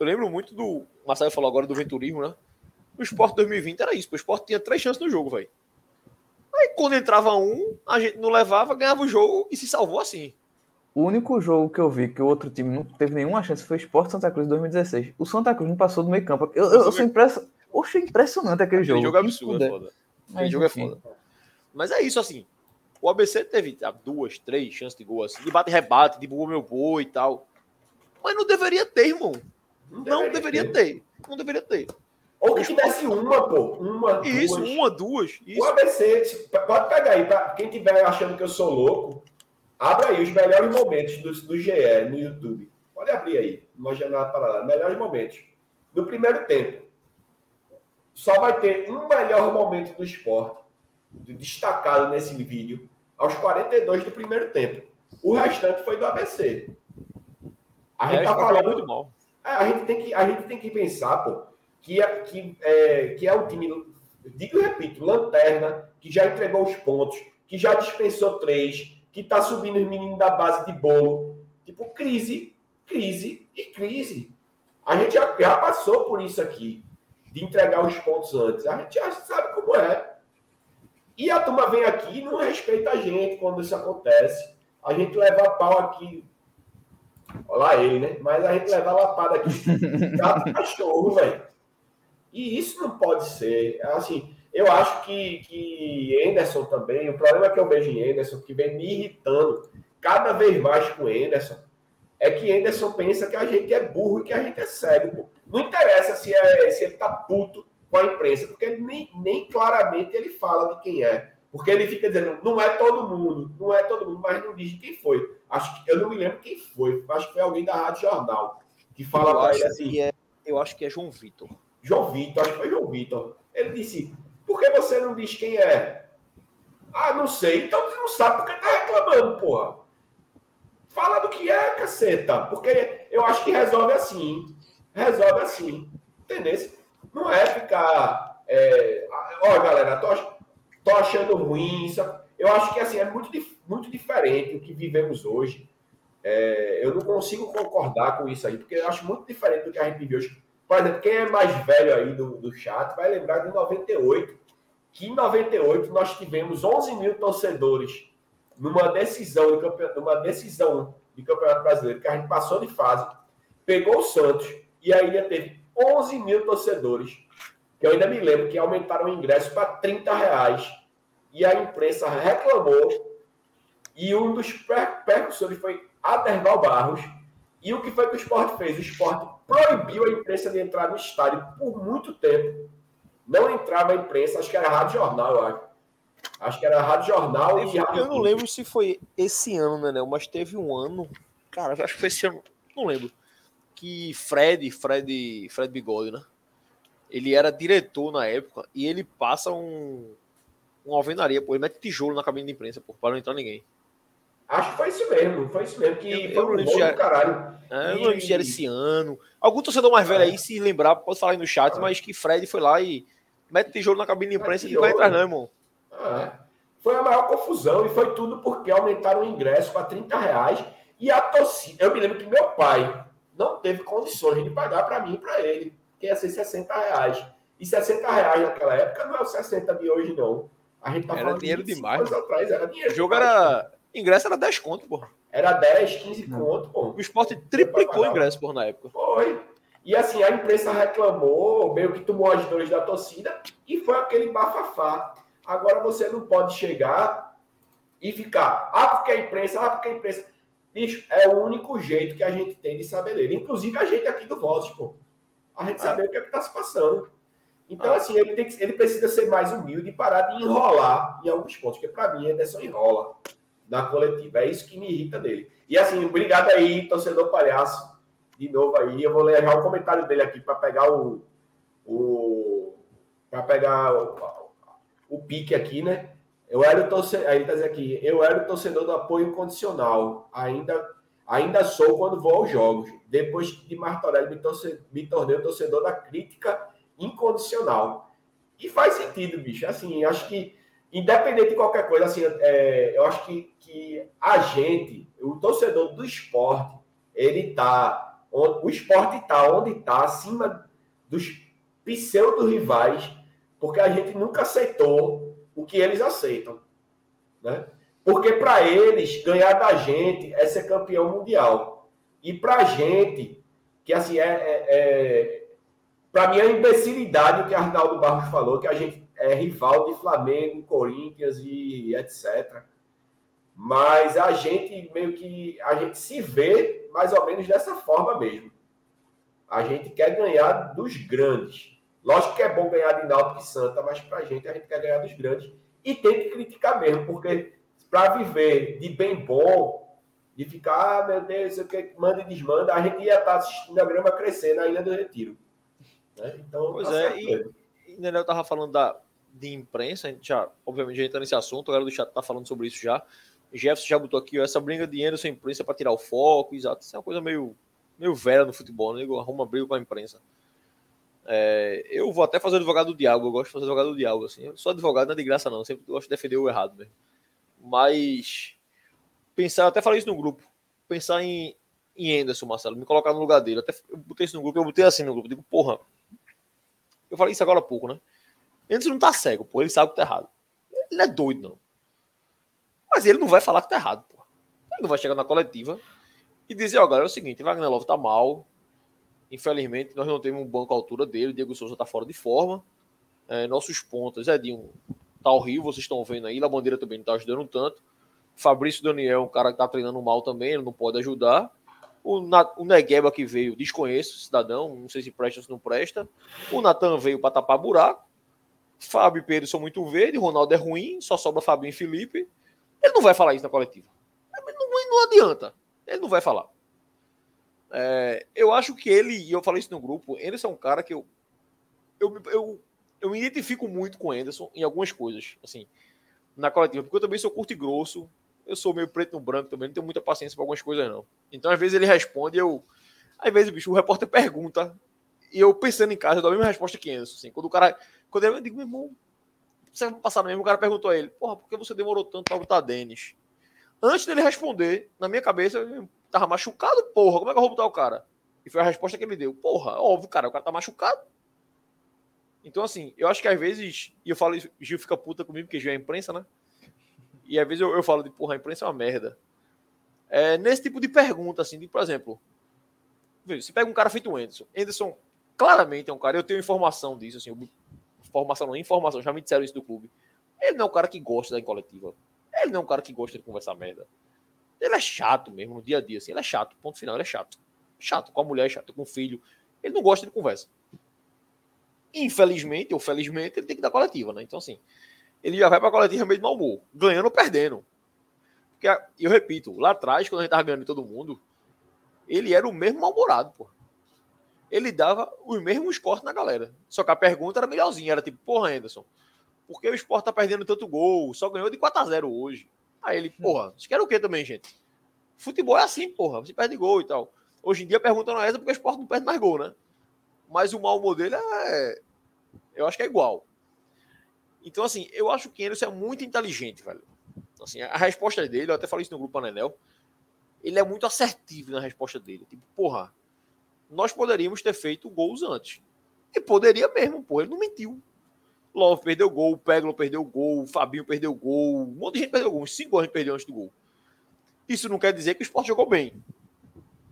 Eu lembro muito do. O Marcelo falou agora do Venturismo, né? O Sport 2020 era isso. O Sport tinha três chances no jogo, velho. Aí quando entrava um, a gente não levava, ganhava o jogo e se salvou assim. O único jogo que eu vi que o outro time não teve nenhuma chance foi o Sport Santa Cruz 2016. O Santa Cruz não passou do meio campo. Eu, eu, eu sou. Oxe, impressionante aquele, jogo. Aquele jogo é absurdo, é foda. Aquele jogo é foda. Mas é isso, assim. O ABC teve ah, duas, três chances de gol, assim, de bate-rebate, de boa meu boi e tal. Mas não deveria ter, irmão. Não, não deveria, ter. ter. Não deveria ter. Ou que tivesse uma, pô. Uma, isso, duas. uma, duas. Isso. O ABC, pode pegar aí, pra quem tiver achando que eu sou louco, abre aí os melhores momentos do, do GE no YouTube. Pode abrir aí, uma janela paralela. Melhores momentos. No primeiro tempo. Só vai ter um melhor momento do esporte, destacado nesse vídeo, aos 42 do primeiro tempo. O restante foi do ABC. A gente é, tá falando muito mal. É, a gente tem que, a gente tem que pensar, pô, que, é, que, é, que é o time, digo e repito, lanterna, que já entregou os pontos, que já dispensou três, que tá subindo os meninos da base de bolo. Tipo, crise, crise e crise. A gente já, já passou por isso aqui, de entregar os pontos antes. A gente já sabe como é. E a turma vem aqui e não respeita a gente quando isso acontece. A gente leva a pau aqui Olha ele, né? Mas a gente leva a lapada aqui. Gato cachorro, velho. E isso não pode ser. Assim, Eu acho que, que Anderson também, o problema que eu vejo em Anderson, que vem me irritando cada vez mais com Anderson, é que Anderson pensa que a gente é burro e que a gente é cego. Pô. Não interessa se, é, se ele tá puto com a imprensa, porque nem, nem claramente ele fala de quem é. Porque ele fica dizendo, não é todo mundo, não é todo mundo, mas não diz quem foi. Acho que eu não me lembro quem foi. Acho que foi alguém da Rádio Jornal que fala para ele assim. É, eu acho que é João Vitor. João Vitor, acho que foi João Vitor. Ele disse: por que você não diz quem é? Ah, não sei. Então você não sabe porque tá reclamando, porra. Fala do que é, caceta. Porque eu acho que resolve assim. Resolve assim. Entendeu? Não é ficar. É... Ó, galera, tô tô achando ruim. Isso... Eu acho que assim, é muito, muito diferente o que vivemos hoje. É, eu não consigo concordar com isso aí, porque eu acho muito diferente do que a gente vive hoje. Por exemplo, quem é mais velho aí do, do chat vai lembrar de 98, que em 98 nós tivemos 11 mil torcedores numa decisão de campeonato, numa decisão de campeonato brasileiro, que a gente passou de fase, pegou o Santos e a ilha teve 11 mil torcedores que eu ainda me lembro que aumentaram o ingresso para 30 reais. E a imprensa reclamou. E um dos percussores foi Aderval Barros. E o que foi que o esporte fez? O esporte proibiu a imprensa de entrar no estádio por muito tempo. Não entrava a imprensa, acho que era a Rádio Jornal, eu acho. Acho que era a Rádio Jornal eu, e a Eu não lembro se foi esse ano, né, Nel? Mas teve um ano. Cara, acho que foi esse ano. Não lembro. Que Fred, Fred, Fred Bigode, né? Ele era diretor na época e ele passa um, uma alvenaria, pô. Ele mete tijolo na cabine de imprensa, pô, para não entrar ninguém. Acho que foi isso mesmo, foi isso mesmo. Que eu, foi um bom era, caralho. É, eu não lembro se era esse ano. Algum torcedor mais velho aí, se lembrar, pode falar aí no chat, ah. mas que Fred foi lá e mete tijolo na cabine de imprensa e não vai entrar, não, irmão. Ah, foi a maior confusão e foi tudo porque aumentaram o ingresso para 30 reais e a torcida. Eu me lembro que meu pai não teve condições de pagar para mim e para ele que ia ser 60 reais. E 60 reais naquela época não é o 60 de hoje, não. A gente tá era dinheiro de demais. Atrás, era dinheiro o jogo demais, era. Ingresso era 10 conto, pô. Era 10, 15 não. conto, pô. O esporte triplicou o ingresso, por na época. Foi. E assim, a imprensa reclamou, meio que tomou as dores da torcida, e foi aquele bafafá. Agora você não pode chegar e ficar, ah, porque a imprensa, ah, porque a imprensa. Bicho, é o único jeito que a gente tem de saber ler. Inclusive a gente aqui do Vozes, pô a gente saber o que é está se passando. Então, assim, ele, tem que, ele precisa ser mais humilde e parar de enrolar em alguns pontos, porque para mim Ederson enrola na coletiva. É isso que me irrita dele. E assim, obrigado aí, torcedor palhaço, de novo aí. Eu vou ler já o comentário dele aqui para pegar o. o para pegar o, o, pique aqui, né? Eu era o torcedor. Aí ele tá dizendo aqui, eu era o torcedor do apoio incondicional. Ainda Ainda sou quando vou aos jogos. Depois de Martorelli, me, torce, me tornei o torcedor da crítica incondicional. E faz sentido, bicho. Assim, acho que, independente de qualquer coisa, assim, é, eu acho que, que a gente, o torcedor do esporte, ele tá. o esporte tá onde tá, acima dos pseudo-rivais, porque a gente nunca aceitou o que eles aceitam. Né? Porque para eles, ganhar da gente é ser campeão mundial. E para a gente, que assim, é, é, é para mim é imbecilidade o que Arnaldo Barros falou, que a gente é rival de Flamengo, Corinthians e etc. Mas a gente meio que a gente se vê mais ou menos dessa forma mesmo. A gente quer ganhar dos grandes. Lógico que é bom ganhar de Náutico e Santa, mas para a gente a gente quer ganhar dos grandes e tem que criticar mesmo, porque para viver de bem bom, de ficar, ah, meu Deus, o que manda e desmanda, a gente ia estar tá assistindo a grama crescer na Ilha do Retiro. Né? Então, pois tá é, e, o Nenel estava falando da, de imprensa, a gente já, obviamente, já entra nesse assunto, a galera do chat está falando sobre isso já. Jefferson já botou aqui ó, essa briga de Anderson e imprensa para tirar o foco, exato. Isso é uma coisa meio, meio velha no futebol, né? Arruma briga com a imprensa. É, eu vou até fazer advogado do diabo, eu gosto de fazer advogado do diabo, assim. Eu sou advogado, não é de graça, não. Eu sempre gosto de defender o errado mesmo. Mas pensar, até falei isso no grupo, pensar em, em Anderson, Marcelo, me colocar no lugar dele. Até eu botei isso no grupo, eu botei assim no grupo, digo, porra. Eu falei isso agora há pouco, né? Anderson não tá cego, pô, ele sabe que tá errado. Ele não é doido, não. Mas ele não vai falar que tá errado, pô. Ele não vai chegar na coletiva e dizer, ó, galera, é o seguinte, Wagner Love tá mal. Infelizmente, nós não temos um banco à altura dele, Diego Souza tá fora de forma. É, nossos pontas, Edinho, tá horrível, vocês estão vendo aí. La Bandeira também não tá ajudando tanto. Fabrício Daniel, um cara que tá treinando mal também, ele não pode ajudar. O, Na, o Negueba que veio, desconheço, cidadão, não sei se presta ou se não presta. O Natan veio para tapar buraco. Fábio e Pedro são muito verde, Ronaldo é ruim, só sobra Fabinho e Felipe. Ele não vai falar isso na coletiva. Não, não adianta. Ele não vai falar. É, eu acho que ele, e eu falei isso no grupo, Anderson é um cara que eu, eu, eu, eu me identifico muito com o Anderson em algumas coisas, assim, na coletiva, porque eu também sou curto e grosso, eu sou meio preto no branco também, não tenho muita paciência para algumas coisas, não. Então, às vezes, ele responde, eu. Às vezes, bicho, o repórter pergunta, e eu pensando em casa, eu dou a mesma resposta que Anderson. Assim, quando o cara. Quando eu digo, meu irmão, você vai passar mesmo, o cara perguntou a ele, porra, por que você demorou tanto para botar Denis? Antes dele responder, na minha cabeça, eu tava machucado, porra, como é que eu vou botar o cara? E foi a resposta que ele deu. Porra, óbvio, cara, o cara tá machucado. Então, assim, eu acho que às vezes, e eu falo isso, Gil fica puta comigo, porque Gil é imprensa, né? E às vezes eu, eu falo de, porra, a imprensa é uma merda. É, nesse tipo de pergunta, assim, de, por exemplo, você pega um cara feito o Anderson. Anderson, claramente é um cara, eu tenho informação disso, assim, informação não, informação, já me disseram isso do clube. Ele não é um cara que gosta da coletiva. Ele não é um cara que gosta de conversar merda. Ele é chato mesmo no dia a dia, assim, ele é chato, ponto final, ele é chato. Chato com a mulher, chato com o filho. Ele não gosta de conversa. Infelizmente, ou felizmente, ele tem que dar coletiva, né? Então, assim, ele já vai para a coletiva meio de mau humor, ganhando ou perdendo. Porque, eu repito, lá atrás, quando a gente tava ganhando todo mundo, ele era o mesmo mal-humorado, pô. Ele dava os mesmos cortes na galera. Só que a pergunta era melhorzinha, era tipo, porra, Anderson, por que o Sport tá perdendo tanto gol? Só ganhou de 4 a 0 hoje. Aí ele, porra, vocês querem o quê também, gente? Futebol é assim, porra, você perde gol e tal. Hoje em dia a pergunta não é essa porque o Sport não perde mais gol, né? Mas o mau modelo é. Eu acho que é igual. Então, assim, eu acho que Anderson é muito inteligente, velho. Assim, a resposta dele, eu até falei isso no grupo Anel, ele é muito assertivo na resposta dele. Tipo, porra, nós poderíamos ter feito gols antes. E poderia mesmo, porra, ele não mentiu. Love perdeu gol, Peglo perdeu gol, Fabinho perdeu gol, um monte de gente perdeu gol, cinco a gente perdeu antes do gol. Isso não quer dizer que o esporte jogou bem.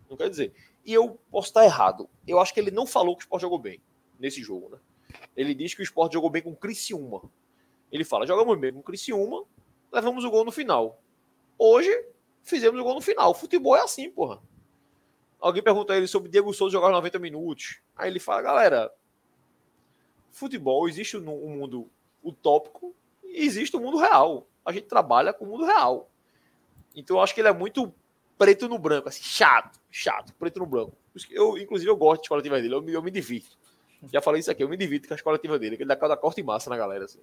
Não quer dizer. E eu posso estar errado. Eu acho que ele não falou que o esporte jogou bem nesse jogo, né? Ele diz que o esporte jogou bem com o Criciúma. Ele fala: jogamos bem com o Criciúma, levamos o gol no final. Hoje, fizemos o gol no final. Futebol é assim, porra. Alguém pergunta a ele sobre Diego Souza jogar 90 minutos. Aí ele fala: galera, futebol existe um mundo utópico e existe o um mundo real. A gente trabalha com o mundo real. Então eu acho que ele é muito preto no branco, assim, chato, chato, preto no branco. Eu, inclusive, eu gosto de coletiva dele, eu me, eu me divirto. Já falei isso aqui, eu me divirto com as coletivas dele, que ele dá cada corte massa na galera, assim.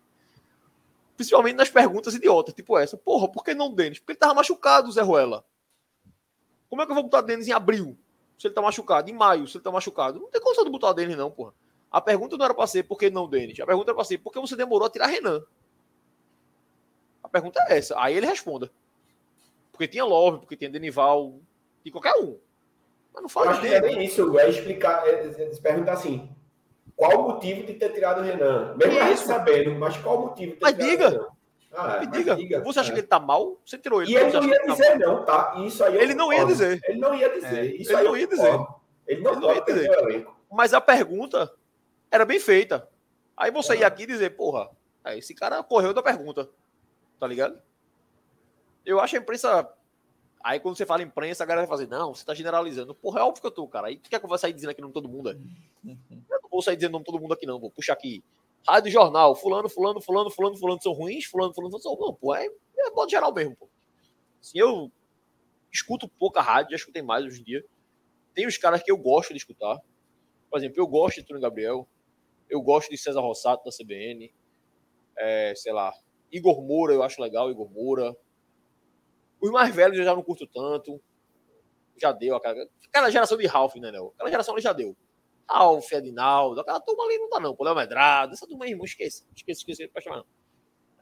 Principalmente nas perguntas idiotas, tipo essa. Porra, por que não Denis? Porque ele tava machucado, Zé Ruela. Como é que eu vou botar Denis em abril? Se ele tá machucado. Em maio, se ele tá machucado. Não tem condição de botar Denis, não, porra. A pergunta não era para ser por que não Denis. A pergunta era para ser por que você demorou a tirar Renan. A pergunta é essa. Aí ele responda. Porque tinha Love, porque tinha Denival, de qualquer um. Mas não fala Eu acho que é bem isso, é explicar, é, é, é perguntar assim, qual o motivo de ter tirado o Renan? Mesmo a gente sabendo, mas qual o motivo de ter mas tirado diga. o Renan? Ah, me diga. diga. Você acha é. que ele tá mal? Você tirou ele. E ele não ia tá dizer, tá não, tá? Isso aí ele não ia dizer. Ele não ia dizer. É. Isso ele não ia dizer. Ele não, ele não ia dizer. Mas a pergunta era bem feita. Aí você é. ia aqui dizer, porra, esse cara correu da pergunta. Tá ligado? Eu acho a imprensa. Aí quando você fala imprensa, a galera vai fazer, não, você tá generalizando. Porra, é óbvio que eu tô, cara. Aí tu quer que eu vou sair dizendo aqui nome todo mundo? É? Uhum. Eu não vou sair dizendo nome todo mundo aqui, não. Vou puxar aqui. Rádio Jornal, fulano, fulano, fulano, fulano, fulano são ruins, fulano, fulano são. Não, pô, é, é modo geral mesmo, pô. Assim, eu escuto pouca rádio, já escutei mais hoje em dia. Tem os caras que eu gosto de escutar. Por exemplo, eu gosto de Túlio Gabriel. Eu gosto de César Rossato da CBN. É, sei lá. Igor Moura, eu acho legal, Igor Moura. Os mais velhos eu já não curto tanto. Já deu. Aquela, aquela geração de Ralph, né, Nel? Aquela geração ali já deu. Ralph, Adinaldo, aquela turma ali não dá, não. Pô, Léo Medrado, essa turma aí, irmão, esquece. Esquece, esquece, não chamar, não.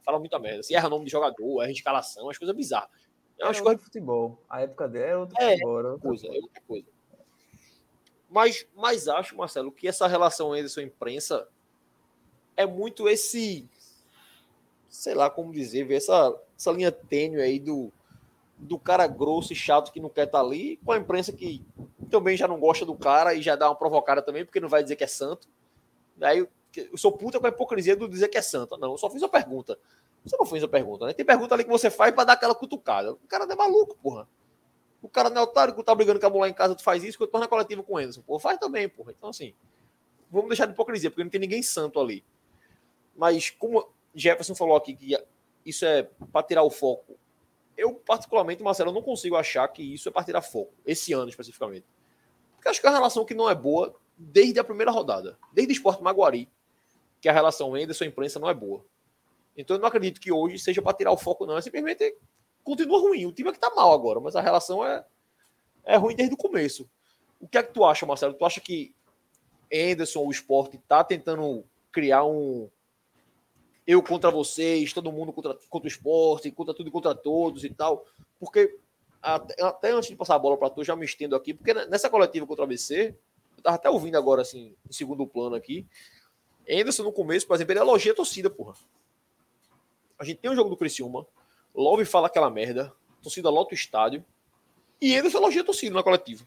Fala muita merda. Se erra nome de jogador, erra escalação, as coisas bizarras. É umas coisas de futebol. A época dele é outra é, futebol, outra coisa, coisa. É outra coisa. Mas, mas acho, Marcelo, que essa relação Anderson-imprensa é muito esse. Sei lá como dizer, essa, essa linha tênue aí do, do cara grosso e chato que não quer estar tá ali, com a imprensa que também já não gosta do cara e já dá uma provocada também, porque não vai dizer que é santo. Daí eu sou puta com a hipocrisia do dizer que é santa. Não, eu só fiz a pergunta. Você não fez a pergunta, né? Tem pergunta ali que você faz para dar aquela cutucada. O cara não é maluco, porra. O cara não é otário que tá brigando com a mulher em casa, tu faz isso, que eu tô na coletiva com Anderson. Pô, faz também, porra. Então, assim, vamos deixar de hipocrisia, porque não tem ninguém santo ali. Mas, como Jefferson falou aqui, que isso é para tirar o foco. Eu, particularmente, Marcelo, não consigo achar que isso é para tirar foco, esse ano especificamente. Porque acho que é uma relação que não é boa desde a primeira rodada. Desde o Esporte Maguari, que a relação Anderson imprensa não é boa. Então eu não acredito que hoje seja para tirar o foco, não. É simplesmente continua ruim. O time é que tá mal agora, mas a relação é, é ruim desde o começo. O que é que tu acha, Marcelo? Tu acha que Anderson, o esporte, tá tentando criar um eu contra vocês, todo mundo contra, contra o esporte, contra tudo e contra todos e tal? Porque até, até antes de passar a bola para tu, já me estendo aqui, porque nessa coletiva contra o ABC, eu tava até ouvindo agora, assim, em segundo plano aqui, Anderson no começo, por exemplo, ele elogia a torcida, porra. A gente tem um jogo do Criciúma, Love fala aquela merda, torcida lota o estádio, e Anderson elogia a torcida na coletiva.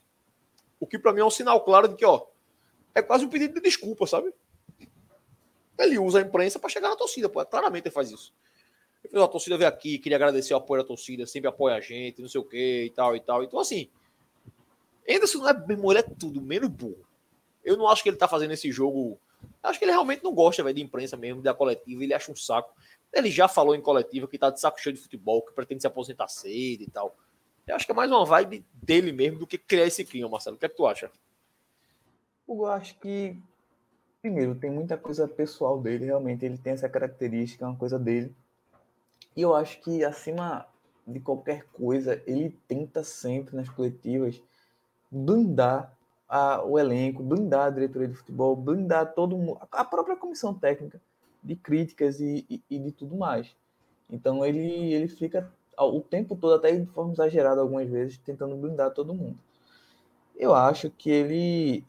O que para mim é um sinal claro de que, ó, é quase um pedido de desculpa, sabe? Ele usa a imprensa para chegar na torcida, pô. Claramente ele faz isso. Ele fez, a torcida veio aqui, queria agradecer o apoio da torcida, sempre apoia a gente, não sei o que e tal e tal. Então, assim, Anderson não é, ele é tudo, menos burro. Eu não acho que ele tá fazendo esse jogo. Acho que ele realmente não gosta véio, de imprensa mesmo, da coletiva, ele acha um saco. Ele já falou em coletiva que tá de saco cheio de futebol, que pretende se aposentar cedo e tal. Eu acho que é mais uma vibe dele mesmo do que criar esse clima, Marcelo. O que é que tu acha? Eu acho que, primeiro, tem muita coisa pessoal dele, realmente. Ele tem essa característica, é uma coisa dele. E eu acho que, acima de qualquer coisa, ele tenta sempre nas coletivas blindar a, o elenco, blindar a diretoria de futebol, blindar todo mundo, a própria comissão técnica de críticas e, e, e de tudo mais. Então ele, ele fica o tempo todo, até de forma exagerada algumas vezes, tentando blindar todo mundo. Eu acho que ele.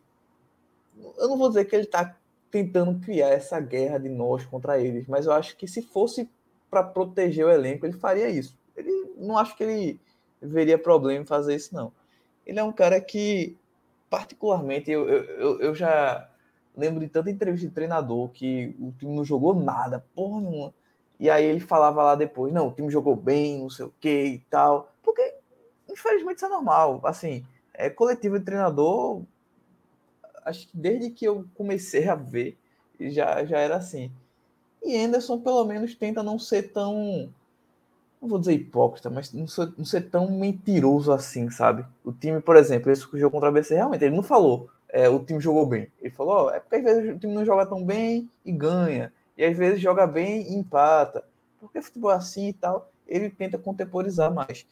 Eu não vou dizer que ele está tentando criar essa guerra de nós contra eles, mas eu acho que se fosse para proteger o elenco, ele faria isso. Ele não acho que ele veria problema em fazer isso, não. Ele é um cara que, particularmente, eu, eu, eu já lembro de tanta entrevista de treinador que o time não jogou nada, porra nenhuma. E aí ele falava lá depois, não, o time jogou bem, não sei o que e tal. Porque, infelizmente, isso é normal. Assim, é coletivo de treinador, acho que desde que eu comecei a ver, já, já era assim. E Anderson, pelo menos, tenta não ser tão. Não vou dizer hipócrita, mas não ser, não ser tão mentiroso assim, sabe? O time, por exemplo, esse jogo contra a BC, realmente, ele não falou é, o time jogou bem. Ele falou, oh, é porque às vezes o time não joga tão bem e ganha. E às vezes joga bem e empata. Porque futebol é assim e tal, ele tenta contemporizar mais.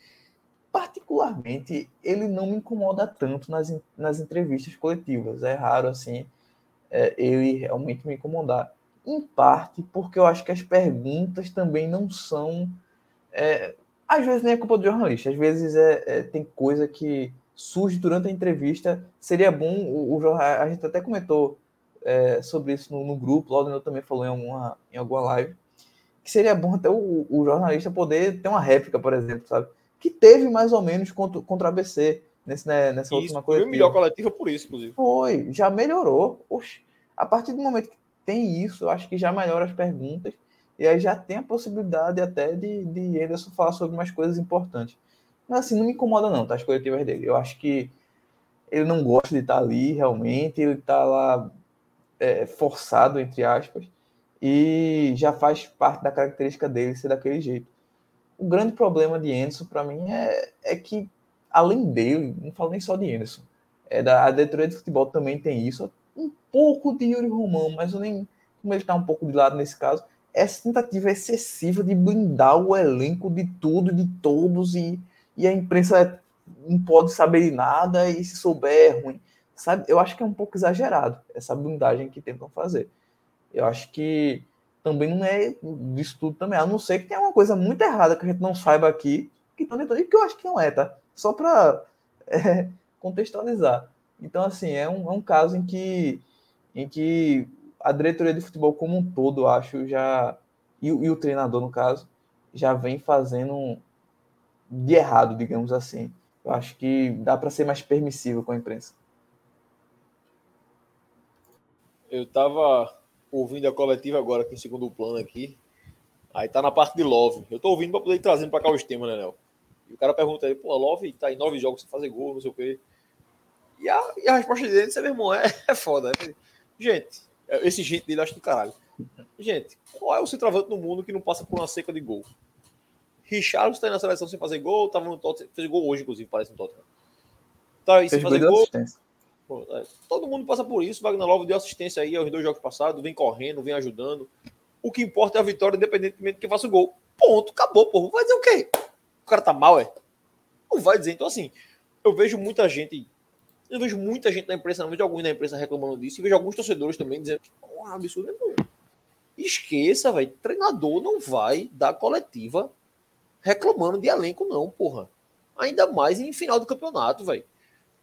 Particularmente, ele não me incomoda tanto nas, nas entrevistas coletivas. É raro, assim, é, ele realmente me incomodar. Em parte porque eu acho que as perguntas também não são... É, às vezes nem é culpa do jornalista. Às vezes é, é tem coisa que surge durante a entrevista. Seria bom, o, o a gente até comentou é, sobre isso no, no grupo, o Laudinel também falou em alguma, em alguma live, que seria bom até o, o, jornalista poder ter uma réplica, por exemplo, sabe? Que teve mais ou menos contra, contra a ABC nesse, né, nessa isso, última coletiva. Foi melhor coletiva por isso, inclusive. Foi, já melhorou. Oxe, a partir do momento que tem isso, eu acho que já melhora as perguntas e aí já tem a possibilidade até de, de Ederson falar sobre umas coisas importantes. Mas assim, não me incomoda não, tá? As coletivas dele. Eu acho que ele não gosta de estar ali, realmente. Ele está lá é, forçado, entre aspas. E já faz parte da característica dele ser daquele jeito. O grande problema de Anderson, para mim, é, é que, além dele, não falo nem só de Anderson, é da, a diretoria de futebol também tem isso. Um pouco de Yuri Romão, mas eu nem. Como ele está um pouco de lado nesse caso, essa tentativa excessiva de blindar o elenco de tudo, de todos e e a imprensa não pode saber de nada e se souber é ruim. Sabe? Eu acho que é um pouco exagerado essa blindagem que tentam fazer. Eu acho que também não é disso tudo também, a não ser que tenha uma coisa muito errada que a gente não saiba aqui, que estão tentando, e que eu acho que não é, tá? Só para é, contextualizar. Então, assim, é um, é um caso em que, em que a diretoria de futebol como um todo, acho, já. E, e o treinador, no caso, já vem fazendo de errado, digamos assim. Eu acho que dá para ser mais permissivo com a imprensa. Eu estava ouvindo a coletiva agora aqui em segundo plano aqui. Aí tá na parte de Love. Eu tô ouvindo pra poder ir trazendo pra cá os temas, né, Léo? E o cara pergunta aí, pô, Love tá em nove jogos sem fazer gol, não sei o quê. E a, e a resposta dele, você, meu irmão, é, é foda. Né? Gente, esse jeito dele acho do caralho. Gente, qual é o centroavante no mundo que não passa por uma seca de gol? Richard está na seleção sem fazer gol, tava no Tottenham, fez gol hoje, inclusive, parece no Tottenham. Tá aí sem fazer gol. É, todo mundo passa por isso. Wagner Love deu assistência aí aos dois jogos passados, vem correndo, vem ajudando. O que importa é a vitória, independentemente de quem faça o gol. Ponto, acabou, porra. Vai dizer o quê? O cara tá mal, é? Não vai dizer. Então, assim, eu vejo muita gente. Eu vejo muita gente na imprensa, não vejo alguns na imprensa reclamando disso, e vejo alguns torcedores também dizendo que é um absurdo. Não. Esqueça, velho. Treinador não vai dar coletiva reclamando de elenco, não, porra. Ainda mais em final do campeonato, velho.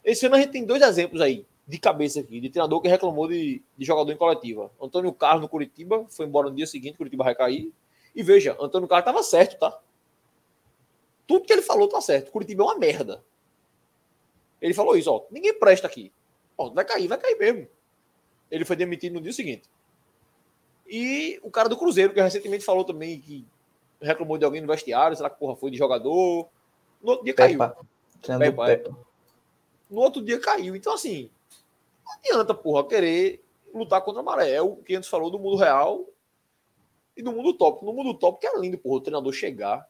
Esse ano a gente tem dois exemplos aí, de cabeça aqui, de treinador que reclamou de, de jogador em coletiva. Antônio Carlos no Curitiba, foi embora no dia seguinte, Curitiba vai cair. E veja, Antônio Carlos estava certo, tá? Tudo que ele falou tá certo. Curitiba é uma merda. Ele falou isso, ó. Ninguém presta aqui. Ó, vai cair, vai cair mesmo. Ele foi demitido no dia seguinte. E o cara do Cruzeiro, que recentemente falou também que reclamou de alguém no vestiário, será que porra foi de jogador? No outro dia caiu. Pepa. Pepa, é. No outro dia caiu. Então, assim, não adianta, porra, querer lutar contra a maré. É o que antes falou do mundo real e do mundo top. No mundo top, que é lindo, porra, o treinador chegar,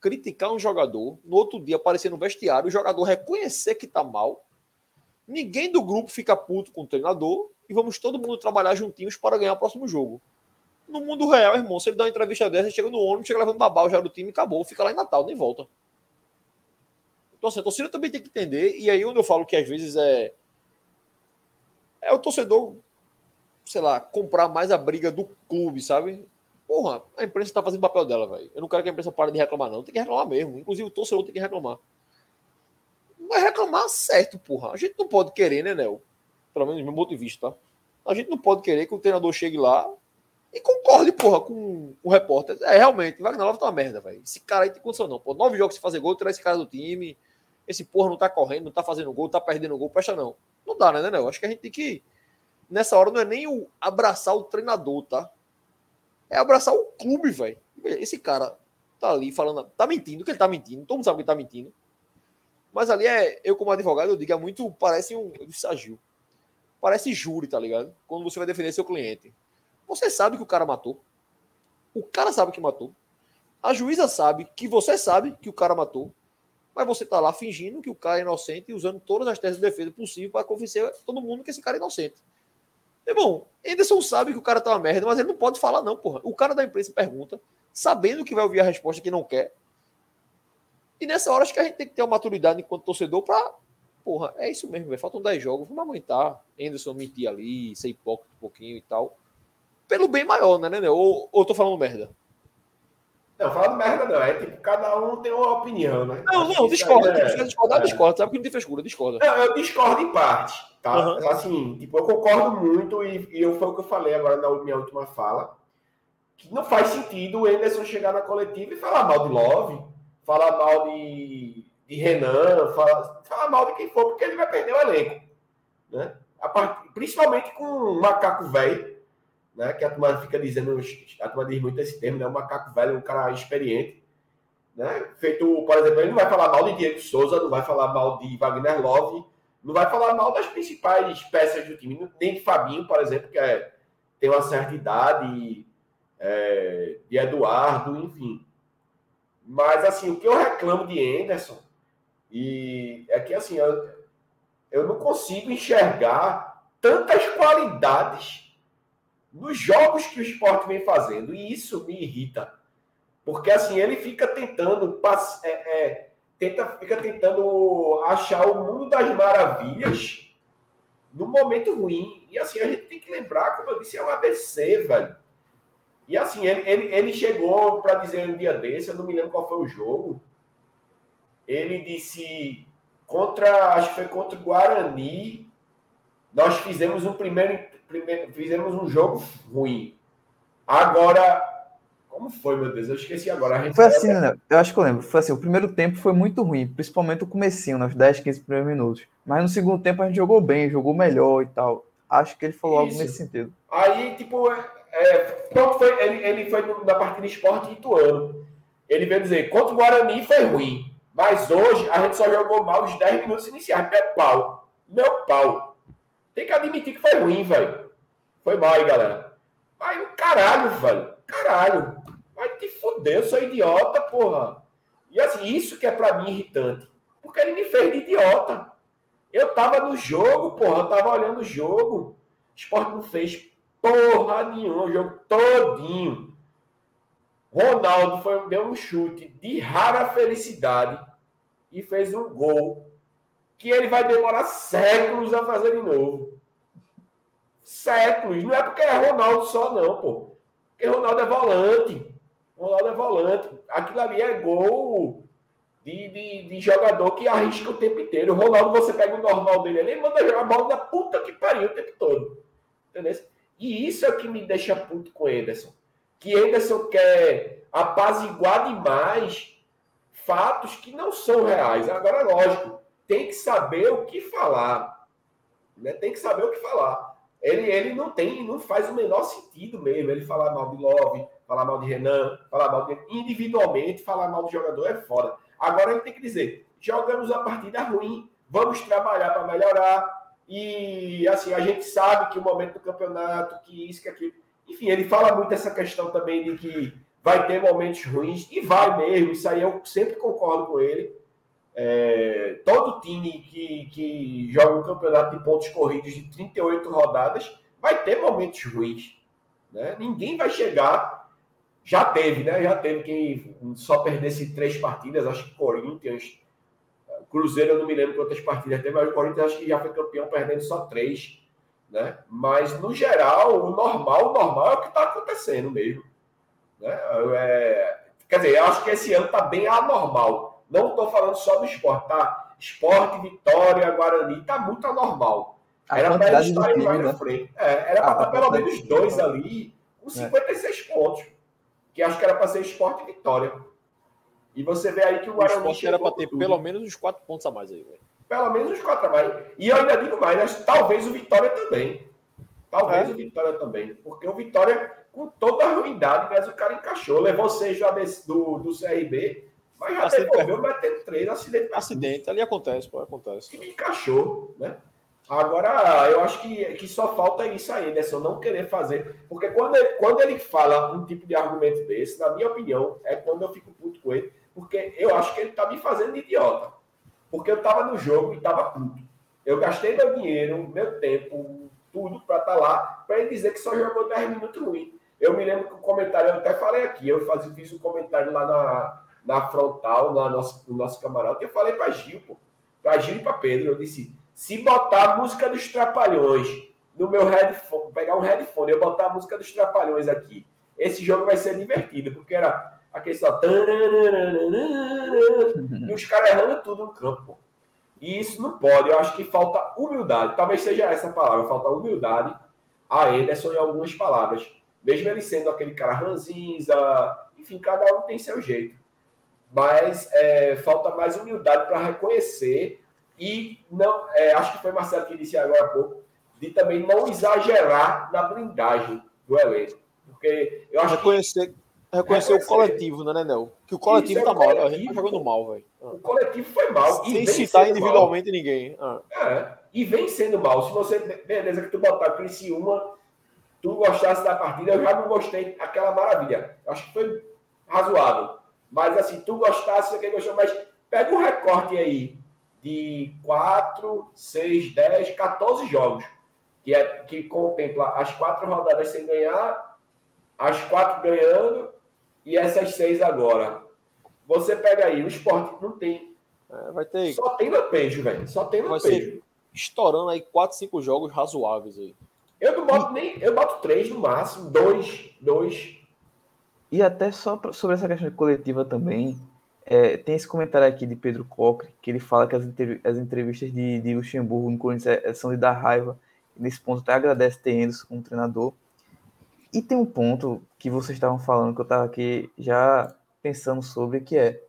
criticar um jogador, no outro dia aparecer no vestiário, o jogador reconhecer que tá mal, ninguém do grupo fica puto com o treinador e vamos todo mundo trabalhar juntinhos para ganhar o próximo jogo. No mundo real, irmão, se ele dá uma entrevista dessa, chega no ônibus, chega levando babau já do time, acabou, fica lá em Natal, nem volta. Então, assim, a torcida também tem que entender, e aí onde eu falo que às vezes é. É o torcedor, sei lá, comprar mais a briga do clube, sabe? Porra, a imprensa tá fazendo o papel dela, velho. Eu não quero que a imprensa pare de reclamar, não. Tem que reclamar mesmo. Inclusive, o torcedor tem que reclamar. Mas reclamar certo, porra. A gente não pode querer, né, Nel? Pelo menos do meu ponto de vista, tá? A gente não pode querer que o treinador chegue lá e concorde, porra, com o repórter. É, realmente, Wagner Love tá uma merda, velho. Esse cara aí tem condição, não. Pô, nove jogos sem fazer gol, tirar esse cara do time. Esse porra não tá correndo, não tá fazendo gol, tá perdendo gol, presta não. Não dá, né, né? Eu acho que a gente tem que. Nessa hora não é nem o abraçar o treinador, tá? É abraçar o clube, velho. Esse cara tá ali falando. Tá mentindo, que ele tá mentindo. Todo mundo sabe que ele tá mentindo. Mas ali é. Eu, como advogado, eu digo, é muito. Parece um. Eu disse agil. Parece júri, tá ligado? Quando você vai defender seu cliente. Você sabe que o cara matou. O cara sabe que matou. A juíza sabe que você sabe que o cara matou. Mas você tá lá fingindo que o cara é inocente e usando todas as teses de defesa possíveis para convencer todo mundo que esse cara é inocente. Irmão, Anderson sabe que o cara tá uma merda, mas ele não pode falar, não, porra. O cara da imprensa pergunta, sabendo que vai ouvir a resposta que não quer. E nessa hora acho que a gente tem que ter uma maturidade enquanto torcedor para Porra, é isso mesmo, velho. Faltam 10 jogos, vamos aguentar. Anderson mentir ali, ser hipócrita um pouquinho e tal pelo bem maior, né, né? Ou, ou tô falando merda? Não, falando merda não. É tipo, cada um tem uma opinião, né? Não, não, discorda. É, discordar, é. discorda. Sabe que não tem frescura, discorda. Não, eu discordo em parte, tá? Uhum. Assim, tipo, eu concordo muito e, e eu, foi o que eu falei agora na minha última fala, que não faz sentido o Anderson chegar na coletiva e falar mal de Love, falar mal de, de Renan, falar, falar mal de quem for, porque ele vai perder o elenco, né? Part, principalmente com um macaco velho né? Que a turma fica dizendo, a turma diz muito esse termo, né? O macaco velho, um cara experiente, né? Feito, por exemplo, ele não vai falar mal de Diego Souza, não vai falar mal de Wagner Love, não vai falar mal das principais peças do time, nem de Fabinho, por exemplo, que é, tem uma certa idade, é, de Eduardo, enfim. Mas, assim, o que eu reclamo de Anderson e é que, assim, eu, eu não consigo enxergar tantas qualidades nos jogos que o esporte vem fazendo. E isso me irrita. Porque assim, ele fica tentando, é, é, tenta, fica tentando achar o mundo das maravilhas no momento ruim. E assim, a gente tem que lembrar, como eu disse, é um ABC, velho. E assim, ele, ele, ele chegou para dizer um dia desse, eu não me lembro qual foi o jogo. Ele disse contra, acho que foi contra o Guarani, nós fizemos um primeiro primeiro, fizemos um jogo ruim. Agora, como foi, meu Deus? Eu esqueci agora. foi assim, né? Eu acho que eu lembro. Foi assim, o primeiro tempo foi muito ruim, principalmente o comecinho, nos 10, 15 primeiros minutos. Mas no segundo tempo a gente jogou bem, jogou melhor e tal. Acho que ele falou Isso. algo nesse sentido. Aí, tipo, é, pronto, foi, ele, ele foi na partida esporte ituano. Ele veio dizer, contra o Guarani foi ruim. Mas hoje a gente só jogou mal os 10 minutos iniciais. Meu pau. Meu pau. Tem que admitir que foi ruim, velho. Foi mal aí, galera. Mas caralho, velho. Caralho. Vai te fuder, eu sou idiota, porra. E assim, isso que é pra mim irritante. Porque ele me fez de idiota. Eu tava no jogo, porra. Eu tava olhando o jogo. O esporte não fez porra nenhuma o jogo todinho. Ronaldo foi, deu um chute de rara felicidade e fez um gol que ele vai demorar séculos a fazer de novo. Séculos. Não é porque é Ronaldo só, não, pô. Porque Ronaldo é volante. Ronaldo é volante. Aquilo ali é gol de, de, de, jogador que arrisca o tempo inteiro. O Ronaldo, você pega o normal dele ali manda jogar a bola da puta que pariu o tempo todo. Entendeu? E isso é o que me deixa puto com o Ederson. Que Ederson quer apaziguar demais fatos que não são reais. Agora, lógico, tem que saber o que falar. Né? Tem que saber o que falar. Ele, ele não tem, não faz o menor sentido mesmo. Ele falar mal de Love, falar mal de Renan, falar mal de. Individualmente, falar mal do jogador é foda. Agora ele tem que dizer: jogamos a partida ruim, vamos trabalhar para melhorar. E assim, a gente sabe que o momento do campeonato, que isso, que aquilo. Enfim, ele fala muito essa questão também de que vai ter momentos ruins, e vai mesmo, isso aí eu sempre concordo com ele. É, todo time que, que joga um campeonato de pontos corridos de 38 rodadas vai ter momentos ruins. Né? Ninguém vai chegar. Já teve, né? Já teve quem só perdesse três partidas, acho que Corinthians, Cruzeiro, eu não me lembro quantas partidas teve, mas o Corinthians acho que já foi campeão perdendo só três. Né? Mas, no geral, o normal, o normal é o que está acontecendo mesmo. Né? É, quer dizer, eu acho que esse ano está bem anormal. Não estou falando só do esporte, tá? Esporte, Vitória, Guarani, está muito anormal. era para eles estarem mais na frente. É, era para estar pelo menos dois ali, com 56 é. pontos. Que acho que era para ser esporte e Vitória. E você vê aí que o Guarani. O esporte era para ter pelo menos uns quatro pontos a mais aí, velho. Pelo menos uns quatro a mais. E eu ainda digo mais, talvez o Vitória também. Talvez é. o Vitória também. Porque o Vitória com toda a ruindade, mas o cara encaixou. Levou seis do, do CRB, mas já acidente devolveu batendo três, acidente. Acidente, ali acontece, pô, acontece. Que encaixou, né? Agora, eu acho que, que só falta isso aí, né? eu não querer fazer. Porque quando ele, quando ele fala um tipo de argumento desse, na minha opinião, é quando eu fico puto com ele, porque eu acho que ele tá me fazendo de idiota. Porque eu tava no jogo e tava puto. Eu gastei meu dinheiro, meu tempo, tudo para estar tá lá, para ele dizer que só jogou 10 minutos ruim. Eu me lembro que o comentário, eu até falei aqui, eu faz, fiz um comentário lá na, na frontal, na nossa, no nosso camarote, eu falei para Gil, pô, para Gil e para Pedro, eu disse, se botar a música dos Trapalhões no meu headphone, pegar um headphone, eu botar a música dos Trapalhões aqui, esse jogo vai ser divertido, porque era aquele só... E os caras errando tudo no campo, E isso não pode, eu acho que falta humildade, talvez seja essa palavra, falta humildade a Ederson em algumas palavras mesmo ele sendo aquele cara ranzinza, enfim, cada um tem seu jeito. Mas é, falta mais humildade para reconhecer e não, é, acho que foi Marcelo que disse agora há pouco, de também não exagerar na blindagem do elenco. Porque eu acho reconhecer, que. Reconhecer, o coletivo, né, Nenel? Que o coletivo Isso, tá é mal, a gente tá jogando mal, velho. O coletivo foi mal. Sem citar individualmente mal. ninguém. Ah. É, e vem sendo mal. Se você, beleza, que tu botar Criciúma tu gostasse da partida, eu já não gostei aquela maravilha. Acho que foi razoável. Mas assim, tu gostasse, quem gostou, mas pega um recorte aí de 4, 6, 10, 14 jogos, que, é, que contempla as quatro rodadas sem ganhar, as quatro ganhando e essas seis agora. Você pega aí, o esporte não tem. É, vai ter. Só tem lampejo, velho. Só tem lampejo. Estourando aí 4, 5 jogos razoáveis aí. Eu não boto nem. Eu boto três no máximo, dois, dois. E até só sobre essa questão coletiva também, é, tem esse comentário aqui de Pedro Cocre, que ele fala que as, as entrevistas de, de Luxemburgo no Corinthians é, são de dar raiva. Nesse ponto, até agradece ter Endos como treinador. E tem um ponto que vocês estavam falando, que eu estava aqui já pensando sobre, que é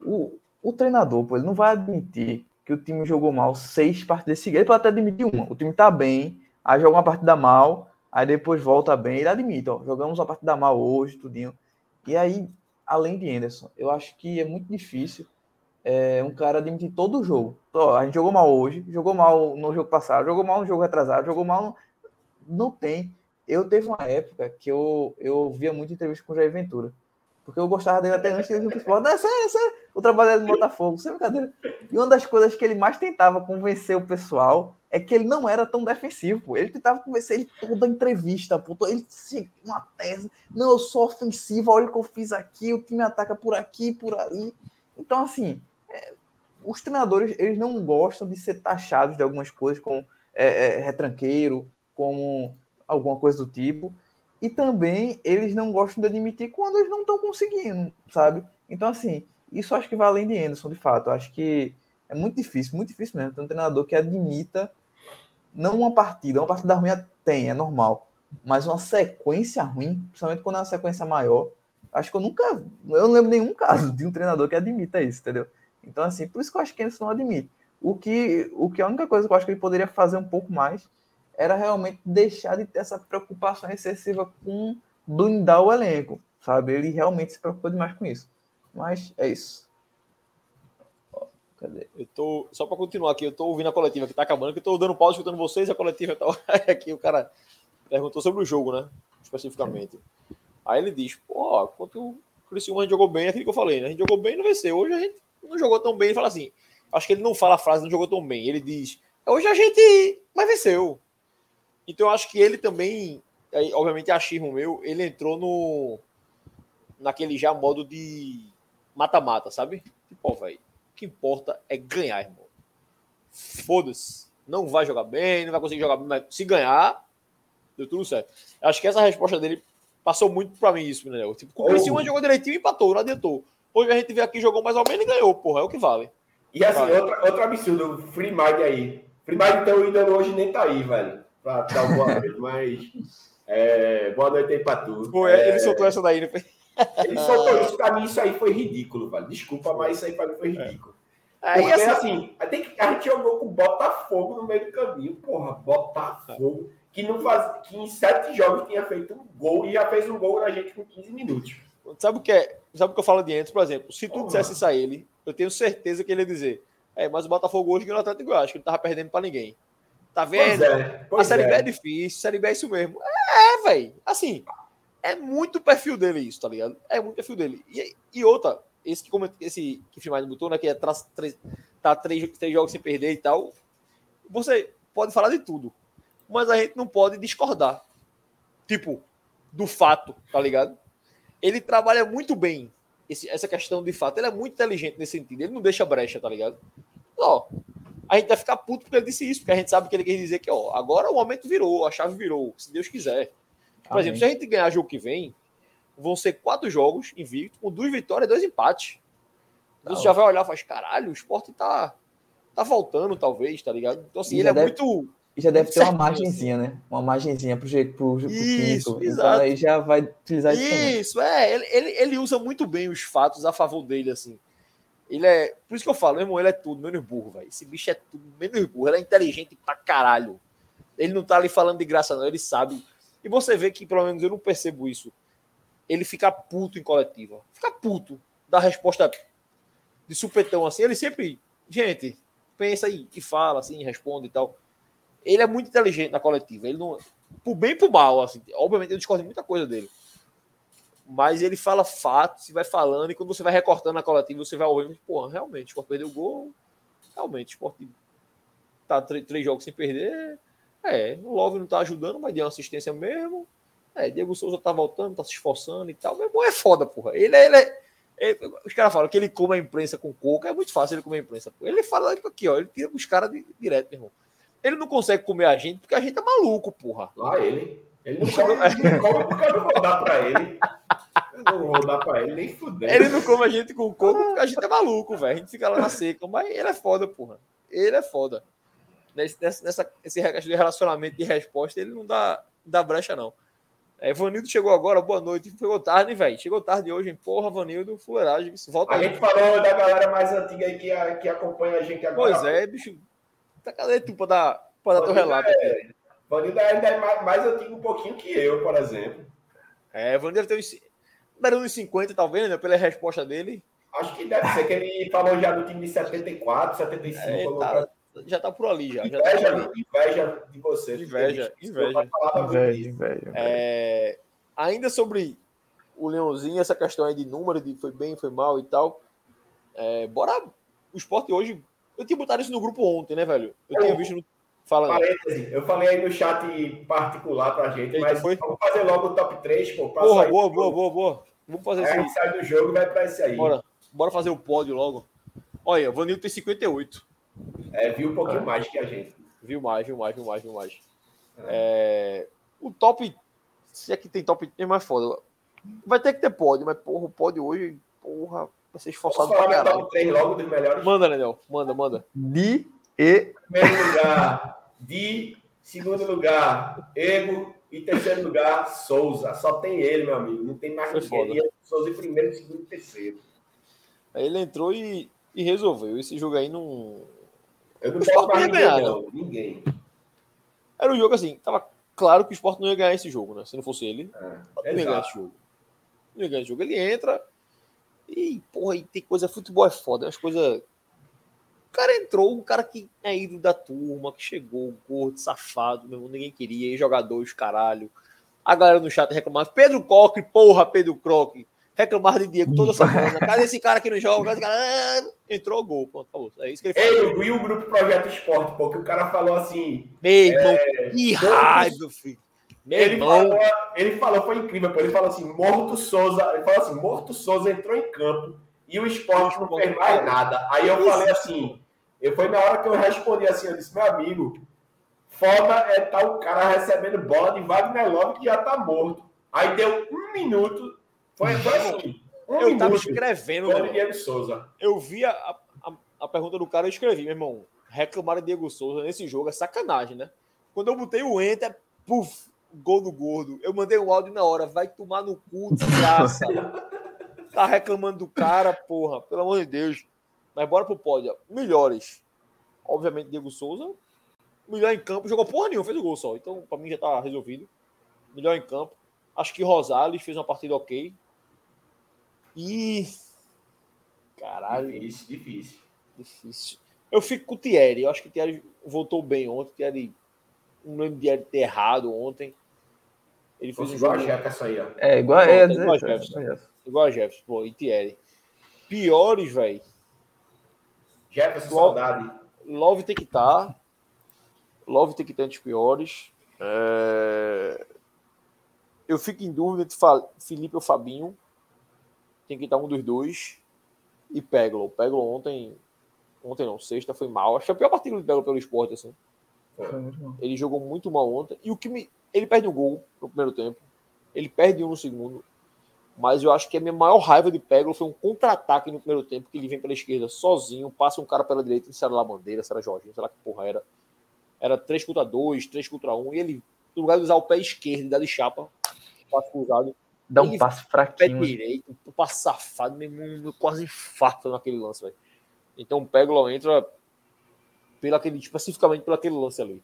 o, o treinador, pô, ele não vai admitir que o time jogou mal seis partidas seguidas. Ele pode até admitir uma. O time está bem, Aí joga uma partida mal, aí depois volta bem. Ele admite, ó, jogamos uma partida mal hoje, tudinho. E aí, além de Anderson, eu acho que é muito difícil é, um cara admitir todo o jogo. Ó, a gente jogou mal hoje, jogou mal no jogo passado, jogou mal no jogo atrasado, jogou mal. No... Não tem. Eu teve uma época que eu, eu via muita entrevista com o Jair Ventura. Porque eu gostava dele até antes ele futebol. Não, essa, essa, o trabalho do Botafogo, sem brincadeira. E uma das coisas que ele mais tentava convencer o pessoal é que ele não era tão defensivo. Pô. Ele tentava convencer ele toda entrevista, pô. ele uma tese. Não, eu sou ofensivo, olha o que eu fiz aqui, o time ataca por aqui, por ali. Então, assim, é, os treinadores, eles não gostam de ser taxados de algumas coisas, como é, é, retranqueiro, como alguma coisa do tipo. E também eles não gostam de admitir quando eles não estão conseguindo, sabe? Então, assim, isso acho que vai além de Anderson, de fato. Eu acho que é muito difícil, muito difícil mesmo ter um treinador que admita não uma partida, uma partida ruim tem, é normal, mas uma sequência ruim, principalmente quando é uma sequência maior. Acho que eu nunca, eu não lembro nenhum caso de um treinador que admita isso, entendeu? Então, assim, por isso que eu acho que Anderson não admite. O que, o que a única coisa que eu acho que ele poderia fazer um pouco mais era realmente deixar de ter essa preocupação excessiva com blindar o elenco, sabe? Ele realmente se preocupou demais com isso. Mas é isso. Cadê? Eu tô, só para continuar aqui, eu tô ouvindo a coletiva que tá acabando, que eu tô dando pausa escutando vocês, a coletiva tá aqui, o cara perguntou sobre o jogo, né? Especificamente. Aí ele diz, pô, quanto o Criciúma jogou bem, é aquilo que eu falei, né? A gente jogou bem e não venceu. Hoje a gente não jogou tão bem. Ele fala assim, acho que ele não fala a frase não jogou tão bem. Ele diz, hoje a gente mas venceu. Então eu acho que ele também, aí, obviamente achismo meu, ele entrou no naquele já modo de mata-mata, sabe? Tipo, velho, o que importa é ganhar, irmão. Foda-se. Não vai jogar bem, não vai conseguir jogar bem, mas se ganhar, deu tudo certo. Acho que essa resposta dele passou muito pra mim isso, né? Tipo, o Criciúma jogou direitinho e empatou, não adiantou. Hoje a gente veio aqui, jogou mais ou menos e ganhou, porra, é o que vale. E assim, vale. outro, outro absurdo, o Free Mag aí. Free Mag, então, ainda hoje nem tá aí, velho para dar boa noite, mas é, boa noite aí para tu. Pô, é, ele soltou essa daí, não foi? Ele soltou isso, para mim isso aí foi ridículo, velho. Desculpa, mas isso aí para mim foi ridículo. É. Porque assim, assim a, gente, a gente jogou com Botafogo no meio do caminho, porra, Botafogo, que, não faz, que em sete jogos tinha feito um gol e já fez um gol na gente com 15 minutos. Sabe o que é? Sabe o que eu falo de antes, por exemplo? Se tu porra. dissesse isso a ele, eu tenho certeza que ele ia dizer: É, mas o Botafogo hoje ganhou o Atlético Goiás, que ele tava perdendo para ninguém. Tá vendo? É, a Série é. B é difícil, a Série B é isso mesmo. É, velho. Assim, é muito perfil dele isso, tá ligado? É muito perfil dele. E, e outra, esse que esse que filmagem botou, né? Que é tra, três, tá três, três jogos sem perder e tal. Você pode falar de tudo. Mas a gente não pode discordar. Tipo, do fato, tá ligado? Ele trabalha muito bem esse, essa questão de fato. Ele é muito inteligente nesse sentido. Ele não deixa brecha, tá ligado? Ó, a gente vai ficar puto porque ele disse isso, porque a gente sabe que ele quer dizer que, ó, agora o momento virou, a chave virou, se Deus quiser. Por Amém. exemplo, se a gente ganhar jogo que vem, vão ser quatro jogos invicto, com duas vitórias e dois empates. Então você já vai olhar e fala, caralho, o esporte tá, tá voltando, talvez, tá ligado? Então, assim, ele é deve, muito. E já deve ter uma margenzinha, né? Uma margenzinha pro, pro, pro isso, quinto. Exato. Então aí já vai utilizar isso. Isso, é. Ele, ele, ele usa muito bem os fatos a favor dele, assim. Ele é. Por isso que eu falo, meu irmão, ele é tudo, menos burro, velho. Esse bicho é tudo, menos burro. Ele é inteligente pra caralho. Ele não tá ali falando de graça, não. Ele sabe. E você vê que, pelo menos, eu não percebo isso. Ele fica puto em coletiva. Fica puto da resposta de supetão assim. Ele sempre. Gente, pensa aí e fala, assim, responde e tal. Ele é muito inteligente na coletiva. Ele não. Por bem e por mal, assim. Obviamente, eu discordo de muita coisa dele mas ele fala fatos e vai falando, e quando você vai recortando a coletiva, você vai ouvindo, pô, realmente, o Sport perdeu o gol, realmente, o Sport tá três jogos sem perder, é, o Love não tá ajudando, mas deu uma assistência mesmo, é, Diego Souza tá voltando, tá se esforçando e tal, meu irmão é foda, porra, ele, ele é, ele, os caras falam que ele come a imprensa com coco, é muito fácil ele comer a imprensa, porra. ele fala aqui, ó, ele tira os caras direto, meu irmão, ele não consegue comer a gente porque a gente é maluco, porra. Lá ele. Ele não come porque eu não vou dar pra ele. Eu não vou dar pra ele, nem fuder. Ele não come a gente com coco porque a gente é maluco, velho. A gente fica lá na seca. Mas ele é foda, porra. Ele é foda. Nesse, nessa, esse relacionamento de resposta, ele não dá, não dá brecha, não. É, Vanildo chegou agora, boa noite. Chegou tarde, velho. Chegou tarde hoje, hein? Porra, Vanildo, fuleiragem. Volta a aí. gente falou da galera mais antiga aí que, que acompanha a gente agora. Pois é, bicho. Tá cadê tu pra dar, pra dar teu relato é, Vanildo ainda é mais, mais antigo um pouquinho que eu, por exemplo. É, Vanildo deve ter uns. Uns 50, talvez, né? Pela resposta dele. Acho que deve ser que ele falou já do time de 74, 75. É, tá, pra- já tá por ali, já. já tá por Inveja, ali. inveja de você. Inveja, inveja. eu Inveja, inveja. inveja. É, ainda sobre o Leãozinho, essa questão aí de número, de foi bem, foi mal e tal. É, bora. O esporte hoje. Eu tinha botado isso no grupo ontem, né, velho? Eu tinha Eu- visto no. Fala, eu falei aí no chat particular pra gente, Eita, mas foi? vamos fazer logo o top 3, pô. Porra, boa, boa, boa, boa. Vamos fazer Aí a isso gente sai do jogo e vai pra esse aí. Bora. Bora fazer o pódio logo. Olha, o Vanildo tem 58. É, viu um pouquinho mais que a gente. Viu mais, viu mais, viu mais, viu mais. É, o top. Se é que tem top, é mais foda. Vai ter que ter pódio, mas porra, o pódio hoje, porra, vai ser esforçado Posso falar pra caralho. top 3 logo dos melhores? Manda, Nenel, manda, manda. De e Primeiro lugar, Di. Segundo lugar, Ego. E terceiro lugar, Souza. Só tem ele, meu amigo. Não tem mais Foi ninguém. foda. E é Souza em primeiro, segundo e terceiro. Aí ele entrou e, e resolveu. Esse jogo aí não. Eu não O posso mais ninguém, ganhar, não. Ninguém. Era um jogo assim, tava claro que o Sport não ia ganhar esse jogo, né? Se não fosse ele, É, não ia ganhar esse jogo. Não ia ganhar esse jogo. Ele entra e, porra, aí tem coisa. Futebol é foda, as coisas. O cara entrou, um cara que é ídolo da turma, que chegou, gordo, safado, meu irmão, ninguém queria, e jogador, os caralho. A galera no chat reclamava. Pedro Coque, porra, Pedro Croque. Reclamava de Diego toda semana. Cadê esse cara que não joga? Cara? Ah, Entrou gol, pronto, acabou. É isso que ele. Ei, eu vi o grupo Projeto Esporte, pô, que o cara falou assim. Meu irmão, que raiva, filho. Meu Ele irmão. falou, ele falou, foi incrível, pô. Ele falou assim: Morto Souza. Ele falou assim: Morto Souza entrou em campo e o esporte não fez mais nada. Aí eu falei assim: eu foi na hora que eu respondi assim: eu disse, meu amigo, foda é tá o cara recebendo bola de Wagner Love que já tá morto. Aí deu um minuto, foi, foi assim: um Eu tava escrevendo, meu irmão. Diego Souza. eu vi a, a, a pergunta do cara, eu escrevi, meu irmão. Reclamaram de Diego Souza nesse jogo, é sacanagem, né? Quando eu botei o enter, puf, gol do gordo. Eu mandei um áudio na hora, vai tomar no cu, desgraça. tá reclamando do cara, porra, pelo amor de Deus. Mas bora pro pódio. Melhores. Obviamente, Diego Souza. Melhor em campo, jogou porra nenhuma, fez o gol só. Então, pra mim já tá resolvido. Melhor em campo. Acho que Rosales fez uma partida ok. E. Caralho. Difícil, difícil. Difícil. Eu fico com o Thierry. Eu acho que o Thierry voltou bem ontem. O Thierry. Não lembro de ter errado ontem. Ele fez um igual a jogo Jefferson aí, ó. É, igual, é, é, igual é, Jefferson. igual a Jefferson. Pô, e Thierry. Piores, velho. Jefferson, Igual- saudade. Love tem que estar. Love tem que estar entre os piores. É, Eu fico em dúvida entre Felipe ou Fabinho. Tem que estar um dos dois. E Peglo. Peglo ontem. Ontem não, sexta foi mal. Acho que é a pior partida do Peglo pelo esporte, assim. Bom. Ele jogou muito mal ontem. E o que me. Ele perde um gol no primeiro tempo. Ele perde um no segundo. Mas eu acho que a minha maior raiva de Peglo foi um contra-ataque no primeiro tempo, que ele vem pela esquerda sozinho, passa um cara pela direita, se era lá bandeira, se era Jorginho, sei lá que porra era. Era 3 contra 2, 3 contra 1, e ele, no lugar de usar o pé esquerdo e dar de chapa, passo cruzado, Dá um passo pé fraquinho. direito, um passo safado, meu irmão, quase infarto naquele lance, velho. Então o Peglo entra pelo aquele, especificamente pelo aquele lance ali.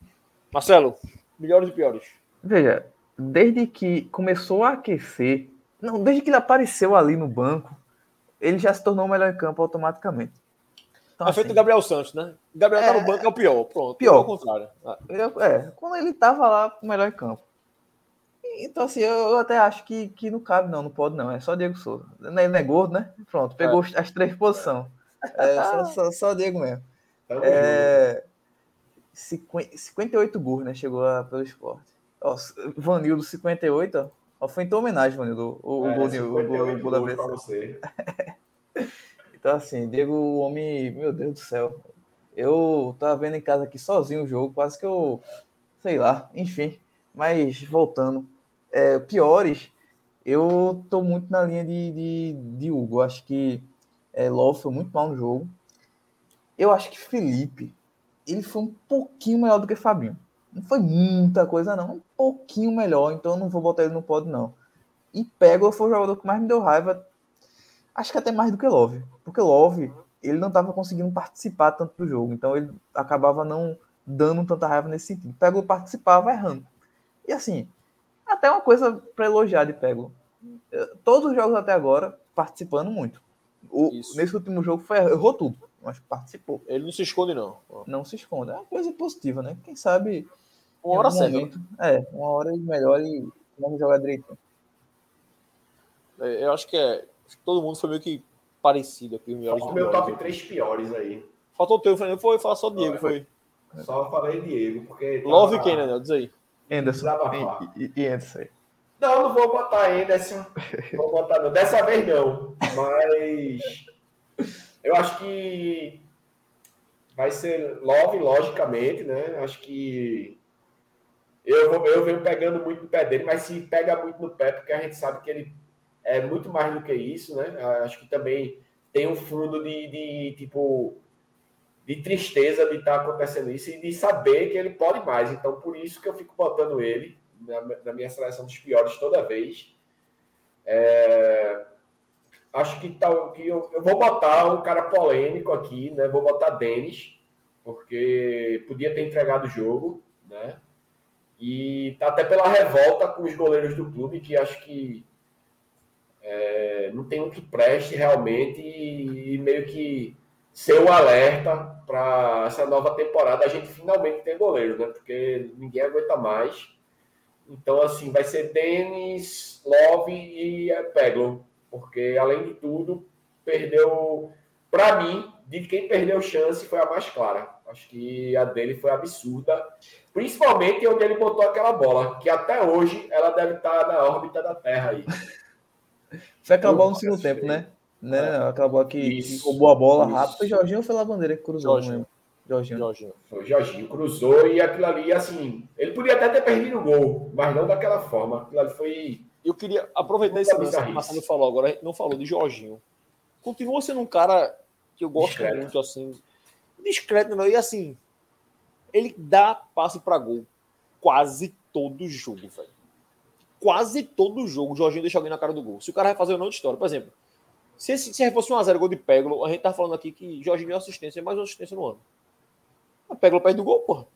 Marcelo, melhores e piores. Veja, desde que começou a aquecer, não, desde que ele apareceu ali no banco, ele já se tornou o melhor em campo automaticamente. Então, É feito assim, o Gabriel Santos, né? O Gabriel tá É. no banco, é o pior. Pronto. Pior. Contrário. Ah, eu- é, quando ele tava lá, o melhor em campo. Então, assim, eu, eu até acho que, que não cabe, não, não pode, não. É só Diego Souza. Não é, não é gordo, né? Pronto, pegou as três posições. É só, só, só Diego mesmo. É, 50 58 gols, né? Chegou a, pelo esporte. Ó, Vanildo, 58, ó. Foi em tua homenagem, Vanildo. O, o É, gol, de- o, gol, o 58 gol da vez. você. Então, assim, Diego, o homem, meu Deus do céu. Eu tava vendo em casa aqui sozinho o jogo, quase que eu, sei lá, enfim. Mas voltando, é, piores, eu tô muito na linha de, de, de Hugo. Acho que é, Love foi muito mal no jogo. Eu acho que Felipe, ele foi um pouquinho melhor do que Fabinho. Não foi muita coisa, não. Um pouquinho melhor, então eu não vou botar ele no pódio, não. E Pego foi o jogador que mais me deu raiva acho que até mais do que Love. Porque Love, ele não estava conseguindo participar tanto do jogo. Então ele acabava não, dando tanta raiva nesse sentido. Pego participava errando. E assim, até uma coisa para elogiar de Pego. Todos os jogos até agora participando muito. O, nesse último jogo foi errou tudo, mas participou. Ele não se esconde não. Não se esconde. É uma coisa positiva, né? Quem sabe uma hora. Momento, é, uma hora melhor e vamos jogar direito. É, eu acho que é, todo mundo foi meio que parecido aqui. O meu top 3 piores aí. Faltou o teu, foi falar só Diego, foi. Só falei Diego, porque. Love tava... quem, né? Diz aí. Anderson. E, e, Anderson aí. Não, não vou botar Anderson. vou botar não. Dessa vez não. Mas. Eu acho que. Vai ser Love, logicamente, né? Acho que. Eu, eu venho pegando muito no pé dele, mas se pega muito no pé, porque a gente sabe que ele é muito mais do que isso, né? Acho que também tem um fundo de, de tipo de tristeza de estar tá acontecendo isso e de saber que ele pode mais. Então, por isso que eu fico botando ele na, na minha seleção dos piores toda vez. É, acho que, tá, que eu, eu, vou botar um cara polêmico aqui, né? Vou botar Denis, porque podia ter entregado o jogo, né? E tá até pela revolta com os goleiros do clube, que acho que é, não tem um que preste realmente e, e meio que ser o alerta para essa nova temporada a gente finalmente ter goleiro, né? Porque ninguém aguenta mais. Então, assim, vai ser Denis, Love e Peglo, porque além de tudo, perdeu. Para mim, de quem perdeu chance foi a mais clara. Acho que a dele foi absurda, principalmente onde ele botou aquela bola, que até hoje ela deve estar na órbita da Terra aí. Foi aquela bola no segundo tempo, né? Né? É. Aquela bola que, que roubou a bola isso. rápido. Foi Jorginho ou foi a bandeira que cruzou? Jorginho. Jorginho. Jorginho. Foi Jorginho, cruzou e aquilo ali, assim, ele podia até ter perdido o gol, mas não daquela forma. Aquilo ali foi. Eu queria aproveitar esse lance que o Marcelo falou agora, a gente não falou de Jorginho. Continua sendo um cara que eu gosto discreto. muito, assim. Discreto, não. E assim, ele dá passe para gol quase todo jogo, velho. Quase todo jogo o Jorginho deixa alguém na cara do gol. Se o cara vai fazer ou não de história, por exemplo, se, esse, se fosse 1x0 gol de Peglo, a gente tá falando aqui que Jorge deu assistência, mais uma assistência no ano. A Peglo perde o gol, porra.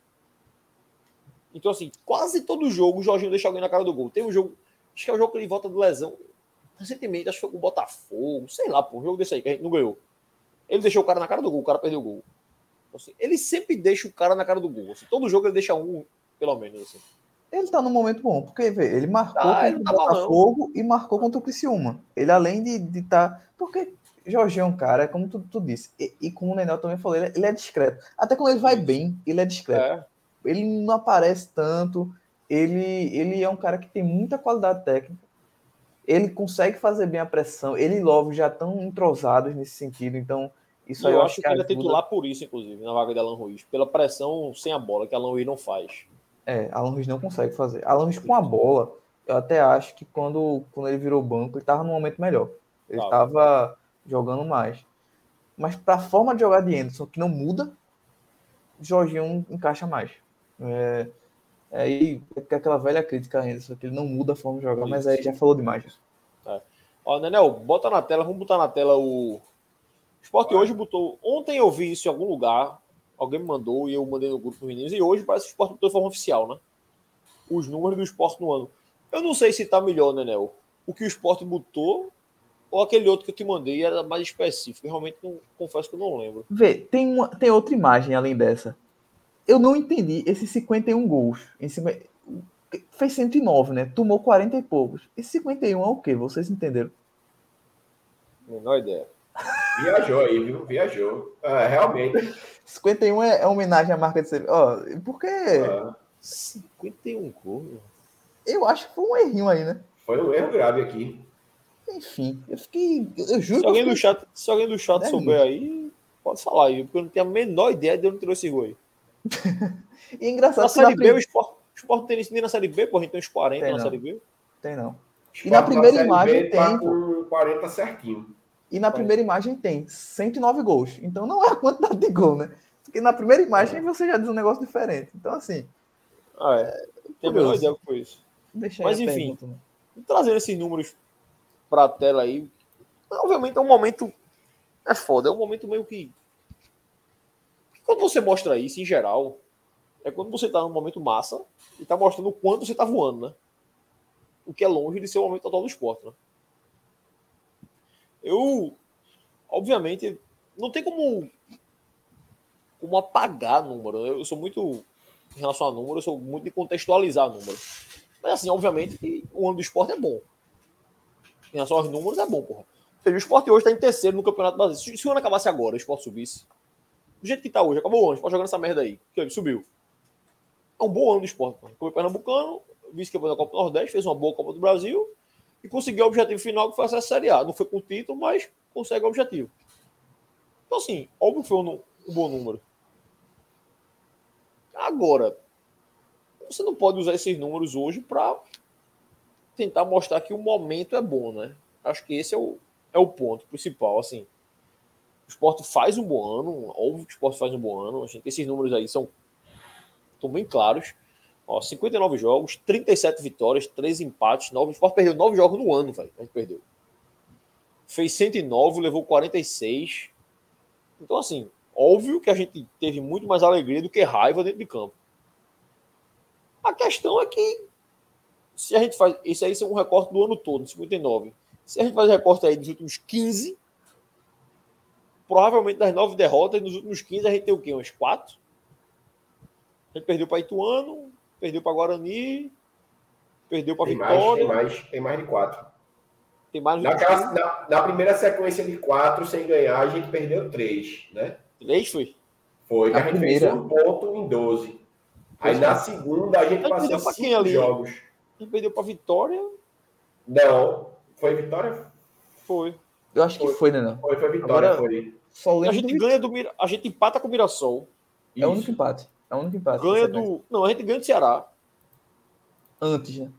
Então, assim, quase todo jogo o Jorginho deixa alguém na cara do gol. Tem um jogo, acho que é o jogo que ele volta de lesão. Recentemente, acho que foi o Botafogo, sei lá, pô, um jogo desse aí que a gente não ganhou. Ele deixou o cara na cara do gol, o cara perdeu o gol. Assim, ele sempre deixa o cara na cara do gol. Assim, todo jogo ele deixa um, pelo menos. Assim. Ele tá num momento bom, porque vê, ele marcou ah, contra o tá Botafogo e marcou contra o Criciúma. Ele, além de estar. Tá, porque Jorginho é um cara, como tu, tu disse, e, e, como o Nenel também falou, ele, é, ele, é discreto. Até quando ele vai bem, ele é discreto. É. Ele não aparece tanto. Ele, ele é um cara que tem muita qualidade técnica. Ele consegue fazer bem a pressão. Ele e Love já estão entrosados nesse sentido. Então, isso eu, eu acho que, ele é titular por isso, inclusive, na vaga de Alan Ruiz. Pela pressão sem a bola, que Alan Ruiz não faz. É, Alan Ruiz não consegue fazer. Alan Ruiz com a bola, eu até acho que quando, quando ele virou banco, ele estava num momento melhor. Ele estava jogando mais. Mas para a forma de jogar de Anderson, que não muda, Jorginho encaixa mais. É, é aí é aquela velha crítica a Anderson, que ele não muda a forma de jogar, Isso. mas aí já falou demais. É. Ó, Nenel, bota na tela, vamos botar na tela o. O Sport hoje botou. Ontem eu vi isso em algum lugar, alguém me mandou e eu mandei no grupo dos meninos. E hoje parece que o esporte botou de forma oficial, né? Os números do esporte no ano. Eu não sei se tá melhor, né, Nel? O que o esporte botou ou aquele outro que eu te mandei era mais específico. realmente não, confesso que eu não lembro. Vê, tem, uma, tem outra imagem além dessa. Eu não entendi esses 51 gols. Cima, fez 109, né? Tomou 40 e poucos. Esse 51 é o quê? Vocês entenderam? Menor ideia. Viajou aí, viu? Viajou. É, realmente. 51 é, é homenagem à marca de cerveja. Ó, porque. Ah. 51 gols. Eu acho que foi um errinho aí, né? Foi um erro grave aqui. Enfim, eu fiquei. Eu juro se alguém, do chat, se alguém do chat souber aí, pode falar aí, porque eu não tenho a menor ideia de onde tirou esse gol aí. e é engraçado. Na Série B, o Sport, o Sport não tem nem na Série B, porra, então os 40 tem na não. Série B. Tem não. E na primeira imagem tá tem. com 40 certinho. E na primeira imagem tem 109 gols. Então não é a quantidade de gol, né? Porque na primeira imagem é. você já diz um negócio diferente. Então, assim. Ah, é. Tem a menor ideia que foi isso. Deixa Mas, enfim, pergunta, né? trazendo esses números para a tela aí, obviamente é um momento. É foda, é um momento meio que. Quando você mostra isso, em geral, é quando você está num momento massa e está mostrando o quanto você está voando, né? O que é longe de ser o momento total do esporte, né? Eu, obviamente, não tem como, como apagar número. Eu sou muito, em relação a número, eu sou muito de contextualizar número. Mas, assim, obviamente, o ano do esporte é bom. Em relação aos números, é bom, porra. o esporte hoje está em terceiro no Campeonato Brasileiro. Se o ano acabasse agora, o esporte subisse, do jeito que está hoje, acabou o ano, pode jogando essa merda aí. Que ele subiu. É um bom ano do esporte. Foi pernambucano, vice-campeão da Copa do Nordeste, fez uma boa Copa do Brasil e conseguiu o objetivo final que foi essa Série A. Não foi com título, mas consegue o objetivo. Então, assim, óbvio que foi um, um bom número. Agora, você não pode usar esses números hoje para tentar mostrar que o momento é bom, né? Acho que esse é o, é o ponto principal, assim. O esporte faz um bom ano, óbvio que o esporte faz um bom ano. A gente, esses números aí são estão bem claros. Ó, 59 jogos, 37 vitórias, 3 empates, 9. O Sport perdeu 9 jogos no ano, velho. A gente perdeu. Fez 109, levou 46. Então, assim, óbvio que a gente teve muito mais alegria do que raiva dentro de campo. A questão é que se a gente faz. Esse aí é um recorte do ano todo, 59. Se a gente faz recorte aí dos últimos 15, provavelmente das nove derrotas, nos últimos 15 a gente tem o quê? Uns 4? A gente perdeu para Ituano, perdeu para Guarani, perdeu para Vitória. Mais, tem, mais, tem mais de quatro. Tem mais Naquela, na, na, primeira sequência de quatro, sem ganhar, a gente perdeu três, né? Três foi? Foi, a, a gente primeira. fez um ponto em 12. Aí na segunda a gente, a gente passou cinco ali? jogos. A gente perdeu para Vitória? Não. Foi Vitória? Foi. Eu acho que foi, né? Não? Foi, foi Vitória, Agora, foi. a gente ganha do A gente empata com o Mirassol. É o único empate. É o único empate. Ganha do. Não, a gente ganha do Ceará. Antes, né?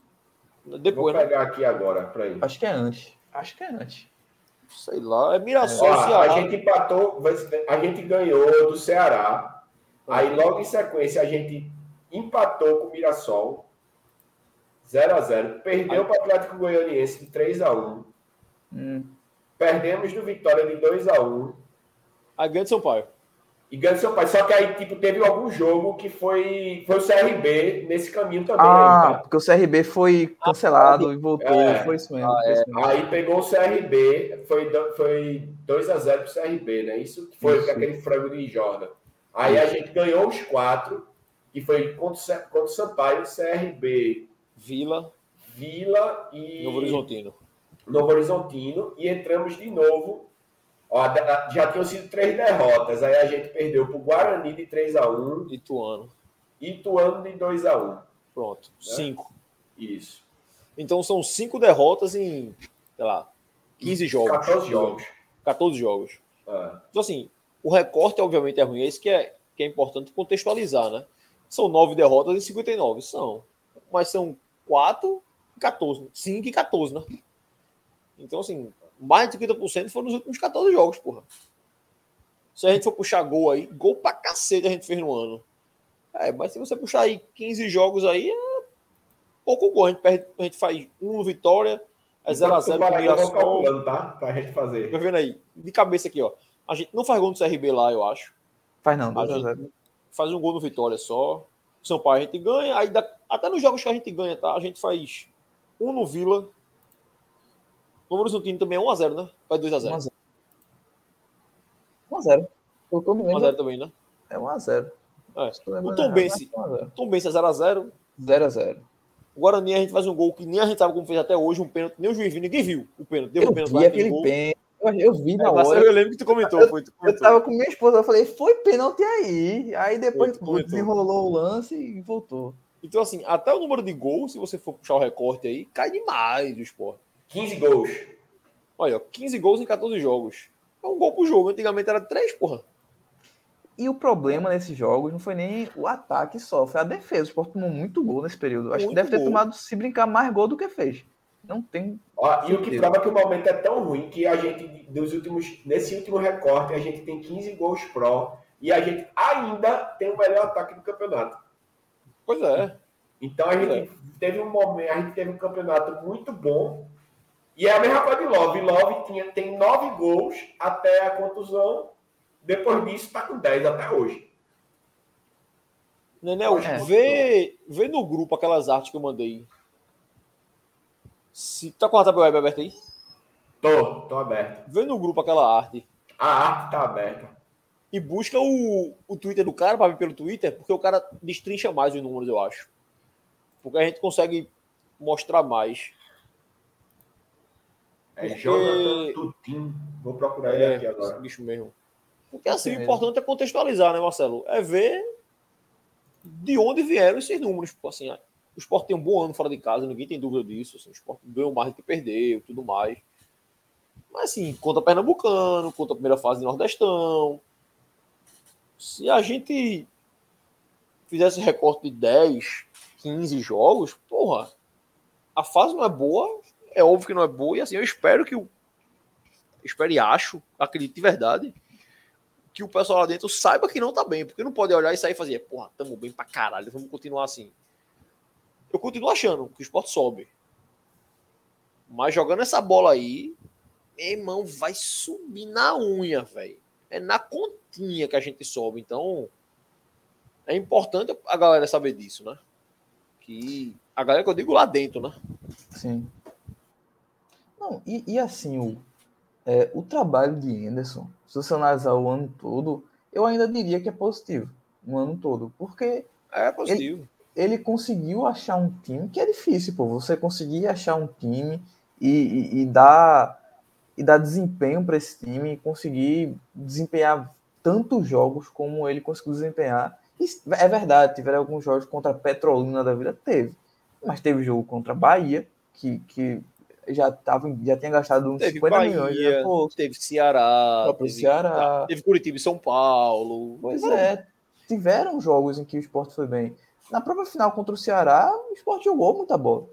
Depois, Vou pegar né? aqui agora para ir. Acho que é antes. Acho que é antes. Sei lá, é Mirassol, é. Ceará. A gente empatou, a gente ganhou do Ceará. Aí logo em sequência a gente empatou com o Mirassol. 0 a 0 Perdeu para o Atlético Goianiense de 3 a 1 hum. Perdemos do Vitória de 2 a 1 A ganha de São Paulo e ganha seu pai. Só que aí, tipo, teve algum jogo que foi, foi o CRB nesse caminho também. Ah, aí, tá? porque o CRB foi cancelado ah, e voltou. É, foi isso mesmo. Ah, é. Aí pegou o CRB, foi, foi 2x0 pro CRB, né? Isso foi isso. aquele frango de Jordan. Aí isso. a gente ganhou os quatro, que foi contra, contra o Sampaio, CRB. Vila. Vila e. Novo Horizontino. Novo Horizontino. E entramos de novo Ó, já tinham sido três derrotas. Aí a gente perdeu para o Guarani de 3 x 1 Ituano. Ituano de 2 x 1 Pronto. Né? Cinco. Isso. Então são cinco derrotas em, sei lá, 15 jogos. 14 jogos. 14 jogos. É. Então, assim, o recorte, obviamente, é ruim. É isso que é, que é importante contextualizar, né? São nove derrotas em 59. São. Mas são quatro e 14. 5 e 14, né? Então, assim, mais de 50% foram nos últimos 14 jogos, porra. Se a gente for puxar gol aí, gol pra cacete a gente fez no ano. É, mas se você puxar aí 15 jogos aí, é pouco gol. A gente, perde, a gente faz um vitória, é 0x0 com o Mirassol. Tá? Pra gente fazer. Tá vendo aí? De cabeça aqui, ó. A gente não faz gol no CRB lá, eu acho. Faz não, 2x0. Faz um gol no Vitória só. São Paulo a gente ganha. Aí dá, até nos jogos que a gente ganha, tá? A gente faz um no Vila, o Horizontino também é 1x0, né? Vai 2x0. 1x0. 1x0 também, né? É 1x0. É. O Tom Bense. Tom Bense é 0x0. 0x0. O Guarani a gente faz um gol que nem a gente sabe como fez até hoje, um pênalti, nem o juiz viu, ninguém viu o pênalti. Deu eu um pênalti vi aquele pênalti. Eu, eu vi na é, hora. Eu lembro que tu comentou. Eu, foi, tu comentou. eu tava com minha esposa, eu falei, foi pênalti aí. Aí depois foi, desenrolou o lance e voltou. Então, assim, até o número de gols, se você for puxar o recorte aí, cai demais o esporte. 15 gols. Olha, 15 gols em 14 jogos. É um gol por jogo. Antigamente era 3, porra. E o problema nesses jogos não foi nem o ataque só, foi a defesa. O Sport tomou muito gol nesse período. Acho muito que deve ter gol. tomado, se brincar, mais gol do que fez. Não tem. Ó, e o que prova que o momento é tão ruim que a gente, dos últimos, nesse último recorte, a gente tem 15 gols pró e a gente ainda tem o melhor ataque do campeonato. Pois é. Então a gente é. teve um momento, a gente teve um campeonato muito bom e é a mesma coisa de Love. Love tinha, tem nove gols até a contusão. Depois disso, está com 10 até hoje. Nenel, é. vê, vê no grupo aquelas artes que eu mandei. Se, tá com a tabela web aberta aí? Tô, tô aberto. Vê no grupo aquela arte. A arte tá aberta. E busca o, o Twitter do cara para ver pelo Twitter, porque o cara destrincha mais os números, eu acho. Porque a gente consegue mostrar mais. É porque... Jonathan Tutim. Vou procurar ele é, aqui agora. bicho mesmo. Porque assim, é o importante é contextualizar, né, Marcelo? É ver de onde vieram esses números. Tipo, assim, o esporte tem um bom ano fora de casa, ninguém tem dúvida disso. Assim, o esporte ganhou mais do que perdeu tudo mais. Mas assim, conta Pernambucano, conta a primeira fase de Nordestão. Se a gente fizesse recorte de 10, 15 jogos, porra, a fase não é boa, é óbvio que não é boa, e assim, eu espero que o. Espero e acho, acredito de verdade, que o pessoal lá dentro saiba que não tá bem, porque não pode olhar e sair e fazer, porra, tamo bem pra caralho, vamos continuar assim. Eu continuo achando que o esporte sobe. Mas jogando essa bola aí, meu irmão, vai subir na unha, velho. É na continha que a gente sobe. Então, é importante a galera saber disso, né? Que a galera que eu digo lá dentro, né? Sim. Não, e, e assim, o, é, o trabalho de Anderson, se você analisar o ano todo, eu ainda diria que é positivo. O ano todo. Porque. É positivo. Ele, ele conseguiu achar um time que é difícil, pô. Você conseguir achar um time e, e, e dar e dar desempenho para esse time conseguir desempenhar tantos jogos como ele conseguiu desempenhar. E é verdade, tiveram alguns jogos contra a Petrolina da vida, teve. Mas teve jogo contra a Bahia, que, que já, tava, já tinha gastado uns teve 50 Bahia, milhões. Né? Pô, teve Ceará, teve, Ceará. Teve Curitiba e São Paulo. Pois é, tiveram jogos em que o esporte foi bem. Na própria final contra o Ceará, o esporte jogou muita bola.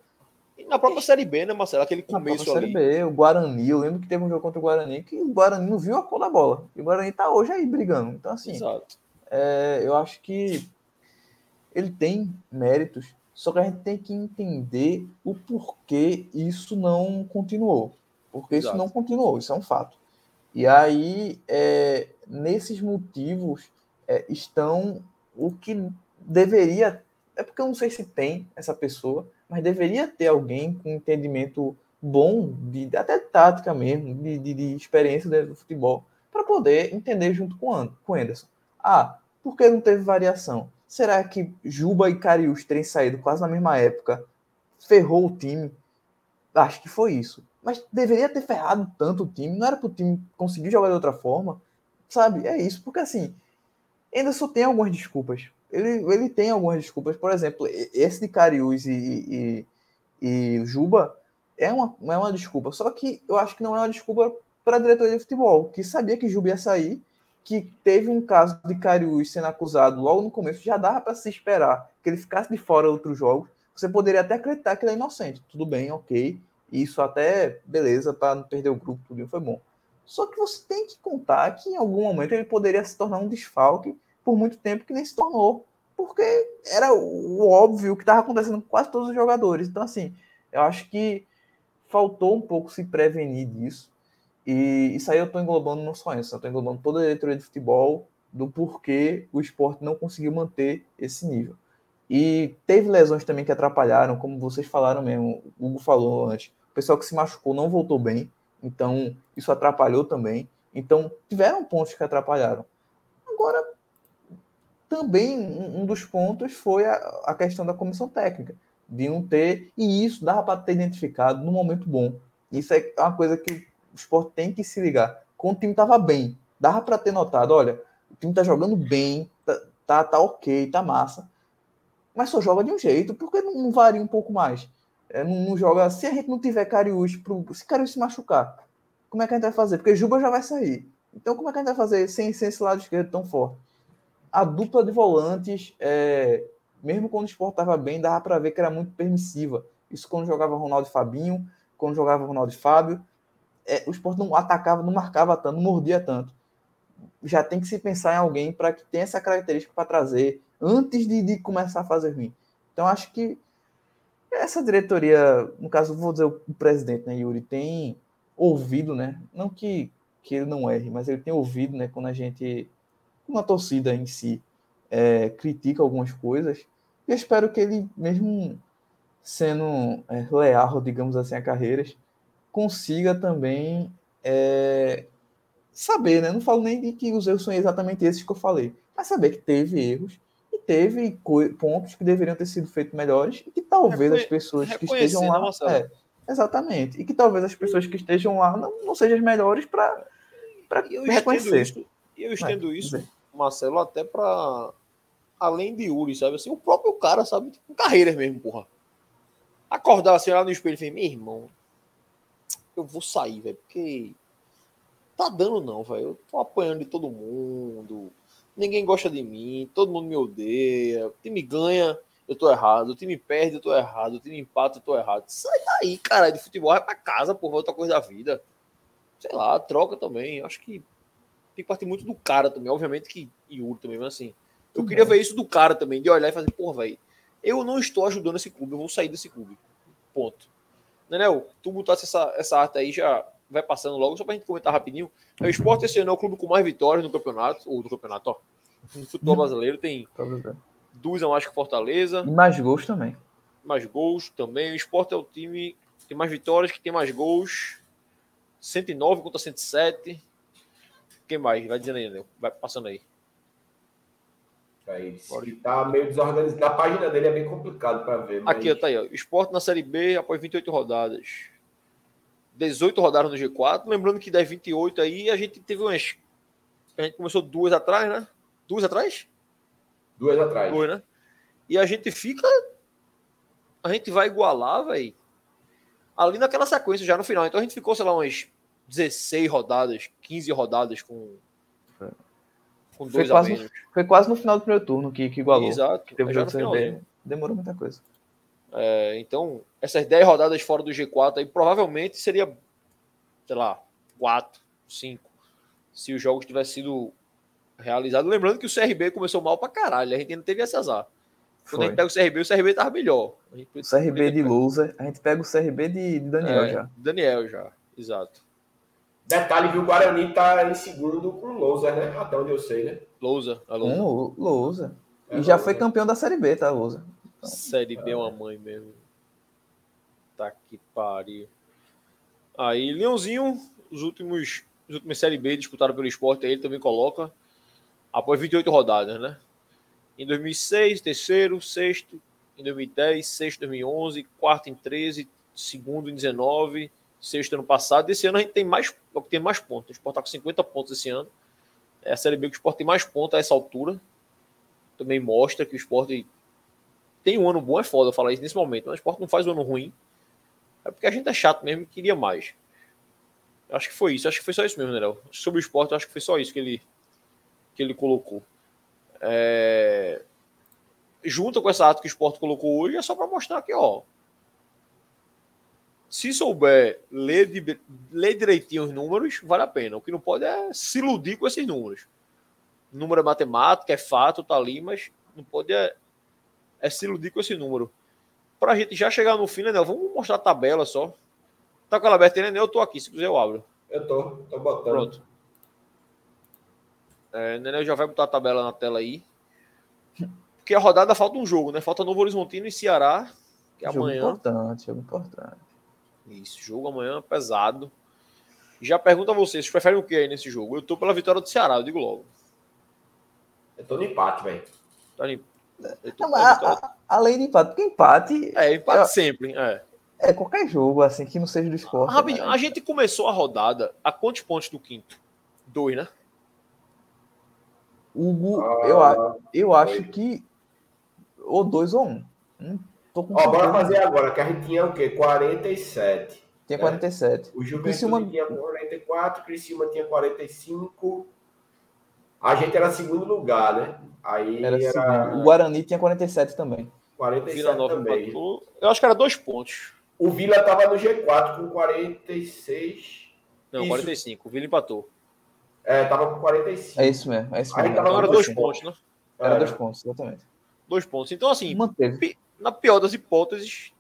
E na própria Série B, né, Marcelo? Aquele começo na ali. Série B, o Guarani, eu lembro que teve um jogo contra o Guarani que o Guarani não viu a cor da bola. E o Guarani tá hoje aí brigando. Então, assim, é, eu acho que ele tem méritos, só que a gente tem que entender o porquê isso não continuou. Porque Exato. isso não continuou, isso é um fato. E aí, é, nesses motivos é, estão o que deveria. É porque eu não sei se tem essa pessoa, mas deveria ter alguém com entendimento bom, de, até tática mesmo, de, de, de experiência dentro do futebol, para poder entender junto com o Anderson. Ah, por que não teve variação? Será que Juba e Carius terem saído quase na mesma época ferrou o time? Acho que foi isso. Mas deveria ter ferrado tanto o time, não era para o time conseguir jogar de outra forma, sabe? É isso, porque assim, Anderson tem algumas desculpas ele, ele tem algumas desculpas. Por exemplo, esse de Cariús e, e, e Juba é uma, é uma desculpa. Só que eu acho que não é uma desculpa para a diretoria de futebol, que sabia que Juba ia sair, que teve um caso de Cariús sendo acusado logo no começo, já dava para se esperar que ele ficasse de fora outros jogos. Você poderia até acreditar que ele é inocente. Tudo bem, ok. Isso até, beleza, para não perder o grupo, tudo foi bom. Só que você tem que contar que em algum momento ele poderia se tornar um desfalque por muito tempo que nem se tornou, porque era o óbvio que estava acontecendo com quase todos os jogadores. Então, assim, eu acho que faltou um pouco se prevenir disso. E isso aí eu estou englobando não só isso, eu estou englobando toda a diretoria de futebol do porquê o esporte não conseguiu manter esse nível. E teve lesões também que atrapalharam, como vocês falaram mesmo, o Hugo falou antes. O pessoal que se machucou não voltou bem, então isso atrapalhou também. Então tiveram pontos que atrapalharam. Agora, também um dos pontos foi a, a questão da comissão técnica, de não ter, e isso dava para ter identificado no momento bom. Isso é uma coisa que o esporte tem que se ligar. Quando o time estava bem, dava para ter notado: olha, o time está jogando bem, tá, tá, tá, ok, tá massa, mas só joga de um jeito, porque não, não varia um pouco mais? É, não, não, joga. Se a gente não tiver Cariús, se Cariús se machucar, como é que a gente vai fazer? Porque Juba já vai sair. Então, como é que a gente vai fazer sem, sem esse lado esquerdo tão forte? a dupla de volantes, é, mesmo quando o Sport estava bem, dava para ver que era muito permissiva. Isso quando jogava Ronaldo e Fabinho, quando jogava Ronaldo e Fábio, é, o Sport não atacava, não marcava tanto, não mordia tanto. Já tem que se pensar em alguém para que tenha essa característica para trazer antes de, de, começar a fazer ruim. Então acho que essa diretoria, no caso, vou dizer o presidente, né, Yuri, tem ouvido, né? Não que, que ele não erre, mas ele tem ouvido, né, quando a gente uma torcida em si é, critica algumas coisas. E eu espero que ele, mesmo sendo é, leal, digamos assim, a carreiras, consiga também é, saber, né? Não falo nem de que os erros são exatamente esses que eu falei, mas saber que teve erros e teve pontos que deveriam ter sido feitos melhores e que talvez as pessoas que estejam lá. É, exatamente. E que talvez as pessoas que estejam lá não, não sejam as melhores para reconhecer. Isso, eu estendo é, isso, Marcelo, até para além de Uri, sabe? Assim, o próprio cara, sabe? Tipo, carreiras mesmo, porra. Acordar assim lá no espelho e falei, meu irmão, eu vou sair, velho, porque tá dando não, velho. Eu tô apanhando de todo mundo. Ninguém gosta de mim, todo mundo me odeia. O time ganha, eu tô errado. O time perde, eu tô errado. O time empata, eu tô errado. Sai daí, cara, de futebol, vai pra casa, porra, outra coisa da vida. Sei lá, troca também. Acho que tem que partir muito do cara também. Obviamente que Yuri também, mas assim. Eu queria ver isso do cara também, de olhar e fazer, porra, velho, eu não estou ajudando esse clube, eu vou sair desse clube. Ponto. Nenel, tu botasse essa, essa arte aí, já vai passando logo, só pra gente comentar rapidinho. O Sport esse ano é o clube com mais vitórias no campeonato, ou do campeonato, ó. No futebol brasileiro tem duas a mais que Fortaleza. E mais gols também. Mais gols também. O Sport é o time que tem mais vitórias, que tem mais gols. 109 contra 107. Quem mais? Vai dizendo aí, Nenel. Vai passando aí. Aí, tá meio desorganizado. Na página dele é bem complicado para ver. Mas... Aqui, tá aí. Ó. Esporte na Série B após 28 rodadas. 18 rodadas no G4. Lembrando que das 28 aí, a gente teve umas. A gente começou duas atrás, né? Duas atrás? Duas atrás. Duas, né? E a gente fica. A gente vai igualar, velho. Ali naquela sequência já no final. Então a gente ficou, sei lá, umas 16 rodadas, 15 rodadas com com dois foi quase, no, foi quase no final do primeiro turno que, que igualou. Exato. Que teve jogo CRB. Demorou muita coisa. É, então, essas 10 rodadas fora do G4 aí provavelmente seria, sei lá, 4, 5, se os jogos tivessem sido realizados. Lembrando que o CRB começou mal pra caralho, a gente ainda teve esse azar. Quando Foi. a gente pega o CRB, o CRB tava melhor. o CRB de loser, a gente pega o CRB de, de Daniel é, já. Daniel já, exato. Detalhe que o Guarani tá em segundo com o Lousa, né? Até onde eu sei, né? Lousa. A Lousa. Um, Lousa. É, e já foi campeão da Série B, tá, Lousa? Então, Série B é uma mãe mesmo. Tá que pariu. Aí, Leãozinho, os últimos, os últimos Série B disputaram pelo esporte, aí ele também coloca após 28 rodadas, né? Em 2006, terceiro, sexto. Em 2010, sexto, 2011, quarto em 13, segundo em 19, sexto ano passado. Esse ano a gente tem mais, tem mais pontos. O Sport está com 50 pontos esse ano. É a Série B que o Sport tem mais pontos a essa altura. Também mostra que o Sport tem um ano bom, é foda falar isso nesse momento, mas o Sport não faz um ano ruim. É porque a gente é chato mesmo e queria mais. Acho que foi isso, acho que foi só isso mesmo, Nerel. Sobre o esporte, acho que foi só isso que ele, que ele colocou. É... Junto com essa ata que o esporte colocou hoje, é só para mostrar que, ó, se souber ler, de, ler direitinho os números, vale a pena. O que não pode é se iludir com esses números. O número é matemática, é fato, tá ali, mas não pode é, é se iludir com esse número. Para a gente já chegar no fim, né, Vamos mostrar a tabela só. Tá com ela aberta, né? Eu tô aqui, se quiser eu abro. Eu tô, tô botando. Pronto. É, Nenel já vai botar a tabela na tela aí. Porque a rodada falta um jogo, né? Falta Novo Horizontino e Ceará, que é jogo amanhã. Importante, jogo importante. Isso, jogo amanhã pesado. Já pergunto a vocês, vocês preferem o que aí nesse jogo? Eu tô pela vitória do Ceará, eu digo logo. Eu tô no empate, velho. Tá no... Não, a, a, além de empate, porque empate. É, empate é, sempre. É. é qualquer jogo, assim, que não seja do esporte. Ah, né? A gente começou a rodada a quantos pontos do quinto? Dois, né? Hugo, ah, eu, eu acho que. Ou dois ou um. Um Tô com Ó, bora fazer agora, que a gente tinha o quê? 47. Tinha 47. Né? O Juventude Criciúma... tinha 44, Criciúma tinha 45. A gente era segundo lugar, né? Aí era, era... O Guarani tinha 47 também. 47 Vila Nova também. Empatou. Eu acho que era dois pontos. O Vila tava no G4 com 46. Não, isso. 45. O Vila empatou. É, tava com 45. É isso mesmo. É isso mesmo. Aí tava era dois pontos, né? Era, era dois pontos, exatamente. Dois pontos. Então, assim, Manteve na pior das hipóteses,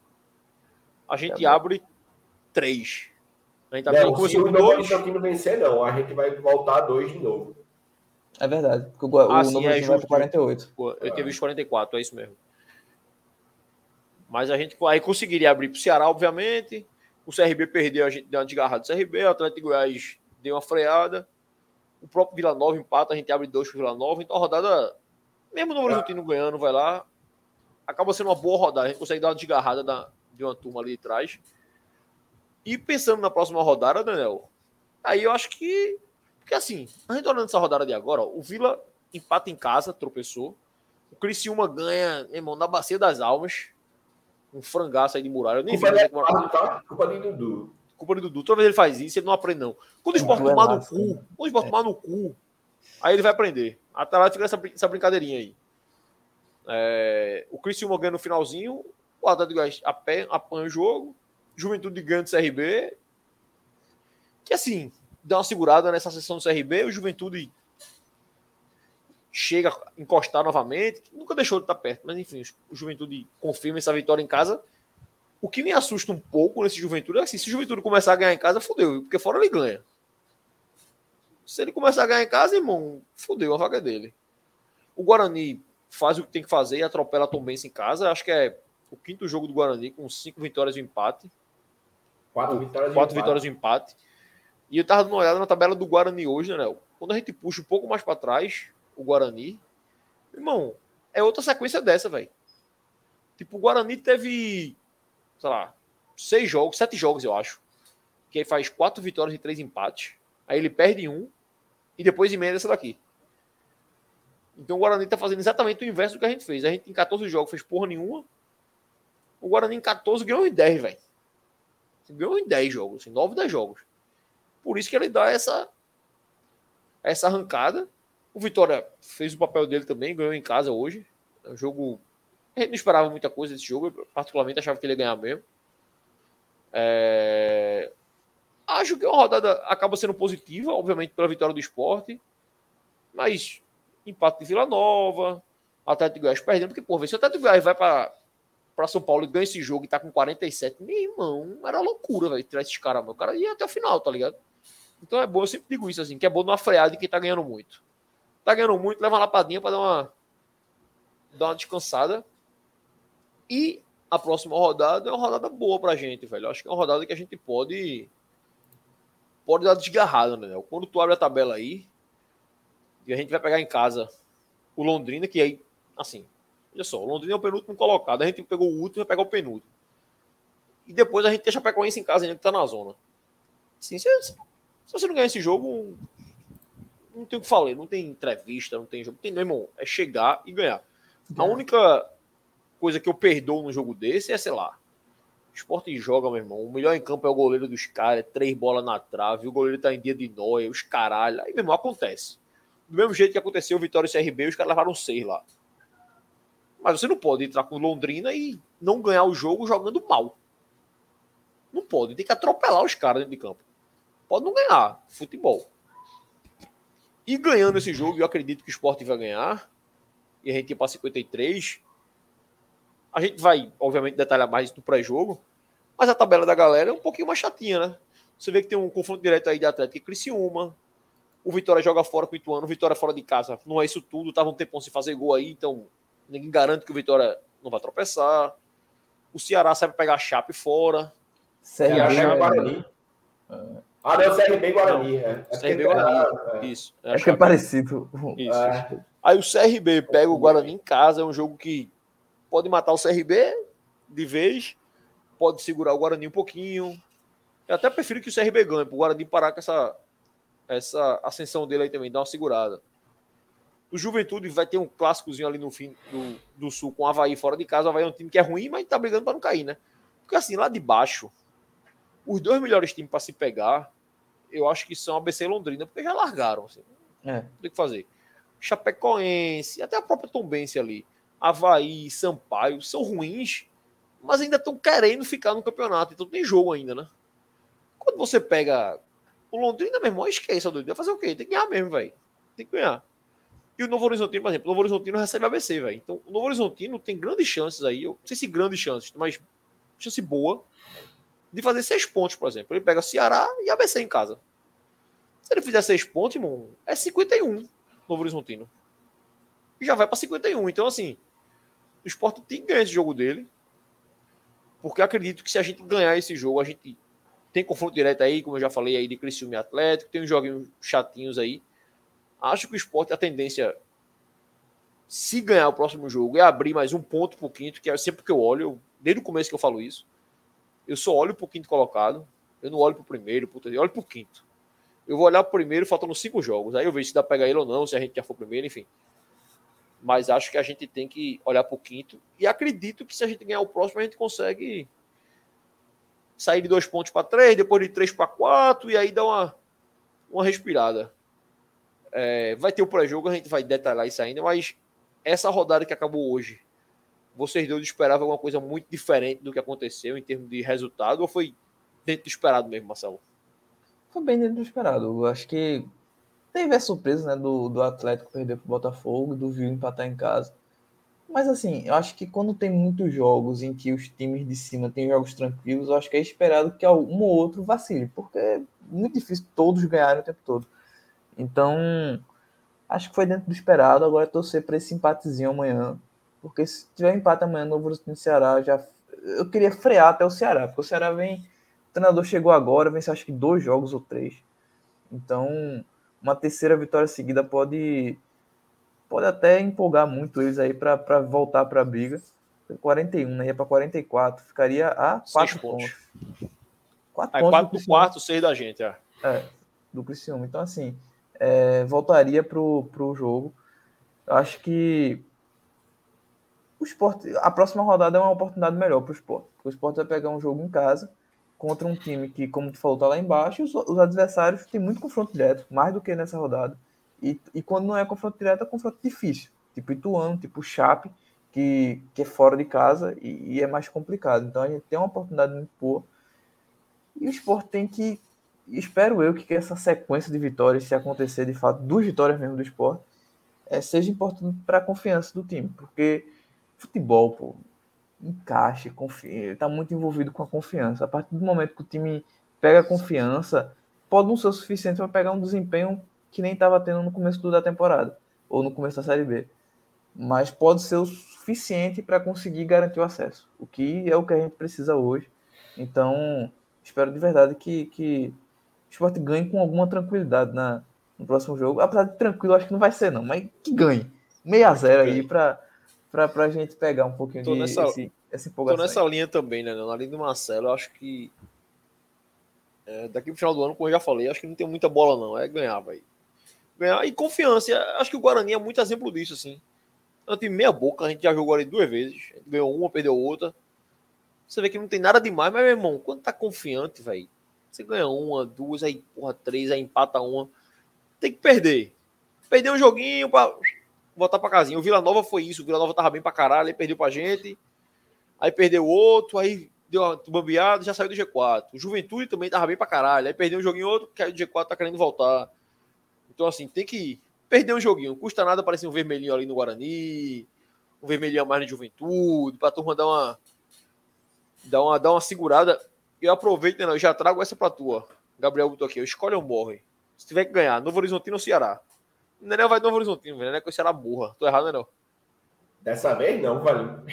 a gente tá abre três. A gente tá não, se o dois. não vencer, não. A gente vai voltar a dois de novo. É verdade. Porque o, ah, o sim, Novo é, vai para 48. Eu tinha visto 44, é isso mesmo. Mas a gente aí conseguiria abrir para o Ceará, obviamente. O CRB perdeu, a gente deu uma desgarrada do CRB. O Atlético Goiás deu uma freada. O próprio Vila Nova empata, a gente abre dois para o Vila Nova. Então a rodada, mesmo no Horizontino ganhando, vai lá. Acaba sendo uma boa rodada. A gente consegue dar uma desgarrada da, de uma turma ali de trás. E pensando na próxima rodada, Daniel, aí eu acho que. Porque assim, a gente olhando essa rodada de agora, ó, o Vila empata em casa, tropeçou. O Criciúma ganha, irmão, na Bacia das Almas. Um frangaço aí de muralha. Eu nem Culpa vi. É tá? Culpa de Dudu. Culpa de Dudu. Toda vez ele faz isso, ele não aprende, não. Quando o esporte tomar no cu, quando o esporte tomar no cu, aí ele vai aprender. Até lá fica essa, essa brincadeirinha aí. É, o Criciúma ganha no finalzinho, o Atlético apanha o jogo, Juventude ganha do CRB, que assim, dá uma segurada nessa sessão do CRB, o Juventude chega a encostar novamente, nunca deixou de estar perto, mas enfim, o Juventude confirma essa vitória em casa. O que me assusta um pouco nesse Juventude é assim, se o Juventude começar a ganhar em casa, fodeu, porque fora ele ganha. Se ele começar a ganhar em casa, irmão, fodeu a vaga dele. O Guarani faz o que tem que fazer e atropela a Tombense em casa. Acho que é o quinto jogo do Guarani, com cinco vitórias e um empate. Quatro vitórias Quatro vitórias e empate. E eu tava dando uma olhada na tabela do Guarani hoje, né, Quando a gente puxa um pouco mais para trás, o Guarani, irmão, é outra sequência dessa, velho. Tipo, o Guarani teve, sei lá, seis jogos, sete jogos, eu acho. Que aí faz quatro vitórias e três empates. Aí ele perde um e depois emenda essa daqui. Então o Guarani tá fazendo exatamente o inverso do que a gente fez. A gente em 14 jogos fez porra nenhuma. O Guarani em 14 ganhou em 10, velho. Ganhou em 10 jogos, em 9, 10 jogos. Por isso que ele dá essa essa arrancada. O Vitória fez o papel dele também, ganhou em casa hoje. É um jogo. A gente não esperava muita coisa desse jogo, eu particularmente achava que ele ia ganhar mesmo. É... Acho que a rodada acaba sendo positiva, obviamente, pela vitória do esporte. Mas empate de Vila Nova, Atlético Goiás perdendo, porque, pô, se o Atlético Goiás vai para São Paulo e ganha esse jogo e tá com 47, meu irmão, era loucura, velho, tirar esses caras, meu. Cara ia até o final, tá ligado? Então é bom, eu sempre digo isso, assim, que é bom numa freada de quem tá ganhando muito. Tá ganhando muito, leva uma lapadinha para dar uma, dar uma descansada. E a próxima rodada é uma rodada boa pra gente, velho. Acho que é uma rodada que a gente pode pode dar desgarrada, né? Quando tu abre a tabela aí, e a gente vai pegar em casa o Londrina, que aí, assim, Olha só, o Londrina é o penúltimo colocado. A gente pegou o último e vai pegar o penúltimo. E depois a gente deixa a Pecoense em casa ainda que tá na zona. Assim, se, se, você não ganhar esse jogo, não tem o que falar. Não tem entrevista, não tem jogo. Tem, meu irmão, é chegar e ganhar. A única coisa que eu perdoo no jogo desse é, sei lá, esporte joga, meu irmão. O melhor em campo é o goleiro dos caras, é três bolas na trave, o goleiro tá em dia de nóia, os caralho. Aí, meu irmão, acontece. Do mesmo jeito que aconteceu o Vitória e CRB, os caras levaram seis lá. Mas você não pode entrar com Londrina e não ganhar o jogo jogando mal. Não pode. Tem que atropelar os caras dentro de campo. Pode não ganhar. Futebol. E ganhando esse jogo, eu acredito que o esporte vai ganhar. E a gente ia para 53. A gente vai, obviamente, detalhar mais no pré-jogo. Mas a tabela da galera é um pouquinho mais chatinha, né? Você vê que tem um confronto direto aí de Atlético e Criciúma. O Vitória joga fora com o Ituano. O Vitória fora de casa. Não é isso tudo. Tava um tempão sem fazer gol aí, então Ninguém garante que o Vitória não vai tropeçar. O Ceará sabe pegar a Chape fora. CRB e Chape... Guarani. Ah, não, CRB e Guarani. É. é CRB Guarani. É. Isso. É, é que é parecido. Isso. É. Aí o CRB pega o Guarani em casa. É um jogo que pode matar o CRB de vez. Pode segurar o Guarani um pouquinho. Eu até prefiro que o CRB ganhe, para o Guarani parar com essa, essa ascensão dele aí também, dar uma segurada. O Juventude vai ter um clássicozinho ali no fim do, do Sul com o Havaí fora de casa. O Havaí é um time que é ruim, mas tá brigando para não cair, né? Porque assim, lá de baixo, os dois melhores times para se pegar, eu acho que são ABC e Londrina, porque já largaram. Assim, é. Tem que fazer. Chapecoense, até a própria Tombense ali. Havaí, Sampaio, são ruins, mas ainda estão querendo ficar no campeonato. Então tem jogo ainda, né? Quando você pega o Londrina, meu irmão, esqueça, doido. Vai fazer o quê? Tem que ganhar mesmo, velho. Tem que ganhar. E o Novo Horizontino, por exemplo, o Novo Horizontino recebe ABC, velho. Então, o Novo Horizontino tem grandes chances aí, eu não sei se grandes chances, mas chance boa de fazer seis pontos, por exemplo. Ele pega Ceará e ABC em casa. Se ele fizer seis pontos, irmão, é 51. Novo Horizontino. E já vai para 51. Então, assim, o esporte tem que ganhar esse jogo dele. Porque acredito que se a gente ganhar esse jogo, a gente tem confronto direto aí, como eu já falei aí, de Criciúma e Atlético, tem uns joguinhos chatinhos aí. Acho que o esporte, a tendência, se ganhar o próximo jogo, é abrir mais um ponto pro quinto, que é sempre que eu olho, desde o começo que eu falo isso, eu só olho pro quinto colocado, eu não olho pro primeiro, terceiro, eu olho pro quinto. Eu vou olhar pro primeiro faltando cinco jogos, aí eu vejo se dá pra pegar ele ou não, se a gente já for primeiro, enfim. Mas acho que a gente tem que olhar pro quinto, e acredito que se a gente ganhar o próximo, a gente consegue sair de dois pontos para três, depois de três para quatro, e aí dá uma, uma respirada. É, vai ter o pré-jogo, a gente vai detalhar isso ainda, mas essa rodada que acabou hoje, vocês dois esperavam alguma coisa muito diferente do que aconteceu em termos de resultado, ou foi dentro do esperado mesmo, Marcelo? Foi bem dentro do esperado. Eu acho que teve a surpresa né, do, do Atlético perder para o Botafogo, do Viu empatar em casa. Mas assim, eu acho que quando tem muitos jogos em que os times de cima têm jogos tranquilos, eu acho que é esperado que um ou outro vacile, porque é muito difícil todos ganharem o tempo todo. Então, acho que foi dentro do esperado. Agora é torcer para esse empatezinho amanhã, porque se tiver empate amanhã no no Ceará, já eu queria frear até o Ceará, porque o Ceará vem, o treinador chegou agora, venceu acho que dois jogos ou três. Então, uma terceira vitória seguida pode pode até empolgar muito eles aí para voltar para a briga. 41, né? Ia para 44, ficaria a 4 pontos. 4 é, pontos. 4 do quarto, 6 da gente, é. É, do Criciúma. Então, assim, é, voltaria para o jogo. Eu acho que o esporte, a próxima rodada é uma oportunidade melhor para o esporte. Porque o esporte vai pegar um jogo em casa contra um time que, como tu falou, está lá embaixo, e os, os adversários têm muito confronto direto, mais do que nessa rodada. E, e quando não é confronto direto, é confronto difícil. Tipo Ituano, tipo Chape, que, que é fora de casa e, e, é mais complicado. Então a gente tem uma oportunidade muito boa. E o esporte tem que. Espero eu que essa sequência de vitórias, se acontecer de fato, duas vitórias mesmo do esporte, é, seja importante para a confiança do time. Porque futebol, pô, encaixe, confia, está muito envolvido com a confiança. A partir do momento que o time pega confiança, pode não ser o suficiente para pegar um desempenho que nem estava tendo no começo da temporada, ou no começo da Série B. Mas pode ser o suficiente para conseguir garantir o acesso, o que é o que a gente precisa hoje. Então, espero de verdade que, que o esporte ganhe com alguma tranquilidade na, no próximo jogo. Apesar de tranquilo, acho que não vai ser, não, mas que ganhe. 6 a 0 aí para a gente pegar um pouquinho tô de nessa, esse, essa empolgação. Tô nessa linha também, né? Na linha do Marcelo, eu acho que é, daqui pro final do ano, como eu já falei, acho que não tem muita bola, não. É ganhar, vai ganhar. E confiança. Acho que o Guarani é muito exemplo disso, assim. É um time meia boca, a gente já jogou ali duas vezes. ganhou uma, perdeu outra. Você vê que não tem nada demais, mas, meu irmão, quando tá confiante, velho, você ganha uma, duas, aí, porra, três, aí empata uma. Tem que perder. Perder um joguinho pra voltar pra casinha. O Vila Nova foi isso. O Vila Nova tava bem pra caralho, aí perdeu pra gente. Aí perdeu outro, aí deu uma bambeada, já saiu do G4. O Juventude também tava bem pra caralho. Aí perdeu um joguinho outro, caiu do G4, tá querendo voltar. Então, assim, tem que perder um joguinho. Não custa nada aparecer um vermelhinho ali no Guarani, um vermelhinho a mais na Juventude, pra turma dar uma, dar uma, dar uma segurada. Eu aproveito, né, eu já trago essa pra tua. Gabriel botou aqui, escolhe ou morre. Se tiver que ganhar, Novo Horizontino ou Ceará? O Nenel vai Novo Horizontino, velho. Não é que o Ceará burra. Tô errado, Nenel? Dessa vez não, velho.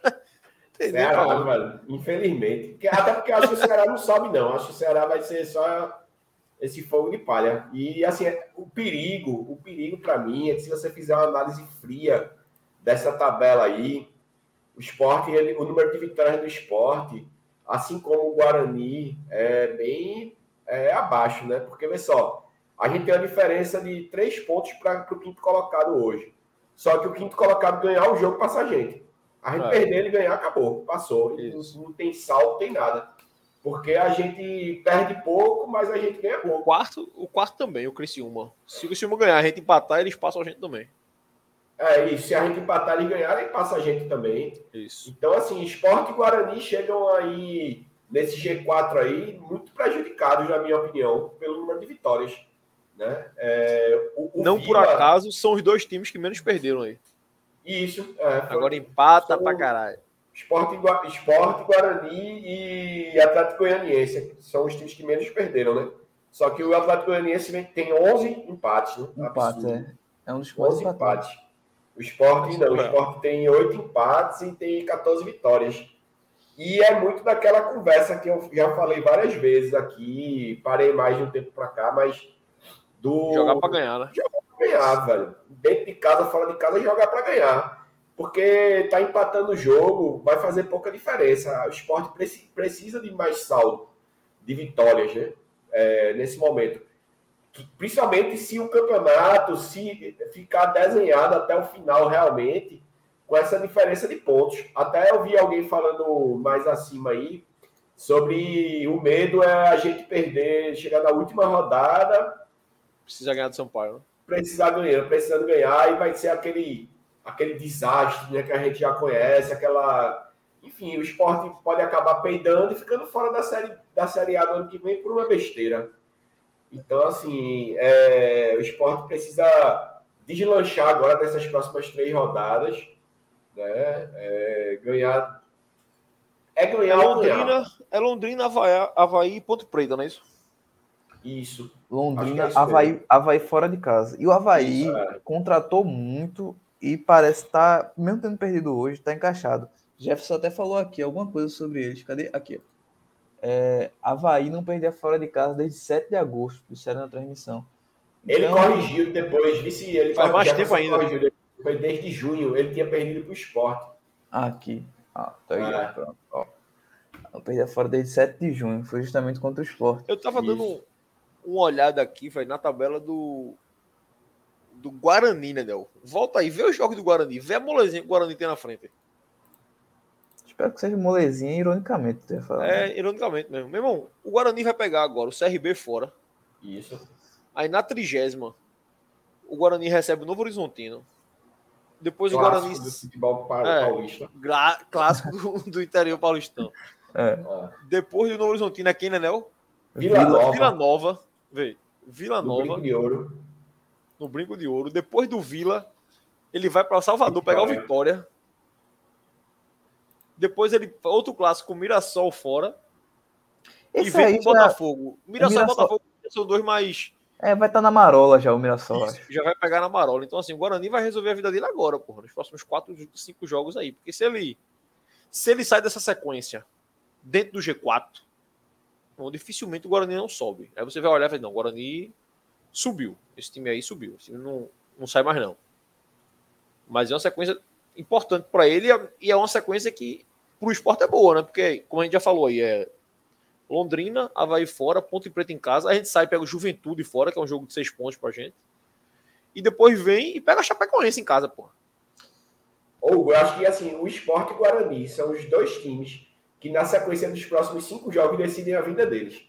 Ceará, velho. Infelizmente. Até porque acho que o Ceará não sobe, não. Acho que o Ceará vai ser só esse fogo de palha. E assim, o perigo, o perigo para mim é que se você fizer uma análise fria dessa tabela aí, o esporte, ele, o número de vitórias do esporte, assim como o Guarani, é bem é, abaixo, né? Porque, vê só, a gente tem uma diferença de três pontos para o quinto colocado hoje. Só que o quinto colocado ganhar o jogo passa a gente. A gente é. perder ele ganhar, acabou, passou. Não, não tem salto, tem nada. Porque a gente perde pouco, mas a gente ganha pouco. O quarto, o quarto também, o Criciúma. Se o Criciúma ganhar, a gente empatar, eles passam a gente também. É isso. Se a gente empatar, eles ganharem, ele passa a gente também. Isso. Então, assim, Esporte e Guarani chegam aí, nesse G4 aí, muito prejudicados, na minha opinião, pelo número de vitórias. Né? É, o, o Não Vila... por acaso, são os dois times que menos perderam aí. Isso. É, foi... Agora empata são... pra caralho. Esporte, Esporte, Guarani e Atlético Goianiense. São os times que menos perderam, né? Só que o Atlético Goianiense tem 11 empates, né? Empates, é. É um dos mais 11 empatados. empates. O esporte não, o esporte tem 8 empates e tem 14 vitórias. E é muito daquela conversa que eu já falei várias vezes aqui, parei mais de um tempo para cá, mas do. Jogar para ganhar, né? Jogar para ganhar, velho. Dentro de casa, fora de casa, jogar para ganhar. Porque tá empatando o jogo, vai fazer pouca diferença. O esporte precisa de mais saldo de vitórias, né? É, nesse momento. Principalmente se o campeonato se ficar desenhado até o final realmente, com essa diferença de pontos. Até eu vi alguém falando mais acima aí sobre o medo é a gente perder, chegar na última rodada. Precisa ganhar do São Paulo. Precisar ganhar, precisando ganhar, e vai ser aquele, aquele desastre né, que a gente já conhece, aquela. Enfim, o esporte pode acabar peidando e ficando fora da série, da série A do ano que vem por uma besteira. Então, assim, é, o esporte precisa deslanchar agora nessas próximas três rodadas, né? É, ganhar. É ganhar é Londrina, ganhar. É Londrina, Havaí, Havaí e Ponto Preto, não é isso? Isso. Londrina, é isso Havaí, Havaí fora de casa. E o Havaí isso, é. contratou muito e parece estar, tá, mesmo tendo perdido hoje, está encaixado. Jefferson até falou aqui alguma coisa sobre eles. Cadê? Aqui. É, Havaí não perdia fora de casa desde 7 de agosto, disseram na transmissão. Então, ele corrigiu depois, disse ele. Faz mais tempo ainda. Corrigiu, foi desde junho, ele tinha perdido para o esporte. Aqui. Ah, tá aí, é. pronto. Ó. Eu perdi fora desde 7 de junho, foi justamente contra o esporte. Eu tava Isso. dando uma olhada aqui, vai na tabela do do Guarani, né, Del? Volta aí, vê os jogos do Guarani, vê a molezinha que o Guarani tem na frente. Espero que seja molezinha, ironicamente. É, ironicamente mesmo. Meu irmão, o Guarani vai pegar agora o CRB fora. Isso. Aí na trigésima, o Guarani recebe o Novo Horizontino. Depois clássico o Guarani. Do futebol paulista. Gra... Clássico do, do interior paulistão. É. Depois do Novo Horizontino é quem, né, Nel? Vila, Nova. Vila Nova. Vê. Vila no Nova. Brinco de Ouro. No Brinco de Ouro. Depois do Vila, ele vai para Salvador pegar o Vitória. Depois ele outro clássico, Mirassol fora. Esse e vem com o Botafogo. Mirassol, Mirassol e Botafogo são dois mais. É, vai estar tá na marola já o Mirassol. Isso, já vai pegar na marola. Então, assim, o Guarani vai resolver a vida dele agora, porra, nos próximos quatro, cinco jogos aí. Porque se ele, se ele sai dessa sequência dentro do G4, bom, dificilmente o Guarani não sobe. Aí você vai olhar e vai, não, o Guarani subiu. Esse time aí subiu. Esse time não, não sai mais, não. Mas é uma sequência importante para ele e é uma sequência que para o esporte é boa, né? Porque, como a gente já falou aí, é Londrina, Havaí fora, Ponte Preta em casa, a gente sai pega o Juventude fora, que é um jogo de seis pontos pra gente. E depois vem e pega a Chapecoense em casa, pô. Ou eu acho que assim, o esporte e o Guarani são os dois times que na sequência dos próximos cinco jogos decidem a vida deles.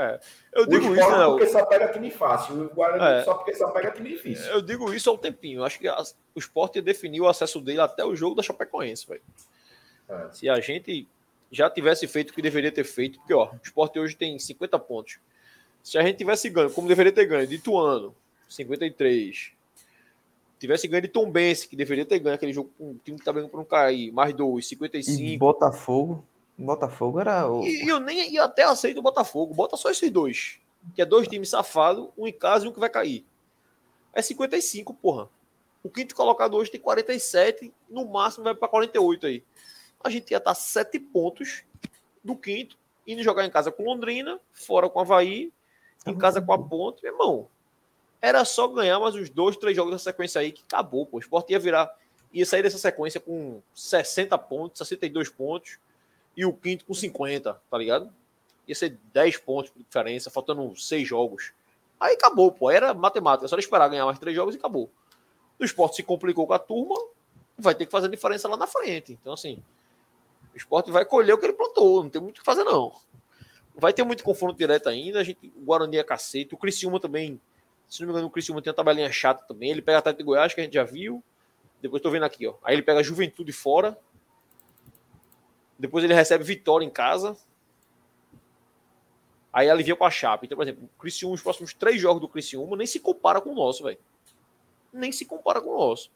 É, eu digo isso, não. porque só pega time fácil, o Guarani é, só porque só pega time difícil. Eu digo isso há um tempinho. Acho que a, o esporte definiu o acesso dele até o jogo da Chapecoense, velho. É. Se a gente já tivesse feito o que deveria ter feito, porque ó, o esporte hoje tem 50 pontos. Se a gente tivesse ganho, como deveria ter ganho, de Ituano, 53. Tivesse ganho de Tom Bense, que deveria ter ganho aquele jogo com um time que tá brigando por não cair, mais dois, 55. E Botafogo. Botafogo era o. E, eu nem eu até aceito o Botafogo. Bota só esses dois. Que é dois times safados, um em casa e um que vai cair. É 55, porra. O quinto colocado hoje tem 47, no máximo vai para 48 aí. A gente ia estar tá sete pontos do quinto, indo jogar em casa com Londrina, fora com Havaí, em casa com a Ponte. Meu irmão, era só ganhar mais uns dois, três jogos da sequência aí que acabou, pô. O Sport ia virar, ia sair dessa sequência com 60 pontos, 62 pontos e o quinto com 50, tá ligado? Ia ser 10 pontos de diferença, faltando seis jogos. Aí acabou, pô. Era matemática, só esperar ganhar mais três jogos e acabou. O esporte se complicou com a turma, vai ter que fazer diferença lá na frente. Então, assim, o esporte vai colher o que ele plantou, não tem muito o que fazer, não. Vai ter muito confronto direto ainda. A gente, o Guarani é cacete. O Criciúma também, se não me engano, o Criciúma tem uma tabelinha chata também. Ele pega a Atlético de Goiás, que a gente já viu. Depois tô vendo aqui, ó. Aí ele pega a Juventude fora. Depois ele recebe vitória em casa. Aí alivia com a Chape. Então, por exemplo, o Criciúma, os próximos três jogos do Criciúma nem se compara com o nosso, velho. Nem se compara com o nosso.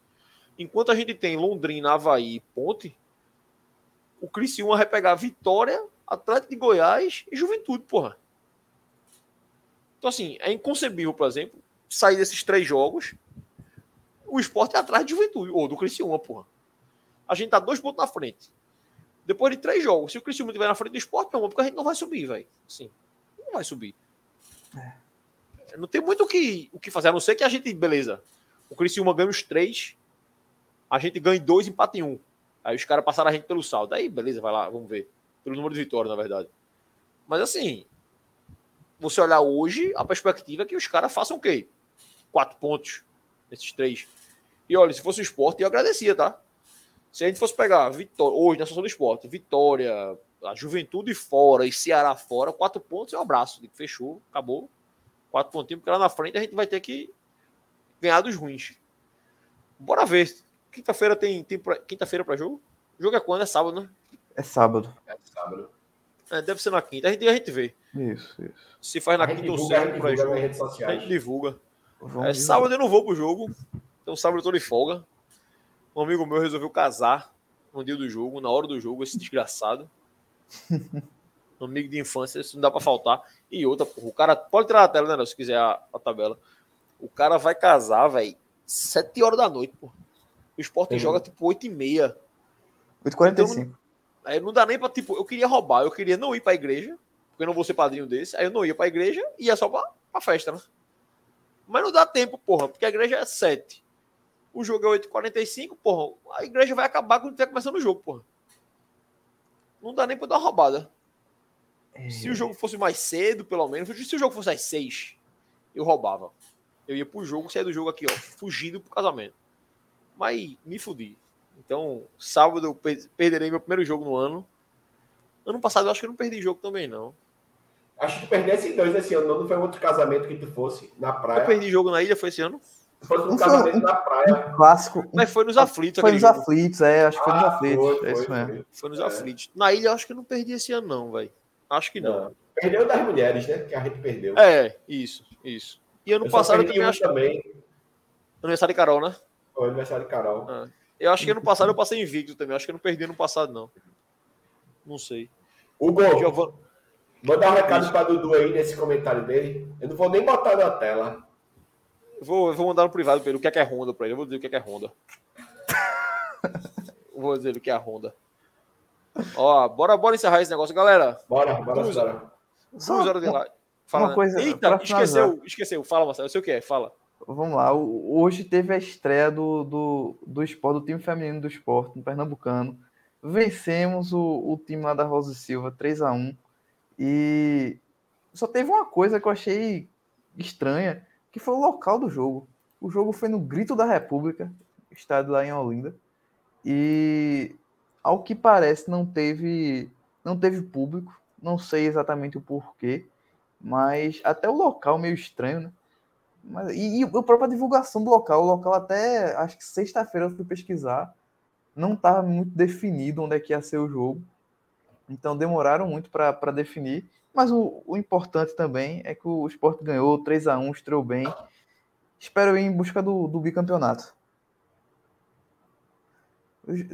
Enquanto a gente tem Londrina, Havaí e Ponte, o Criciúma vai pegar Vitória, Atlético de Goiás e Juventude, porra. Então, assim, é inconcebível, por exemplo, sair desses três jogos, o esporte é atrás de Juventude, ou do Criciúma, porra. A gente tá dois pontos na frente. Depois de três jogos, se o Criciúma estiver na frente do esporte, meu irmão, porque a gente não vai subir, velho. Sim. Não vai subir. É. Não tem muito o que, o que fazer, a não ser que a gente, beleza. O Criciúma ganha os três, a gente ganha dois, empate em um. Aí os caras passaram a gente pelo saldo. Aí, beleza, vai lá, vamos ver. Pelo número de vitórias, na verdade. Mas assim, você olhar hoje, a perspectiva é que os caras façam o quê? Quatro pontos nesses três. E olha, se fosse o esporte, eu agradecia, tá? Se a gente fosse pegar Vitória, hoje na situação do esporte, Vitória, a Juventude fora e Ceará fora, quatro pontos é um abraço. Fechou, acabou. Quatro pontinhos, porque lá na frente a gente vai ter que ganhar dos ruins. Bora ver. Quinta-feira tem, tem quinta-feira para jogo? O jogo é quando? É sábado, né? É sábado. É sábado. É, deve ser na quinta. A gente, a gente vê. Isso, isso. Se faz na quinta ou sexta para jogo. A gente divulga. É, sábado eu não vou pro jogo. Então sábado eu tô de folga. Um amigo meu resolveu casar no dia do jogo, na hora do jogo, esse desgraçado. um amigo de infância, isso não dá para faltar. E outra, porra, o cara pode tirar a tela, né, se quiser a, a tabela. O cara vai casar, velho, sete horas da noite, pô. O esporte joga tipo 8 e meia. 8h45. Então, aí não dá nem pra, tipo, eu queria roubar, eu queria não ir pra igreja, porque eu não vou ser padrinho desse, aí eu não ia pra igreja e ia só pra, pra festa, né? Mas não dá tempo, porra, porque a igreja é 7. O jogo é 8h45, porra. A igreja vai acabar quando estiver começando o jogo, porra. Não dá nem pra dar uma roubada. É... Se o jogo fosse mais cedo, pelo menos, se o jogo fosse às 6, eu roubava. Eu ia pro jogo, sair do jogo aqui, ó, fugido pro casamento. Mas me fudi. Então, sábado eu perderei meu primeiro jogo no ano. Ano passado eu acho que eu não perdi jogo também, não. Acho que tu perdesse dois esse ano, não foi outro casamento que tu fosse na praia. Eu perdi jogo na ilha, foi esse ano? Foi no casamento na praia. Um clássico. Mas foi nos aflitos. Foi nos jogo. aflitos, é, acho que foi nos ah, aflitos. Foi, é isso foi, mesmo. Foi nos é. aflitos. Na ilha acho que eu não perdi esse ano, não, velho. Acho que não. não. Perdeu das mulheres, né? Que a gente perdeu. É, isso, isso. E ano eu passado eu também acho. Também. Aniversário de Carol, né? Foi aniversário de Carol. Ah. Eu acho que ano passado eu passei invicto também. Acho que eu não perdi ano passado, não. Não sei. Hugo, Giovana... manda um recado para Dudu aí nesse comentário dele. Eu não vou nem botar na tela. Eu vou, vou mandar no privado o que é que é Honda para ele. Eu vou dizer o que é que é Honda. vou dizer o que é a Honda. Ó, bora, bora encerrar esse negócio, galera. Bora, bora, duas, bora. Duas horas de lá. Fala. Uma coisa Eita, esqueceu, esqueceu. Fala, Marcelo. Eu sei o que é, fala. Vamos lá. Hoje teve a estreia do, do, do esporte, do time feminino do esporte, no Pernambucano. Vencemos o, o time lá da Rosa Silva, 3 a 1 E só teve uma coisa que eu achei estranha, que foi o local do jogo. O jogo foi no Grito da República, estádio lá em Olinda. E ao que parece não teve não teve público, não sei exatamente o porquê, mas até o local meio estranho, né? Mas, e, e a própria divulgação do local, o local até acho que sexta-feira eu fui pesquisar, não estava muito definido onde é que ia ser o jogo. Então demoraram muito para definir. Mas o, o, importante também é que o Sport ganhou 3 a 1 estreou bem. Espero ir em busca do, do bicampeonato.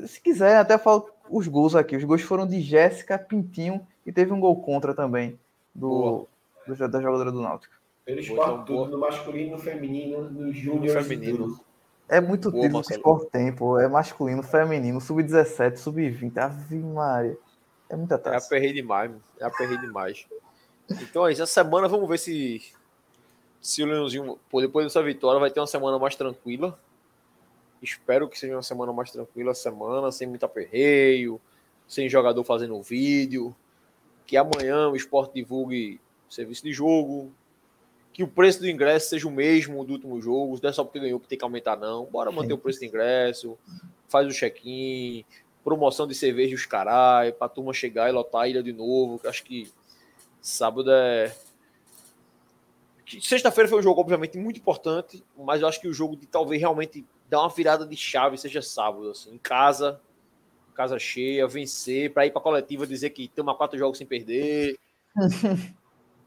Se quiser, até falo os gols aqui. Os gols foram de Jéssica, Pintinho e teve um gol contra também do, do da jogadora do Náutico. Pelo esporte então, tudo, no masculino, no feminino, no júnior. Feminino. É muito boa, tempo esporte tempo. É masculino, feminino, sub-17, sub-20. Ave Maria. É muita taça. É aperrei demais, é aperrei demais. Então, essa semana vamos ver se se o Leãozinho, depois dessa vitória, vai ter uma semana mais tranquila. Espero que seja uma semana mais tranquila, semana sem muito aperreio, sem jogador fazendo vídeo. Que amanhã o esporte divulgue serviço de jogo. Que o preço do ingresso seja o mesmo do último jogo. Não é só porque ganhou que tem que aumentar, não. Bora manter o preço do ingresso. Faz o check-in. Promoção de cerveja os carai. Pra turma chegar e lotar a ilha de novo. Acho que sábado é. Sexta-feira foi um jogo, obviamente, muito importante, mas eu acho que o jogo de talvez realmente dar uma virada de chave, seja sábado, assim, em casa, casa cheia, vencer, para ir para coletiva dizer que tem uma quatro jogos sem perder.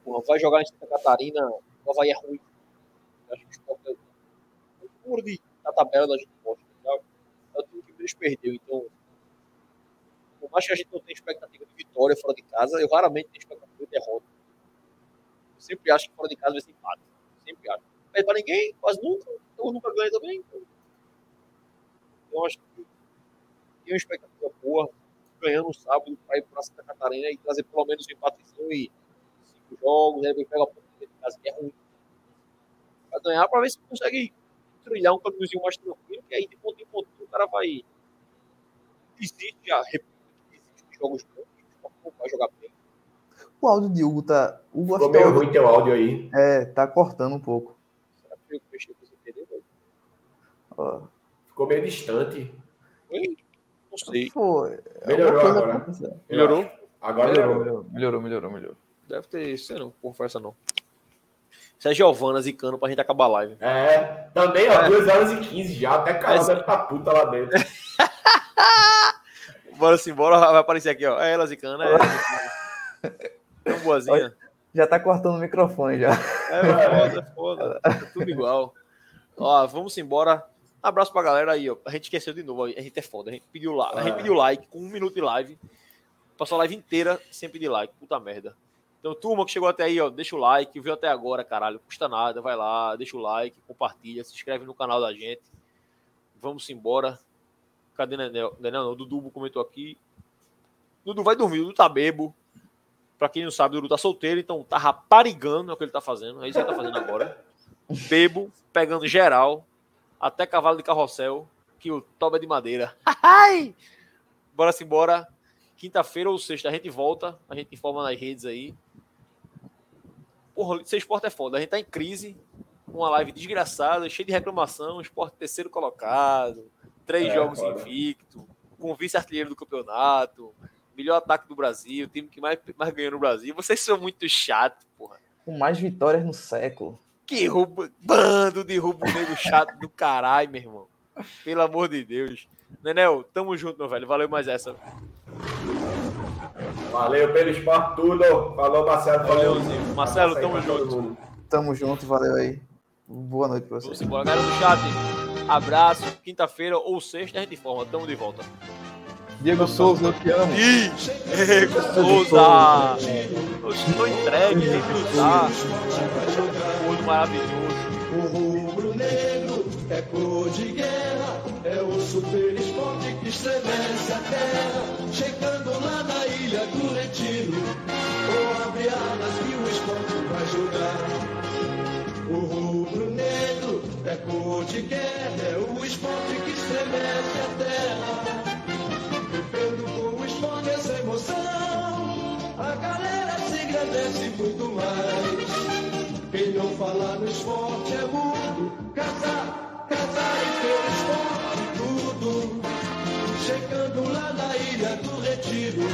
Porra, vai jogar em Santa Catarina, o Havaí é ruim. Eu acho que o esporte é o muro de, da tabela da gente gosta. Tá? É o time que menos perdeu, então. Mais que a gente não tenha expectativa de vitória fora de casa, eu raramente tenho expectativa de derrota. Eu sempre acho que fora de casa vai ser empate. Sempre acho. perde pra ninguém, quase nunca. Então nunca ganha também. Então, eu acho que tem uma expectativa boa, ganhando um sábado para ir para Santa Catarina e trazer pelo menos um empatezinho e cinco jogos, aí pega a ponta de casa, que é ruim. Pra ganhar, para ver se consegue trilhar um caminhozinho mais tranquilo, que aí de ponto em ponto o cara vai. Existe a república, jogos bons, vai jogar bem. O áudio de Hugo tá. Hugo Ficou meio ruim teu áudio aí. É, tá cortando um pouco. Será que eu mexi com você Ficou meio distante. Foi? Não sei. Foi. Melhorou Alguma coisa agora. aconteceu. Melhorou? Agora Melhorou, melhorou. melhorou, melhorou, melhorou, melhorou. Deve ter isso, não, conversa não. Isso é Giovana zicando pra gente acabar a live. É, também, ó, É. 2 horas e 15 já, até Carol Mas- deve estar puta lá dentro. Bora sim, bora, vai aparecer aqui, ó. É ela zicando, é ela zicando. Tão boazinha. Já tá cortando o microfone já. É foda, foda. Tá tudo igual. Ó, vamos embora. Abraço pra galera aí, ó. A gente esqueceu de novo, a gente é foda. A gente pediu, la... a gente É. pediu like com um minuto de live. Passou a live inteira sem pedir like. Puta merda. Então, turma que chegou até aí, ó, deixa o like, viu até agora, caralho. Custa nada, vai lá, deixa o like, compartilha, se inscreve no canal da gente. Vamos embora. Cadê Nenel? Nenel não, o Dudu comentou aqui. Dudu vai dormir, Dudu tá bebo. Pra quem não sabe, o Dudu tá solteiro, então tá raparigando é o que ele tá fazendo. É isso que ele tá fazendo agora. Bebo, pegando geral, até cavalo de carrossel, que o toba é de madeira. Ai! Bora se embora. Quinta-feira ou sexta a gente volta, a gente informa nas redes aí. Porra, ser esporte é foda. A gente tá em crise, uma live desgraçada, cheia de reclamação, esporte terceiro colocado, três É, jogos foda. invicto, com vice-artilheiro do campeonato, melhor ataque do Brasil, time que mais, mais ganhou no Brasil. Vocês são muito chatos, porra. Com mais vitórias no século. Que roubo, bando de roubo negro chato do caralho, meu irmão. Pelo amor de Deus. Nenel, tamo junto, meu velho. Valeu mais essa. Valeu pelo esporte tudo. Falou, Marcelo. Valeu. Valeuzinho. Marcelo, tamo junto. Tamo junto, valeu aí. Boa noite pra Vamos vocês. embora. Galera do chat, abraço. Quinta-feira ou sexta a gente informa. Tamo de volta. Diego Souza, eu te amo. Ih, Diego Souza. Eu estou entregue, tem que lutar. Gordo maravilhoso. O rubro-negro é cor de guerra, é o super esporte que estremece a terra. Chegando lá na ilha do Retiro, ou abre alas que o esporte vai jogar. O é de guerra, é o esporte que estremece a terra. Vivendo com o esporte essa emoção, a galera se engrandece muito mais. Quem não fala no esporte é mudo. Casar, casar e pelo esporte tudo. Chegando lá na ilha do retiro,